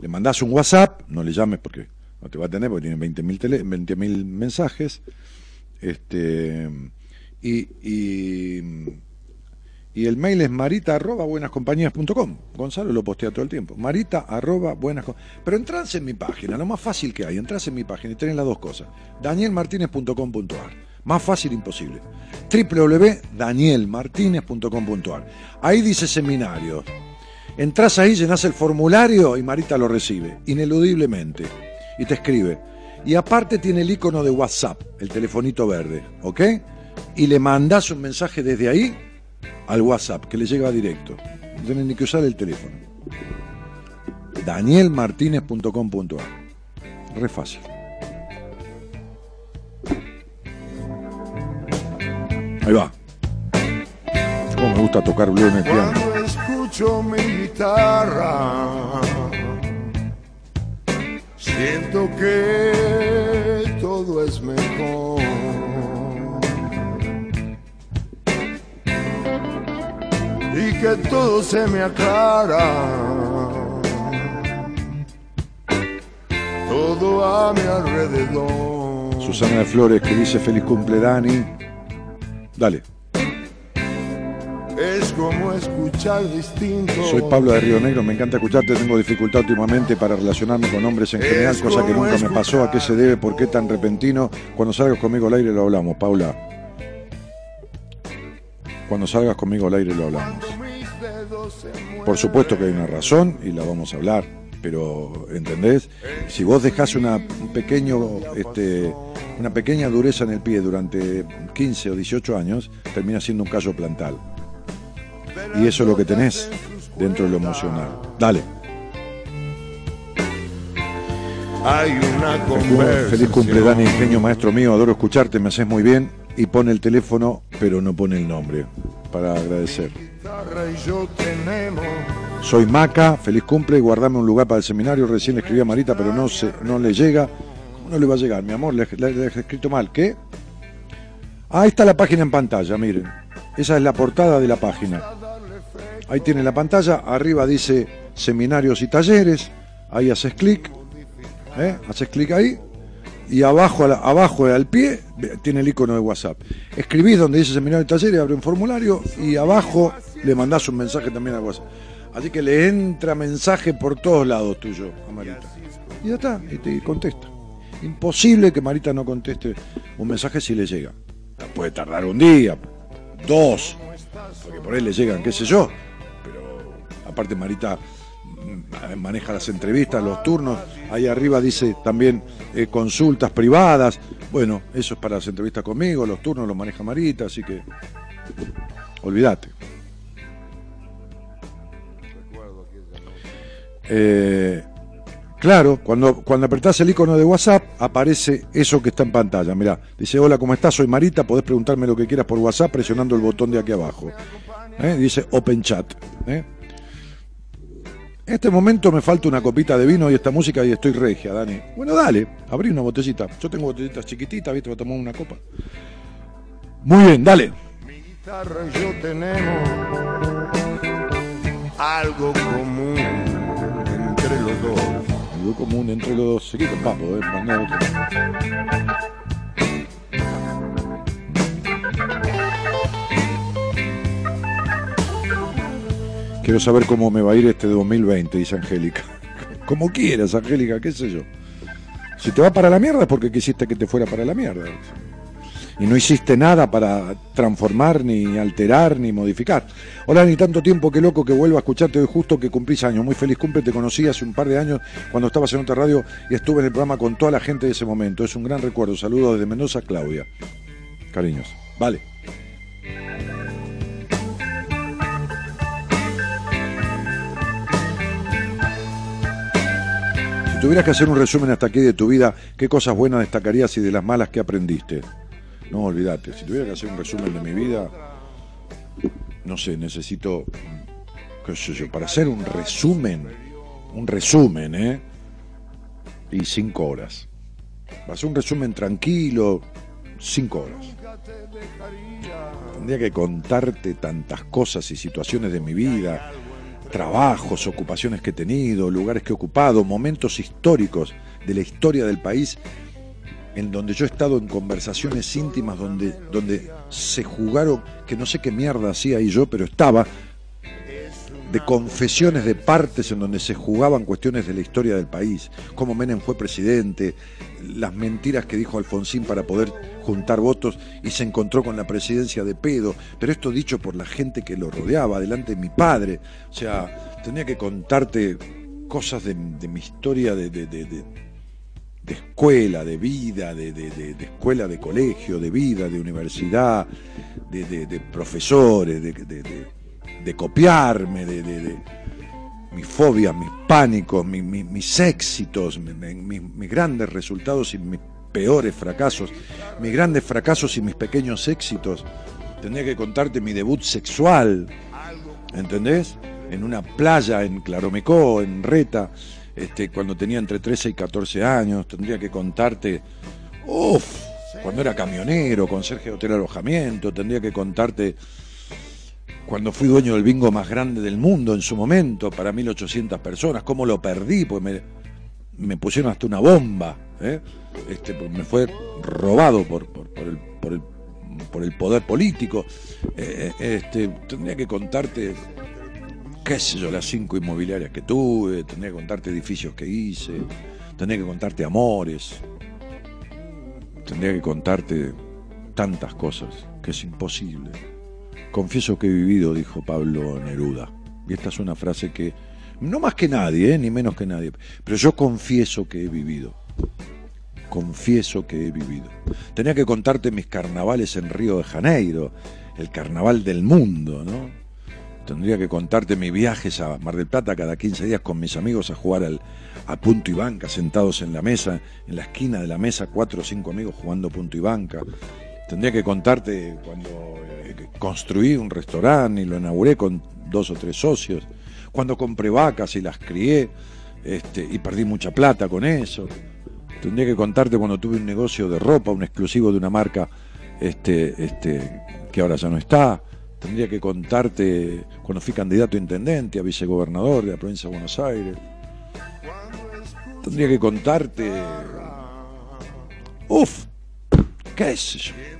Le mandás un WhatsApp, no le llames porque no te va a tener, porque tiene 20.000 tele- 20.000 mensajes. Este, y, y, y el mail es marita arroba buenascompañías.com. Gonzalo lo postea todo el tiempo. Marita arroba buenas Pero entras en mi página, lo más fácil que hay. Entras en mi página y tenés las dos cosas. danielmartinez.com.ar. Más fácil imposible. www.danielmartinez.com.ar. Ahí dice seminario. Entrás ahí, llenás el formulario y Marita lo recibe, ineludiblemente. Y te escribe. Y aparte tiene el icono de WhatsApp, el telefonito verde, ¿ok? Y le mandás un mensaje desde ahí al WhatsApp, que le llega directo. No tenés ni que usar el teléfono. danielmartinez.com.ar Re fácil. Ahí va. Cómo me gusta tocar blue en el piano. Cuando escucho mi guitarra, siento que todo es mejor. Y que todo se me aclara. Todo a mi alrededor. Susana de Flores que dice feliz cumple Dani. Dale. Es como escuchar distinto. Soy Pablo de Río Negro, me encanta escucharte, tengo dificultad últimamente para relacionarme con hombres en general, Es cosa que nunca me pasó, ¿a qué se debe? ¿Por qué tan repentino? Cuando salgas conmigo al aire lo hablamos, Paula. Cuando salgas conmigo al aire lo hablamos. Por supuesto que hay una razón y la vamos a hablar, pero ¿entendés? Si vos dejás una, un pequeño este, una pequeña dureza en el pie durante 15 o 18 años termina siendo un callo plantal. Y eso es lo que tenés dentro de lo emocional. Dale. Hay una Feliz cumple, Dani, ingenio maestro mío, adoro escucharte, me haces muy bien. Y pone el teléfono, pero no pone el nombre, para agradecer. Soy Maca, feliz cumple, guardame un lugar para el seminario, recién le escribí a Marita, pero no, se, no le llega. ¿Cómo no le va a llegar, mi amor? Le, he escrito mal, ¿qué? Ah, está la página en pantalla, miren. Esa es la portada de la página. Ahí tiene la pantalla, arriba dice seminarios y talleres, ahí haces clic ¿eh? haces clic ahí y abajo, abajo al pie tiene el icono de WhatsApp. Escribís donde dice seminario de taller y abre un formulario y abajo le mandás un mensaje también a WhatsApp. Así que le entra mensaje por todos lados tuyo a Marita. Y ya está, y te contesta. Imposible que Marita no conteste un mensaje si le llega. Puede tardar un día, dos, porque por ahí le llegan, qué sé yo. Pero aparte Marita maneja las entrevistas, los turnos. Ahí arriba dice también eh, consultas privadas. Bueno, eso es para las entrevistas conmigo, los turnos los maneja Marita, así que olvídate. Eh, claro, cuando, cuando apretás el icono de WhatsApp aparece eso que está en pantalla. Mirá, dice, hola, ¿cómo estás? Soy Marita, podés preguntarme lo que quieras por WhatsApp presionando el botón de aquí abajo. ¿Eh? Dice Open Chat. En este momento me falta una copita de vino y esta música y estoy regia, Dani. Bueno, dale, abrí una botellita. Yo tengo botellitas chiquititas, ¿viste? Voy a tomar una copa. Muy bien, dale. Mi guitarra y yo tenemos algo común entre los dos. Algo común entre los dos. Seguí con papo, eh. Quiero saber cómo me va a ir este 2020, dice Angélica. (laughs) Como quieras, Angélica, qué sé yo. Si te va para la mierda es porque quisiste que te fuera para la mierda. Y no hiciste nada para transformar, ni alterar, ni modificar. Hola, ni tanto tiempo, qué loco que vuelvo a escucharte hoy justo que cumplís años. Muy feliz cumple, te conocí hace un par de años cuando estabas en otra radio y estuve en el programa con toda la gente de ese momento. Es un gran recuerdo. Saludos desde Mendoza, Claudia. Cariños. Vale. Si tuvieras que hacer un resumen hasta aquí de tu vida, ¿qué cosas buenas destacarías y de las malas que aprendiste? No, olvídate. Si tuviera que hacer un resumen de mi vida, no sé, necesito, qué sé yo, para hacer un resumen, un resumen, ¿eh? Y cinco horas. Va a ser un resumen tranquilo, cinco horas. Tendría que contarte tantas cosas y situaciones de mi vida, trabajos, ocupaciones que he tenido, lugares que he ocupado, momentos históricos de la historia del país en donde yo he estado en conversaciones íntimas donde, donde se jugaron, que no sé qué mierda hacía ahí yo, pero estaba, de confesiones de partes en donde se jugaban cuestiones de la historia del país, cómo Menem fue presidente, las mentiras que dijo Alfonsín para poder juntar votos y se encontró con la presidencia de pedo, pero esto dicho por la gente que lo rodeaba, delante de mi padre, o sea, tenía que contarte cosas de, mi historia de, de, de, escuela, de vida, de, escuela, de colegio, de vida, de universidad, de, profesores, de de copiarme, de, mis fobias, mis pánicos, mis éxitos, mis, grandes resultados y mis peores fracasos, mis grandes fracasos y mis pequeños éxitos. Tendría que contarte mi debut sexual, ¿entendés? En una playa en Claromecó, en Reta, este, cuando tenía entre 13 y 14 años. Tendría que contarte, uff, cuando era camionero, con Sergio Hotel Alojamiento. Tendría que contarte cuando fui dueño del bingo más grande del mundo en su momento, para 1800 personas, cómo lo perdí, pues me, pusieron hasta una bomba, ¿eh? este, pues me fue robado por, el, por, el, por el poder político. Eh, eh, este, tendría que contarte, qué sé yo, las cinco inmobiliarias que tuve, tendría que contarte edificios que hice, tendría que contarte amores, tendría que contarte tantas cosas que es imposible. Confieso que he vivido, dijo Pablo Neruda. Y esta es una frase que, no más que nadie, ¿eh? ni menos que nadie, pero yo confieso que he vivido. confieso que he vivido. Tenía que contarte mis carnavales en Río de Janeiro, el carnaval del mundo, ¿no? Tendría que contarte mis viajes a Mar del Plata cada 15 días con mis amigos a jugar al, a punto y banca, sentados en la mesa, en la esquina de la mesa, cuatro o cinco amigos jugando punto y banca. Tendría que contarte cuando eh, construí un restaurante y lo inauguré con dos o tres socios, cuando compré vacas y las crié este, y perdí mucha plata con eso. Tendría que contarte cuando tuve un negocio de ropa, un exclusivo de una marca este, este, que ahora ya no está. Tendría que contarte cuando fui candidato a intendente, a vicegobernador de la provincia de Buenos Aires. Tendría que contarte. Uf, qué es yo.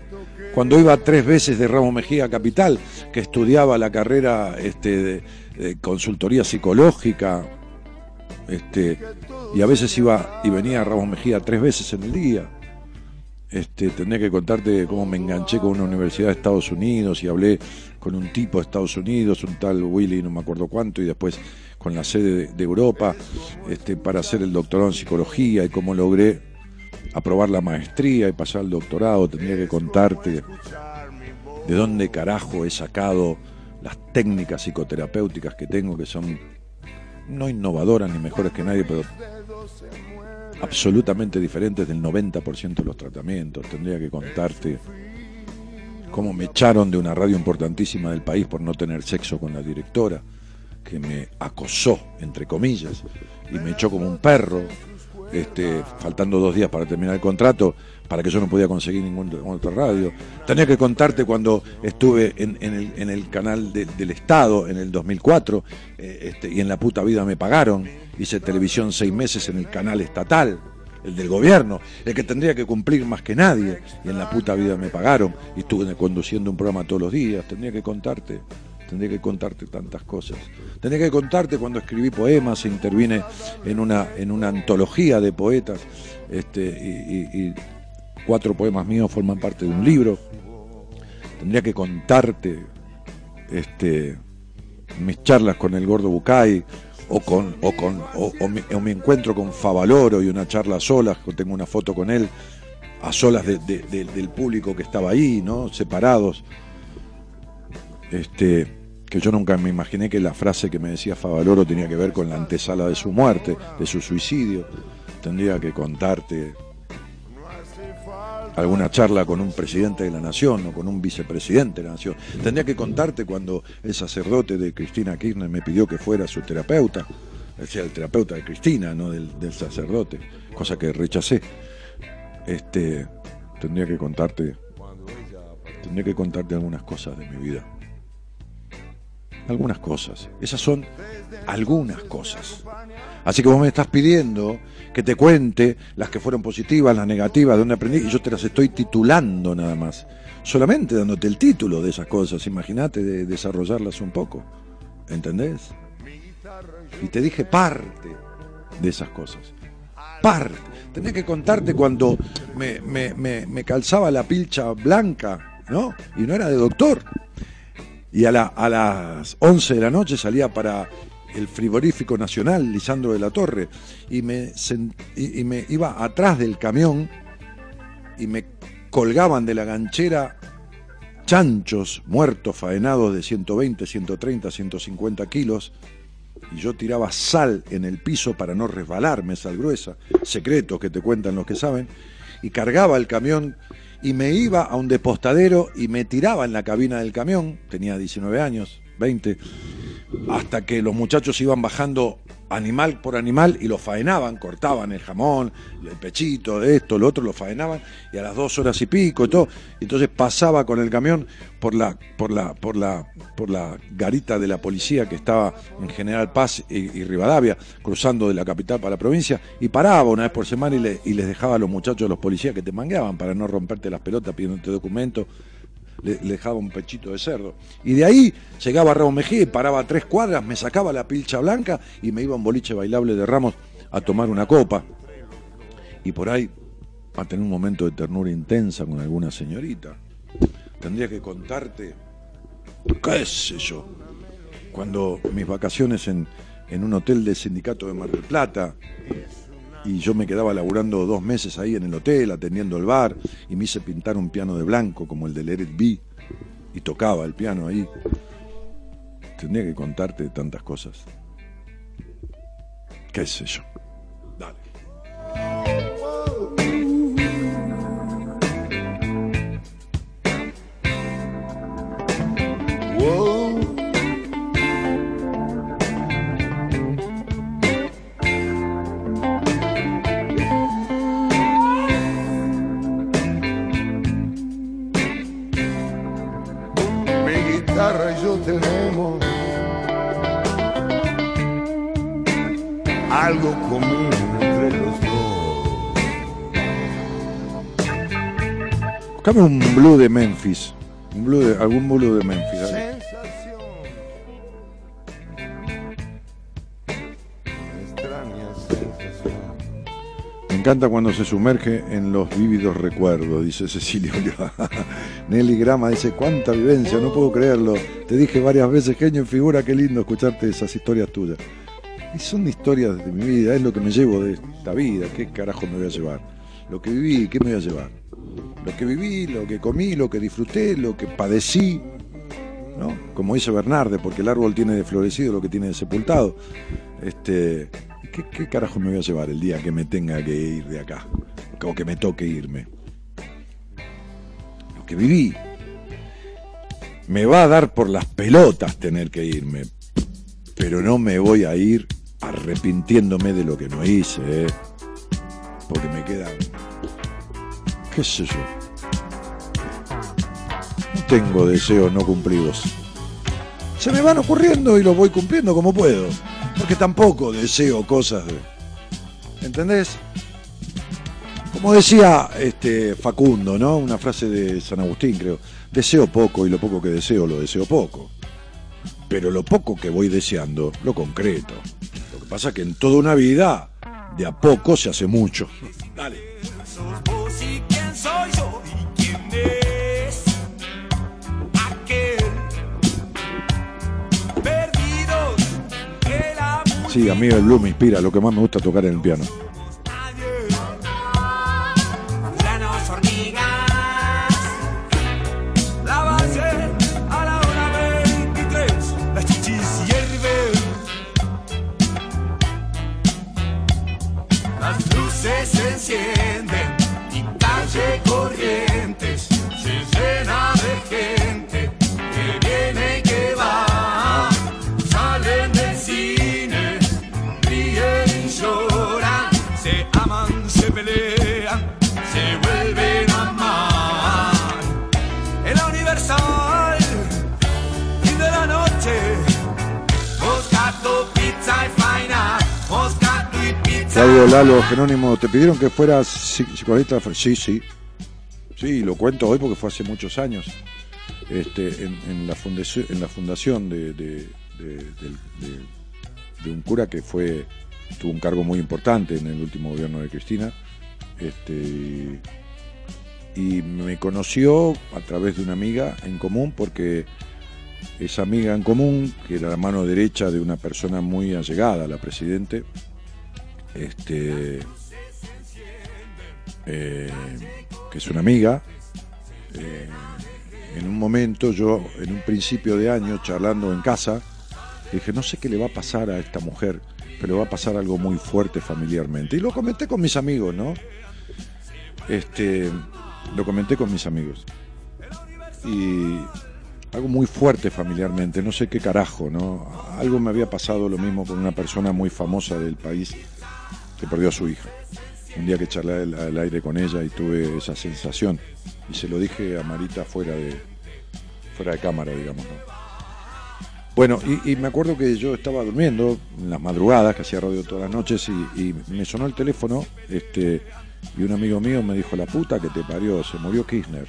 Cuando iba tres veces de Ramos Mejía Capital, que estudiaba la carrera este, de, consultoría psicológica, este, y a veces iba y venía a Ramos Mejía tres veces en el día. Este, tendría que contarte cómo me enganché con una universidad de Estados Unidos y hablé con un tipo de Estados Unidos, un tal Willy, no me acuerdo cuánto, y después con la sede de, Europa este, para hacer el doctorado en psicología y cómo logré aprobar la maestría y pasar al doctorado. Tendría que contarte de dónde carajo he sacado las técnicas psicoterapéuticas que tengo, que son no innovadoras ni mejores que nadie, pero absolutamente diferentes del 90% de los tratamientos. Tendría que contarte cómo me echaron de una radio importantísima del país por no tener sexo con la directora, que me acosó, entre comillas, y me echó como un perro, este, faltando dos días para terminar el contrato, para que yo no podía conseguir ninguna otra radio. Tenía que contarte cuando estuve en, el, canal del Estado en el 2004 eh, este, y en la puta vida me pagaron. Hice televisión seis meses en el canal estatal, el del gobierno, el que tendría que cumplir más que nadie. Y en la puta vida me pagaron y estuve conduciendo un programa todos los días. Tendría que contarte tendría que contarte tantas cosas. Tendría que contarte cuando escribí poemas e intervine en una, en una antología de poetas este, y, cuatro poemas míos forman parte de un libro. Tendría que contarte este, mis charlas con el gordo Bucay o con o con o, mi, encuentro con Favaloro y una charla a solas, tengo una foto con él a solas del público que estaba ahí, ¿no? separados este, que yo nunca me imaginé que la frase que me decía Favaloro tenía que ver con la antesala de su muerte, de su suicidio. Tendría que contarte alguna charla con un presidente de la nación o con un vicepresidente de la nación. Tendría que contarte cuando el sacerdote de Cristina Kirchner me pidió que fuera su terapeuta, decía el terapeuta de Cristina, no del, del sacerdote, cosa que rechacé. Este, tendría que contarte, tendría que contarte algunas cosas de mi vida algunas cosas. Esas son algunas cosas. Así que vos me estás pidiendo que te cuente las que fueron positivas, las negativas, de dónde aprendí, y yo te las estoy titulando nada más. Solamente dándote el título de esas cosas. Imagínate de desarrollarlas un poco. ¿Entendés? Y te dije parte de esas cosas. Parte. Tenía que contarte cuando me, me, me, me calzaba la pilcha blanca, ¿no? Y no era de doctor y a, las 11 de la noche salía para el frigorífico nacional Lisandro de la Torre y me, y, me iba atrás del camión y me colgaban de la ganchera chanchos muertos faenados de 120, 130, 150 kilos y yo tiraba sal en el piso para no resbalarme, sal gruesa, secretos que te cuentan los que saben, y cargaba el camión y me iba a un depostadero y me tiraba en la cabina del camión, tenía 19 años, 20, hasta que los muchachos iban bajando animal por animal y lo faenaban, cortaban el jamón, el pechito, esto, lo otro, lo faenaban y a las dos horas y pico y todo. Entonces pasaba con el camión por la, por la, por la, por la garita de la policía que estaba en General Paz y, Rivadavia, cruzando de la capital para la provincia, y paraba una vez por semana y, y les dejaba a los muchachos, a los policías que te mangueaban para no romperte las pelotas pidiéndote documento le, dejaba un pechito de cerdo. Y de ahí llegaba a Ramos Mejía y paraba a tres cuadras, me sacaba la pilcha blanca y me iba a un boliche bailable de Ramos a tomar una copa. Y por ahí a tener un momento de ternura intensa con alguna señorita. Tendría que contarte, qué sé yo, cuando mis vacaciones en, en un hotel de sindicato de Mar del Plata y yo me quedaba laburando dos meses ahí en el hotel, atendiendo el bar, y me hice pintar un piano de blanco como el de Let It Be, y tocaba el piano ahí. Tendría que contarte tantas cosas. ¿Qué sé yo? Buscame un blue de Memphis. Un blue de, algún blue de Memphis. Me encanta cuando se sumerge en los vívidos recuerdos, dice Cecilio (laughs) Nelly Grama dice, cuánta vivencia, no puedo creerlo. Te dije varias veces, genio en figura, qué lindo escucharte esas historias tuyas. Y son historias de mi vida, es lo que me llevo de esta vida, qué carajo me voy a llevar. Lo que viví, ¿qué me voy a llevar? Lo que viví, lo que comí, lo que disfruté, lo que padecí, ¿no? Como dice Bernarde, porque el árbol tiene de florecido lo que tiene de sepultado. Este, ¿qué, ¿Qué carajo me voy a llevar el día que me tenga que ir de acá? O que me toque irme. Lo que viví. Me va a dar por las pelotas tener que irme, pero no me voy a ir arrepintiéndome de lo que no hice, ¿eh? porque me quedan, qué sé yo, tengo deseos no cumplidos. Se me van ocurriendo y los voy cumpliendo como puedo, porque tampoco deseo cosas de... ¿Entendés? Como decía este Facundo, ¿no? Una frase de San Agustín, creo. Deseo poco y lo poco que deseo lo deseo poco pero lo poco que voy deseando lo concreto. Lo que pasa es que en toda una vida, de a poco se hace mucho. Dale. Sí, a mí el blue me inspira, lo que más me gusta tocar en el piano. Claudio Lalo Jerónimo, ¿te pidieron que fueras psicoanalista? Sí, sí. Sí, lo cuento hoy porque fue hace muchos años. Este, en, la, fundación, de, un cura que fue tuvo un cargo muy importante en el último gobierno de Cristina. Este, y me conoció a través de una amiga en común porque esa amiga en común, que era la mano derecha de una persona muy allegada la presidente, este, eh, que es una amiga. Eh, en un momento, yo, en un principio de año, charlando en casa, dije, no sé qué le va a pasar a esta mujer, pero va a pasar algo muy fuerte familiarmente. Y lo comenté con mis amigos, ¿no? Este, lo comenté con mis amigos. Y algo muy fuerte familiarmente, no sé qué carajo, ¿no? Algo me había pasado lo mismo con una persona muy famosa del país que perdió a su hija. Un día que charlé al, aire con ella y tuve esa sensación. Y se lo dije a Marita fuera de, fuera de cámara, digamos. Bueno, y, me acuerdo que yo estaba durmiendo en las madrugadas, que hacía radio todas las noches, y, me sonó el teléfono, este, y un amigo mío me dijo, la puta que te parió, se murió Kirchner.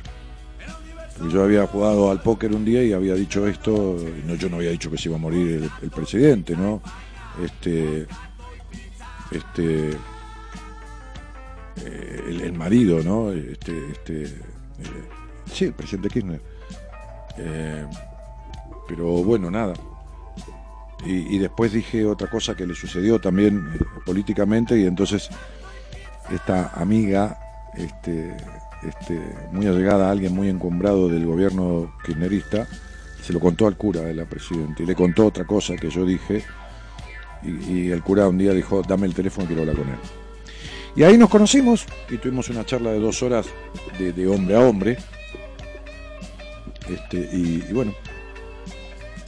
Porque yo había jugado al póker un día y había dicho esto, no, yo no había dicho que se iba a morir el, el presidente, ¿no? Este, este eh, el, marido, ¿no? Este, este, eh, sí, el presidente Kirchner. Eh, pero bueno, nada. Y, después dije otra cosa que le sucedió también políticamente y entonces esta amiga, este, este, muy allegada a alguien muy encumbrado del gobierno kirchnerista, se lo contó al cura de la presidenta y le contó otra cosa que yo dije y, el cura un día dijo, dame el teléfono quiero hablar con él. Y ahí nos conocimos y tuvimos una charla de dos horas de, hombre a hombre. Este, y, bueno,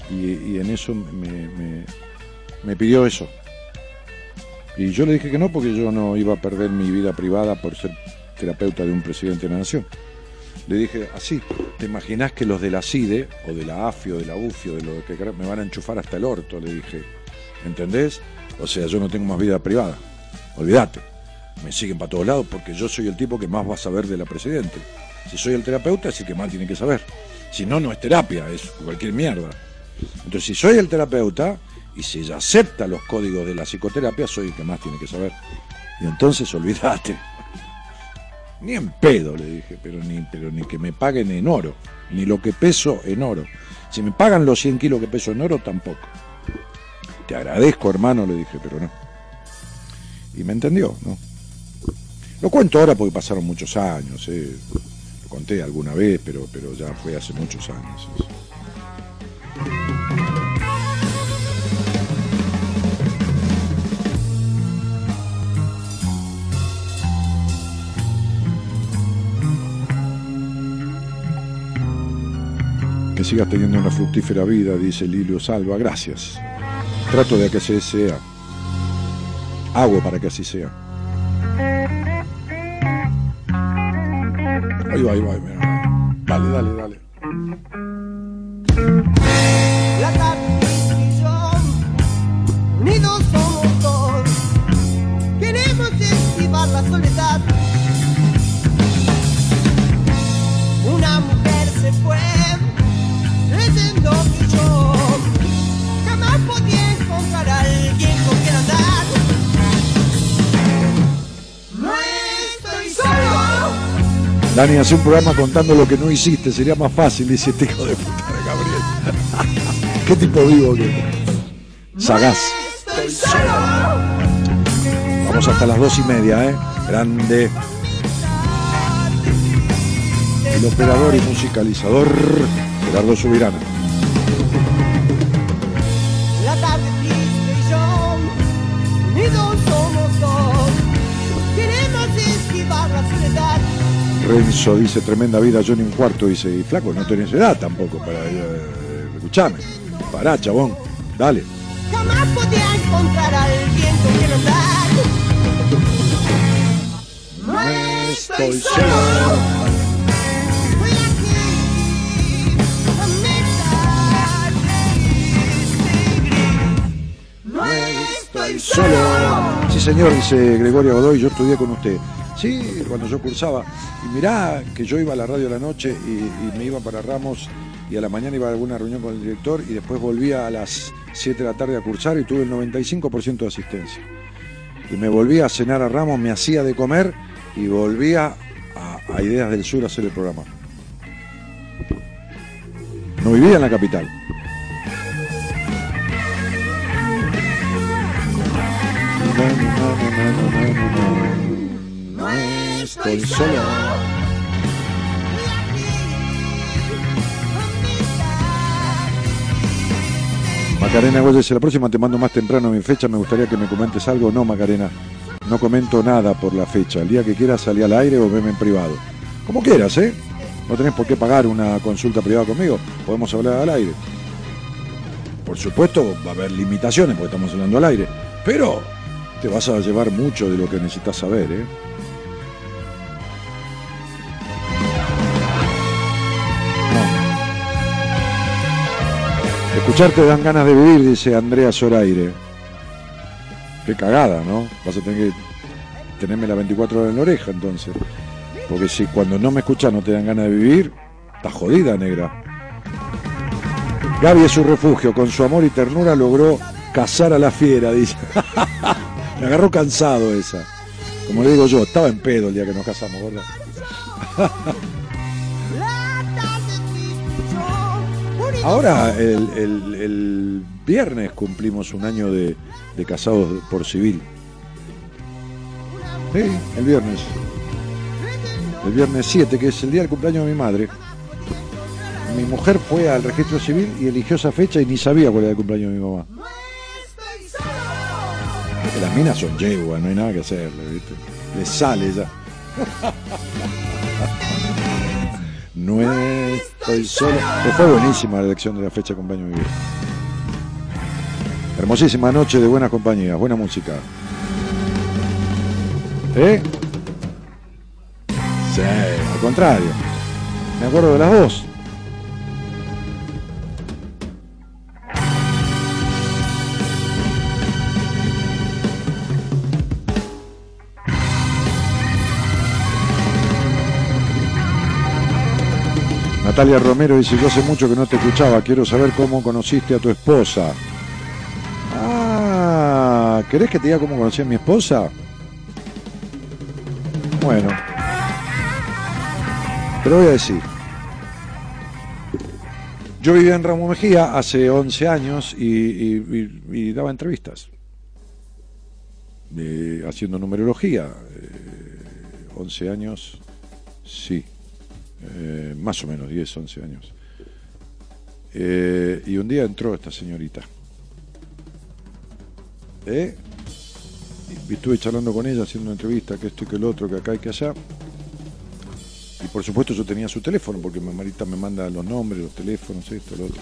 y, en eso me, me pidió eso. Y yo le dije que no porque yo no iba a perder mi vida privada por ser terapeuta de un presidente de la nación. Le dije así, ¿te imaginas que los de la CIDE o de la AFI o de la UFI o de lo que me van a enchufar hasta el orto? Le dije, ¿entendés? O sea, yo no tengo más vida privada, olvídate. Me siguen para todos lados porque yo soy el tipo que más va a saber de la presidente. Si soy el terapeuta es el que más tiene que saber. Si no, no es terapia, es cualquier mierda. Entonces, si soy el terapeuta, y si ella acepta los códigos de la psicoterapia, soy el que más tiene que saber. Y entonces olvídate. (laughs) Ni en pedo, le dije, pero ni, pero ni que me paguen en oro, ni lo que peso en oro. Si me pagan los 100 kilos que peso en oro, tampoco. Te agradezco, hermano, le dije, pero no. Y me entendió, ¿no? Lo cuento ahora porque pasaron muchos años, ¿eh? lo conté alguna vez, pero, pero ya fue hace muchos años. Que sigas teniendo una fructífera vida, dice Lilio Salva. Gracias. Trato de que así sea. Hago para que así sea. Ahí va, ahí va. Dale, dale, dale. La ni dos somos dos. Queremos esquivar la soledad. Una mujer se fue. Dani, hace un programa contando lo que no hiciste, sería más fácil, dice este hijo de puta de Gabriel. (laughs) ¿Qué tipo vivo que? Sagaz. Vamos hasta las dos y media, ¿eh? Grande. El operador y musicalizador Gerardo Subirana. Renzo dice, tremenda vida, yo ni un cuarto, dice, y flaco, no tenés edad tampoco para... Eh, escuchame, pará, chabón, dale. Jamás podía encontrar a alguien con quien andar. No estoy solo. No estoy solo. Sí, señor, dice Gregorio Godoy, yo estudié con usted. Sí, cuando yo cursaba. Y mirá que yo iba a la radio a la noche y, me iba para Ramos y a la mañana iba a alguna reunión con el director y después volvía a las 7 de la tarde a cursar y tuve el 95% de asistencia. Y me volvía a cenar a Ramos, me hacía de comer y volvía a, Ideas del Sur a hacer el programa. No vivía en la capital. Estoy solo. Macarena Goyes, la próxima te mando más temprano mi fecha, me gustaría que me comentes algo. No, Macarena, no comento nada por la fecha. El día que quieras salir al aire o veme en privado. Como quieras, ¿eh? No tenés por qué pagar una consulta privada conmigo, podemos hablar al aire. Por supuesto, va a haber limitaciones porque estamos hablando al aire, pero te vas a llevar mucho de lo que necesitas saber, ¿eh? Escucharte dan ganas de vivir, dice Andrea Zoraire. Qué cagada, ¿no? Vas a tener que tenerme la 24 horas en la oreja entonces. Porque si cuando no me escuchas no te dan ganas de vivir, estás jodida, negra. Gaby es su refugio, con su amor y ternura logró cazar a la fiera, dice. (laughs) me agarró cansado esa. Como le digo yo, estaba en pedo el día que nos casamos, ¿verdad? (laughs) Ahora, el, viernes cumplimos un año de, casados por civil. Sí, el viernes. El viernes 7, que es el día del cumpleaños de mi madre. Mi mujer fue al registro civil y eligió esa fecha y ni sabía cuál era el cumpleaños de mi mamá. las minas son yeguas, no hay nada que hacerle, ¿viste? Le sale ya. (laughs) no estoy solo. fue buenísima la elección de la fecha vida. Hermosísima noche de buena compañía, buena música. ¿Eh? Sí, al contrario. Me acuerdo de las dos. Natalia Romero dice, yo hace mucho que no te escuchaba, quiero saber cómo conociste a tu esposa. Ah, ¿querés que te diga cómo conocí a mi esposa? Bueno, te lo voy a decir. Yo vivía en Ramo Mejía hace 11 años y, daba entrevistas, haciendo numerología. 11 eh, años, sí, eh, más o menos 10, 11 años. Eh, y un día entró esta señorita. ¿Eh? y estuve charlando con ella, haciendo una entrevista, que esto y que el otro, que acá y que allá. Y por supuesto yo tenía su teléfono, porque Marita me manda los nombres, los teléfonos, esto, lo otro.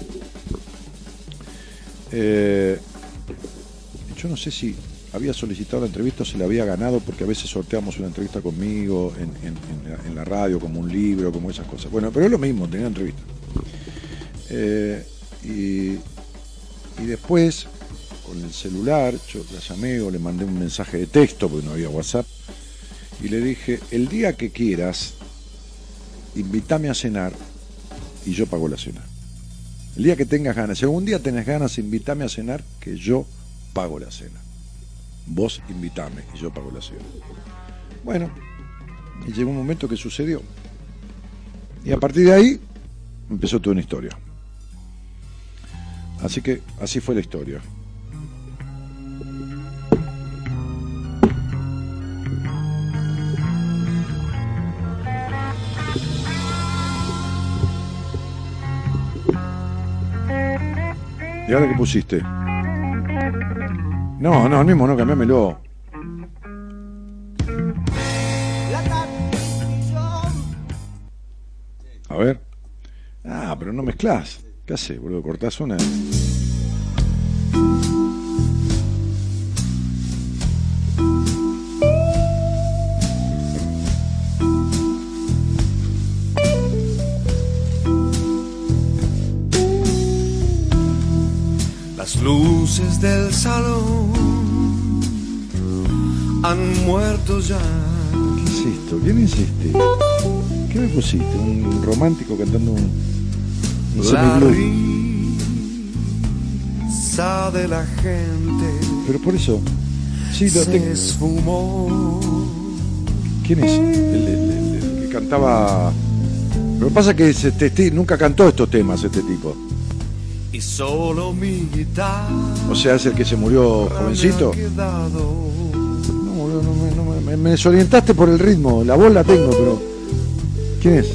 Eh, yo no sé si había solicitado la entrevista se la había ganado, porque a veces sorteamos una entrevista conmigo en, la, radio, como un libro, como esas cosas. Bueno, pero es lo mismo, tenía entrevista. Eh, y, y después con el celular, yo la llamé o le mandé un mensaje de texto porque no había WhatsApp y le dije, el día que quieras, invítame a cenar y yo pago la cena. El día que tengas ganas, si algún día tenés ganas, invítame a cenar que yo pago la cena. Vos invítame y yo pago la cena. Bueno, y llegó un momento que sucedió. Y a partir de ahí empezó toda una historia. Así que así fue la historia. ¿Y ahora qué pusiste? No, no, el mismo no, cambiámelo. A ver. Ah, pero no mezclas. ¿Qué haces, boludo? Cortás una. Luces del salón han muerto ya. ¿Qué es esto? ¿Quién es este? ¿Qué me pusiste? ¿Un romántico cantando un, un La risa de la gente. Pero por eso. Sí, lo tengo. esfumó. ¿Quién es? El, el, que cantaba. Lo que pasa es que este, nunca cantó estos temas este tipo y solo mi guitarra. O sea, es el que se murió jovencito. No, no, me, me, desorientaste por el ritmo. La voz la tengo, pero. ¿Quién es?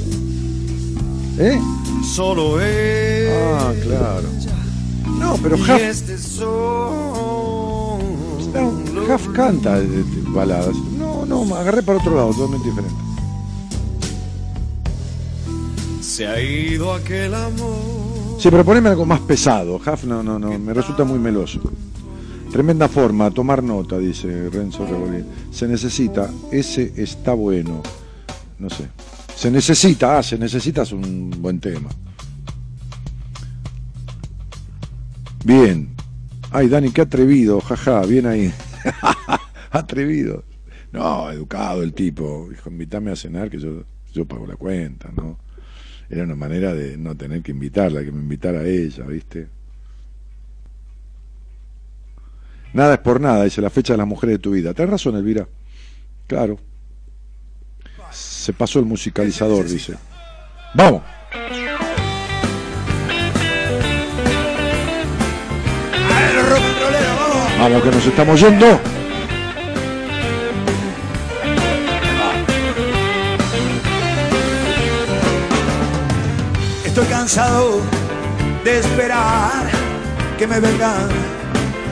¿Eh? Solo él. Ah, claro. No, pero Huff. Este Huff canta baladas. No, no, me agarré para otro lado, totalmente diferente. Se ha ido aquel amor Sí, pero poneme algo más pesado. Huff no, no, no, me resulta muy meloso. Tremenda forma, tomar nota, dice Renzo Rebolín. Se necesita, ese está bueno. No sé. Se necesita, ah, se necesita es un buen tema. Bien. Ay, Dani, qué atrevido, jaja, bien ahí. (laughs) atrevido. No, educado el tipo. Dijo, invítame a cenar que yo, yo pago la cuenta, ¿no? Era una manera de no tener que invitarla, que me invitara a ella, ¿viste? Nada es por nada, dice la fecha de las mujeres de tu vida. Tienes razón, Elvira. Claro. Se pasó el musicalizador, dice. ¡Vamos! Vamos, que nos estamos yendo. Cansado de esperar que me vengan.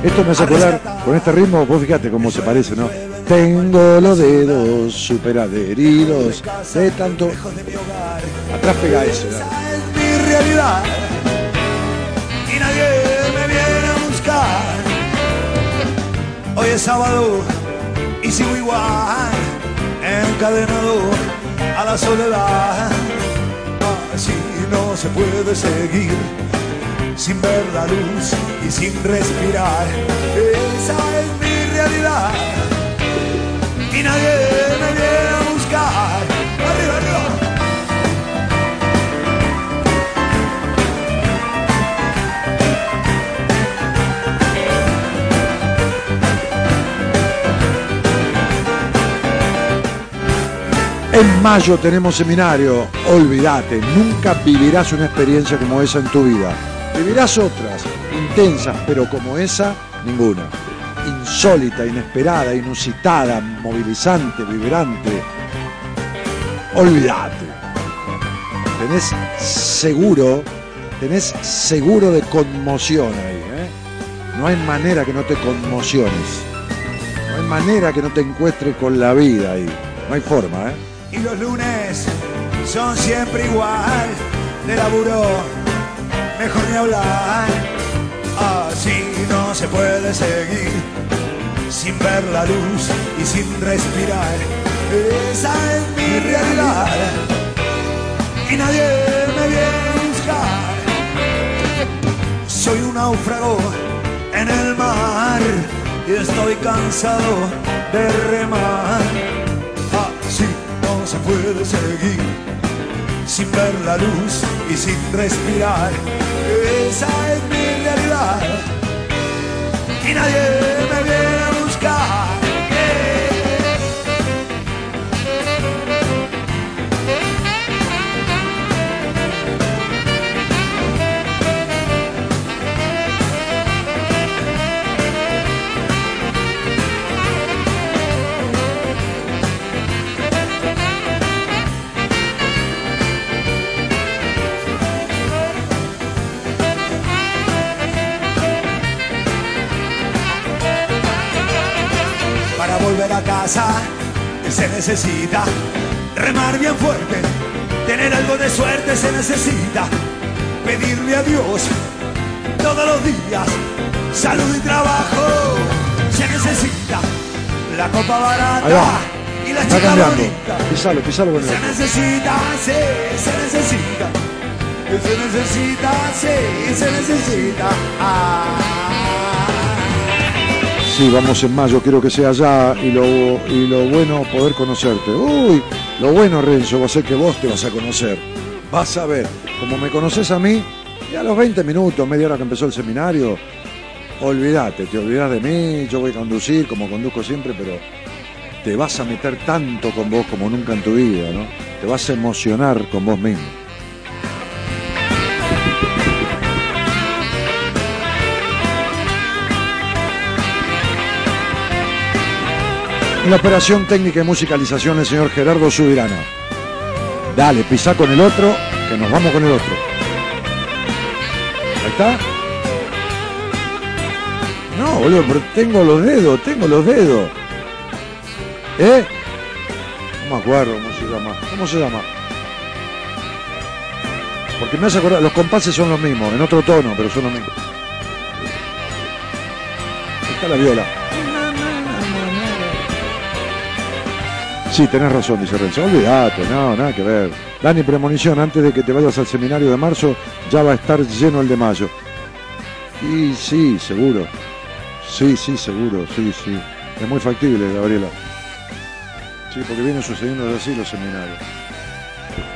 Esto me hace acordar, con este ritmo, vos fíjate cómo se parece, ¿no? Tengo los dedos super adheridos de tanto. Atrás pega eso. Esa es mi realidad. Y nadie me viene a buscar. Hoy es sábado y sigo igual, encadenado a la soledad. Así no se puede seguir sin ver la luz y sin respirar. Esa es mi realidad y nadie me viene En mayo tenemos seminario. Olvídate, nunca vivirás una experiencia como esa en tu vida. Vivirás otras, intensas, pero como esa, ninguna. Insólita, inesperada, inusitada, movilizante, vibrante. Olvídate. Tenés seguro, tenés seguro de conmoción ahí. ¿eh? No hay manera que no te conmociones. No hay manera que no te encuentres con la vida ahí. No hay forma, ¿eh? Y los lunes son siempre igual. De laburo, mejor ni hablar. Así no se puede seguir sin ver la luz y sin respirar. Esa es mi realidad y nadie me viene a buscar. Soy un náufrago en el mar y estoy cansado de remar. Se puede seguir sin ver la luz y sin respirar. Esa es mi realidad y nadie me Para volver a casa se necesita remar bien fuerte, tener algo de suerte se necesita, pedirle a Dios todos los días salud y trabajo se necesita, la copa barata y la chica bonita. Pisalo, pisalo con el Se necesita, sí, se necesita. Se necesita, sí, se necesita. Ah. Sí, vamos en mayo, quiero que sea allá y lo, y lo bueno poder conocerte. Uy, lo bueno, Renzo, va a ser que vos te vas a conocer. Vas a ver, como me conoces a mí, y a los 20 minutos, media hora que empezó el seminario, olvídate, te olvidás de mí, yo voy a conducir como conduzco siempre, pero te vas a meter tanto con vos como nunca en tu vida, ¿no? Te vas a emocionar con vos mismo. En la operación técnica y musicalización el señor Gerardo Subirana. Dale, pisá con el otro, que nos vamos con el otro. Ahí está. No, boludo, pero tengo los dedos, tengo los dedos. ¿Eh? No me acuerdo cómo se llama. ¿Cómo se llama? Porque me hace acordar, los compases son los mismos, en otro tono, pero son los mismos. Ahí está la viola. Sí, tenés razón, dice Renzo. Olvídate, no, nada que ver. Dani, premonición, antes de que te vayas al seminario de marzo, ya va a estar lleno el de mayo. Y sí, seguro. Sí, sí, seguro, sí, sí. Es muy factible, Gabriela. Sí, porque vienen sucediendo así los seminarios.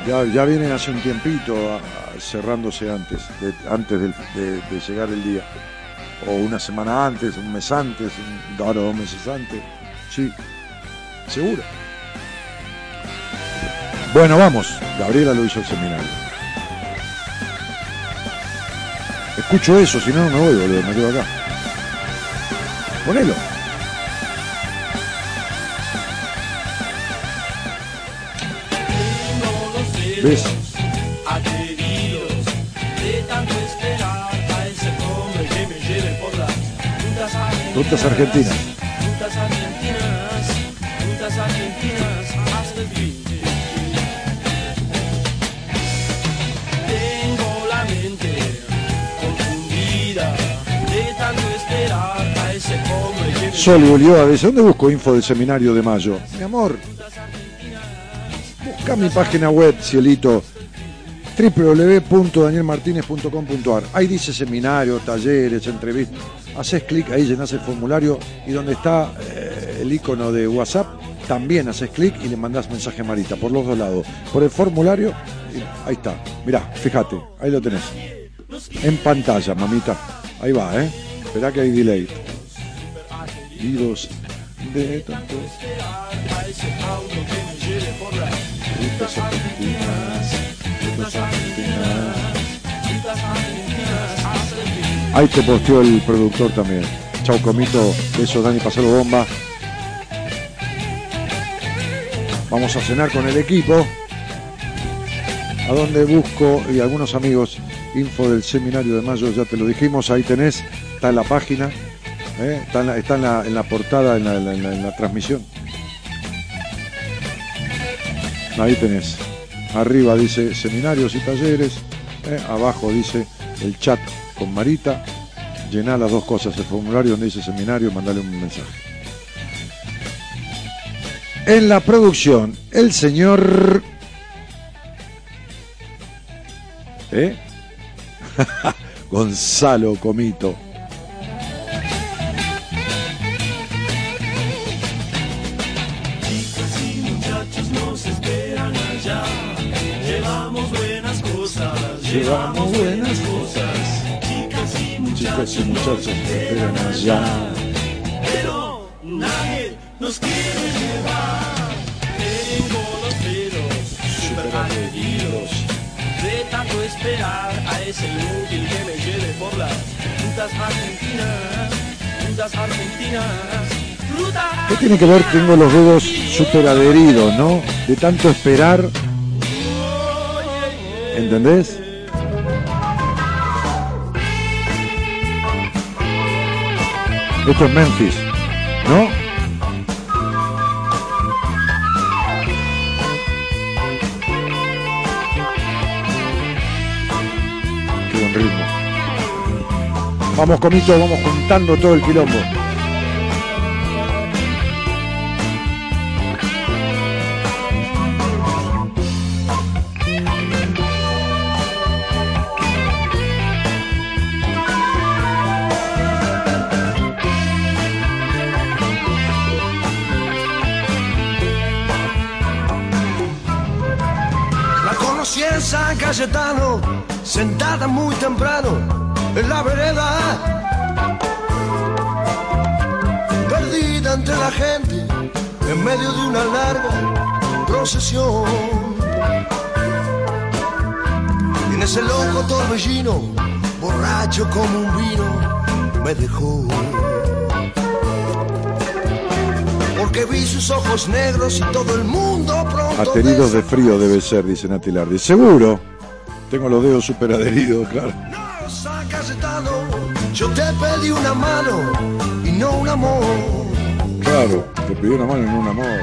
Ya, ya vienen hace un tiempito cerrándose antes, de, antes de llegar el día. O una semana antes, un mes antes, un, ahora dos meses antes. Sí, seguro. Bueno, vamos. Gabriela lo hizo el seminario. Escucho eso, si no, no me voy, boludo, me quedo acá. Ponelo. ¿Ves? Rutas Argentinas. Hombre que me Sol Ulloa dice, ¿dónde busco info del seminario de mayo? Mi amor, busca mi página web, cielito, www.danielmartinez.com.ar. Ahí dice seminario, talleres, entrevistas. Haces clic, ahí llenas el formulario y donde está eh, el icono de WhatsApp, también haces clic y le mandás mensaje a Marita, por los dos lados. Por el formulario, y ahí está. Mirá, fíjate, ahí lo tenés. En pantalla, mamita. Ahí va, ¿eh? Esperá que hay delay. Las Rutas argentinas, argentinas. Ahí te posteó el productor también. Chau comito, besos Dani, pasalo bomba. Vamos a cenar con el equipo. A donde busco y algunos amigos info del seminario de mayo, ya te lo dijimos, ahí tenés, está en la página, ¿eh? está, en la, en la- portada, en la transmisión. Ahí tenés. Arriba dice seminarios y talleres, ¿eh? abajo dice el chat con Marita, llená las dos cosas, el formulario donde dice seminario, mandale un mensaje. En la producción, el señor... ¿Eh? (laughs) Gonzalo Comito. Y muchachos esperan allá. pero nadie nos quiere llevar. Tengo los dedos super adheridos de tanto esperar a ese inútil que me lleve por las rutas argentinas, rutas argentinas, ¿Qué tiene que ver? Tengo los dedos súper adheridos, ¿no? De tanto esperar. ¿Entendés? Esto es Memphis, ¿no? Qué buen ritmo. Vamos, comito, vamos juntando todo el quilombo. Cayetano, sentada muy temprano en la vereda. Perdida entre la gente, en medio de una larga procesión. Y en ese loco torbellino, borracho como un vino, me dejó. Porque vi sus ojos negros y todo el mundo pronto Ateridos de frío debe ser, dice Nati Lardi. Seguro. Tengo los dedos súper adheridos, claro. No, yo te pedí una mano y no un amor. Claro, te pidió una mano en un amor.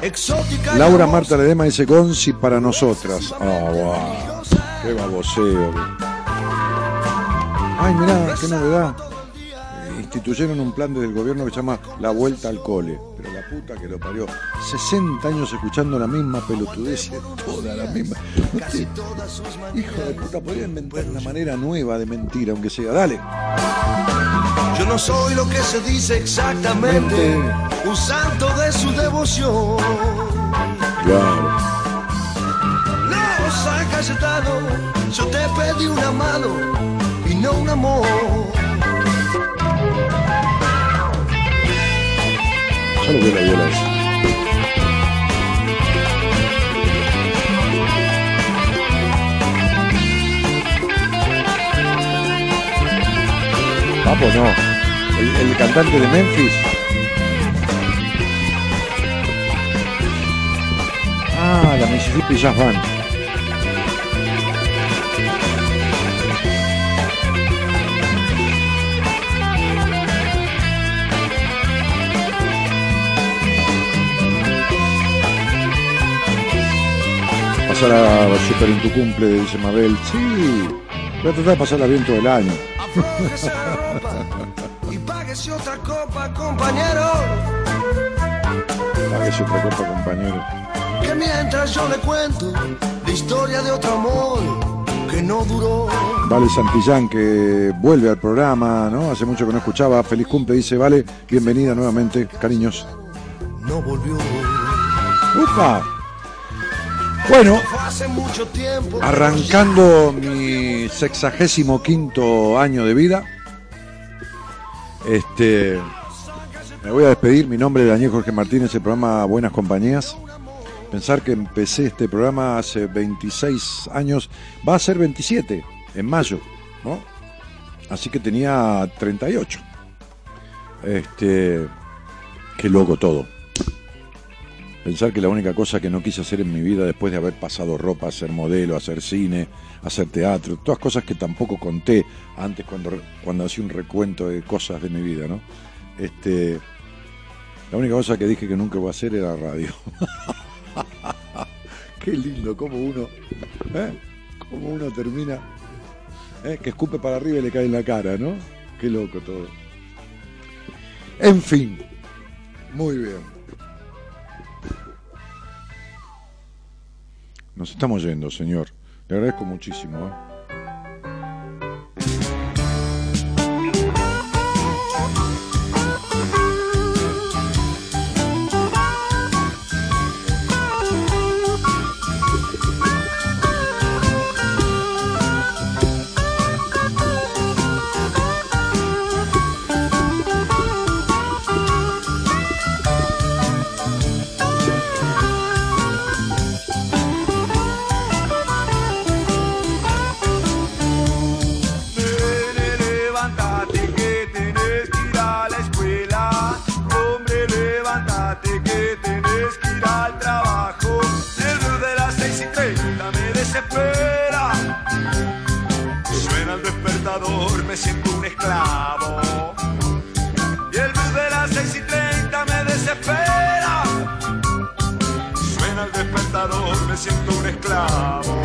Exótica y Laura Marta Ledema dice Gonzi para nosotras. Ah, guau. Qué baboseo. Ay, mirá, qué novedad. Instituyeron un plan desde el gobierno que se llama La Vuelta al Cole. Pero la puta que lo parió. 60 años escuchando la misma pelotudez, toda la misma. Te- Hijo de puta, podría inventar una manera nueva de mentir, aunque sea. Dale. Yo no soy lo que se dice exactamente, un santo de su devoción. Claro. No, San Cayetano, yo te pedí una mano y no un amor. Papo no. El, el cantante de Memphis. Ah, la Mississippi Jazz Band. Pasar a super en tu cumple, dice Mabel. Sí, voy a tratar de pasarla bien todo el año. y páguese otra copa, compañero. Páguese otra copa, compañero. Que mientras yo le cuento la historia de otro amor que no duró. Vale Santillán que vuelve al programa, ¿no? Hace mucho que no escuchaba. Feliz cumple, dice Vale. Bienvenida nuevamente, cariños. No volvió. ¡Upa! Bueno, arrancando mi sexagésimo quinto año de vida. Este. Me voy a despedir. Mi nombre es Daniel Jorge Martínez, el programa Buenas Compañías. Pensar que empecé este programa hace 26 años, va a ser 27 en mayo, ¿no? Así que tenía 38. Este. Qué loco todo. Pensar que la única cosa que no quise hacer en mi vida después de haber pasado ropa, hacer modelo, hacer cine, hacer teatro, todas cosas que tampoco conté antes cuando, cuando hacía un recuento de cosas de mi vida, ¿no? Este, la única cosa que dije que nunca voy a hacer era radio. (laughs) Qué lindo, como uno, ¿eh? Como uno termina, ¿eh? que escupe para arriba y le cae en la cara, ¿no? Qué loco todo. En fin, muy bien. Nos estamos yendo, señor. Le agradezco muchísimo. ¿eh? Siento un esclavo. Y el bus de las seis y treinta me desespera. Suena el despertador, me siento un esclavo.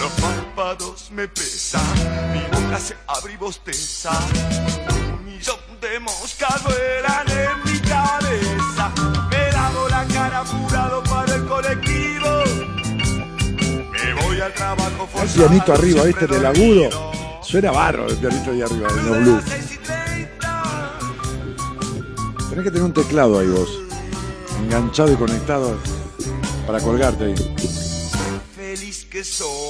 Los párpados me pesan, mi boca se abre y bosteza. Un millón de moscas vuelan en mi cabeza. Me lavo la cara apurado para el colectivo. Me voy al trabajo forzado. pianito arriba, ¿viste? siempre Del agudo. Suena barro el pianito ahí arriba, en los blues. Tenés que tener un teclado ahí vos. Enganchado y conectado para colgarte ahí. feliz que soy,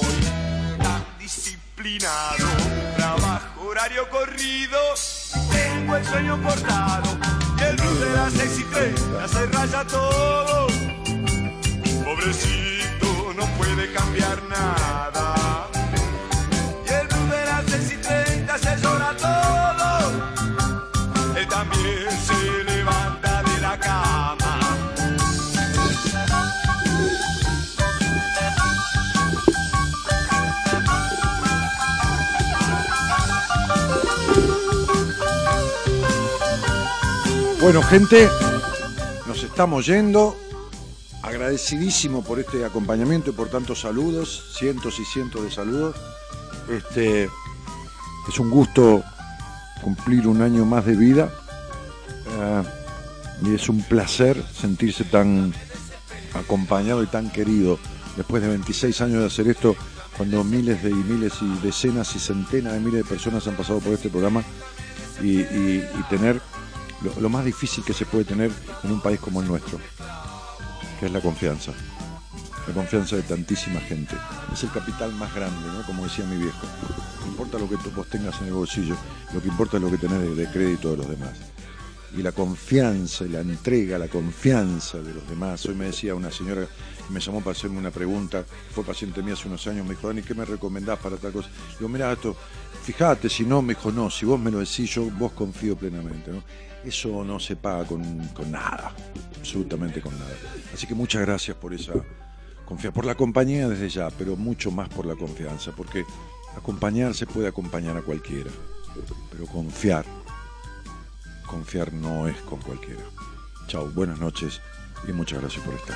tan disciplinado, trabajo horario corrido, tengo el sueño cortado, el blues de las seis y treinta se raya todo. Pobrecito, no puede cambiar nada. Bueno, gente, nos estamos yendo. Agradecidísimo por este acompañamiento y por tantos saludos, cientos y cientos de saludos. Este es un gusto cumplir un año más de vida eh, y es un placer sentirse tan acompañado y tan querido después de 26 años de hacer esto, cuando miles y miles y decenas y centenas de miles de personas han pasado por este programa y tener lo, más difícil que se puede tener en un país como el nuestro, que es la confianza. La confianza de tantísima gente. Es el capital más grande, ¿no? Como decía mi viejo. No importa lo que vos tengas en el bolsillo, lo que importa es lo que tenés de, de crédito de los demás. Y la confianza la entrega, la confianza de los demás. Hoy me decía una señora que me llamó para hacerme una pregunta, fue paciente mía hace unos años, me dijo, Dani, ¿qué me recomendás para tal cosa? Digo, mira, esto, fíjate, si no, me dijo, no, si vos me lo decís, yo vos confío plenamente, ¿no? Eso no se paga con, con nada, absolutamente con nada. Así que muchas gracias por esa confianza, por la compañía desde ya, pero mucho más por la confianza, porque acompañar se puede acompañar a cualquiera, pero confiar, confiar no es con cualquiera. Chao, buenas noches y muchas gracias por estar.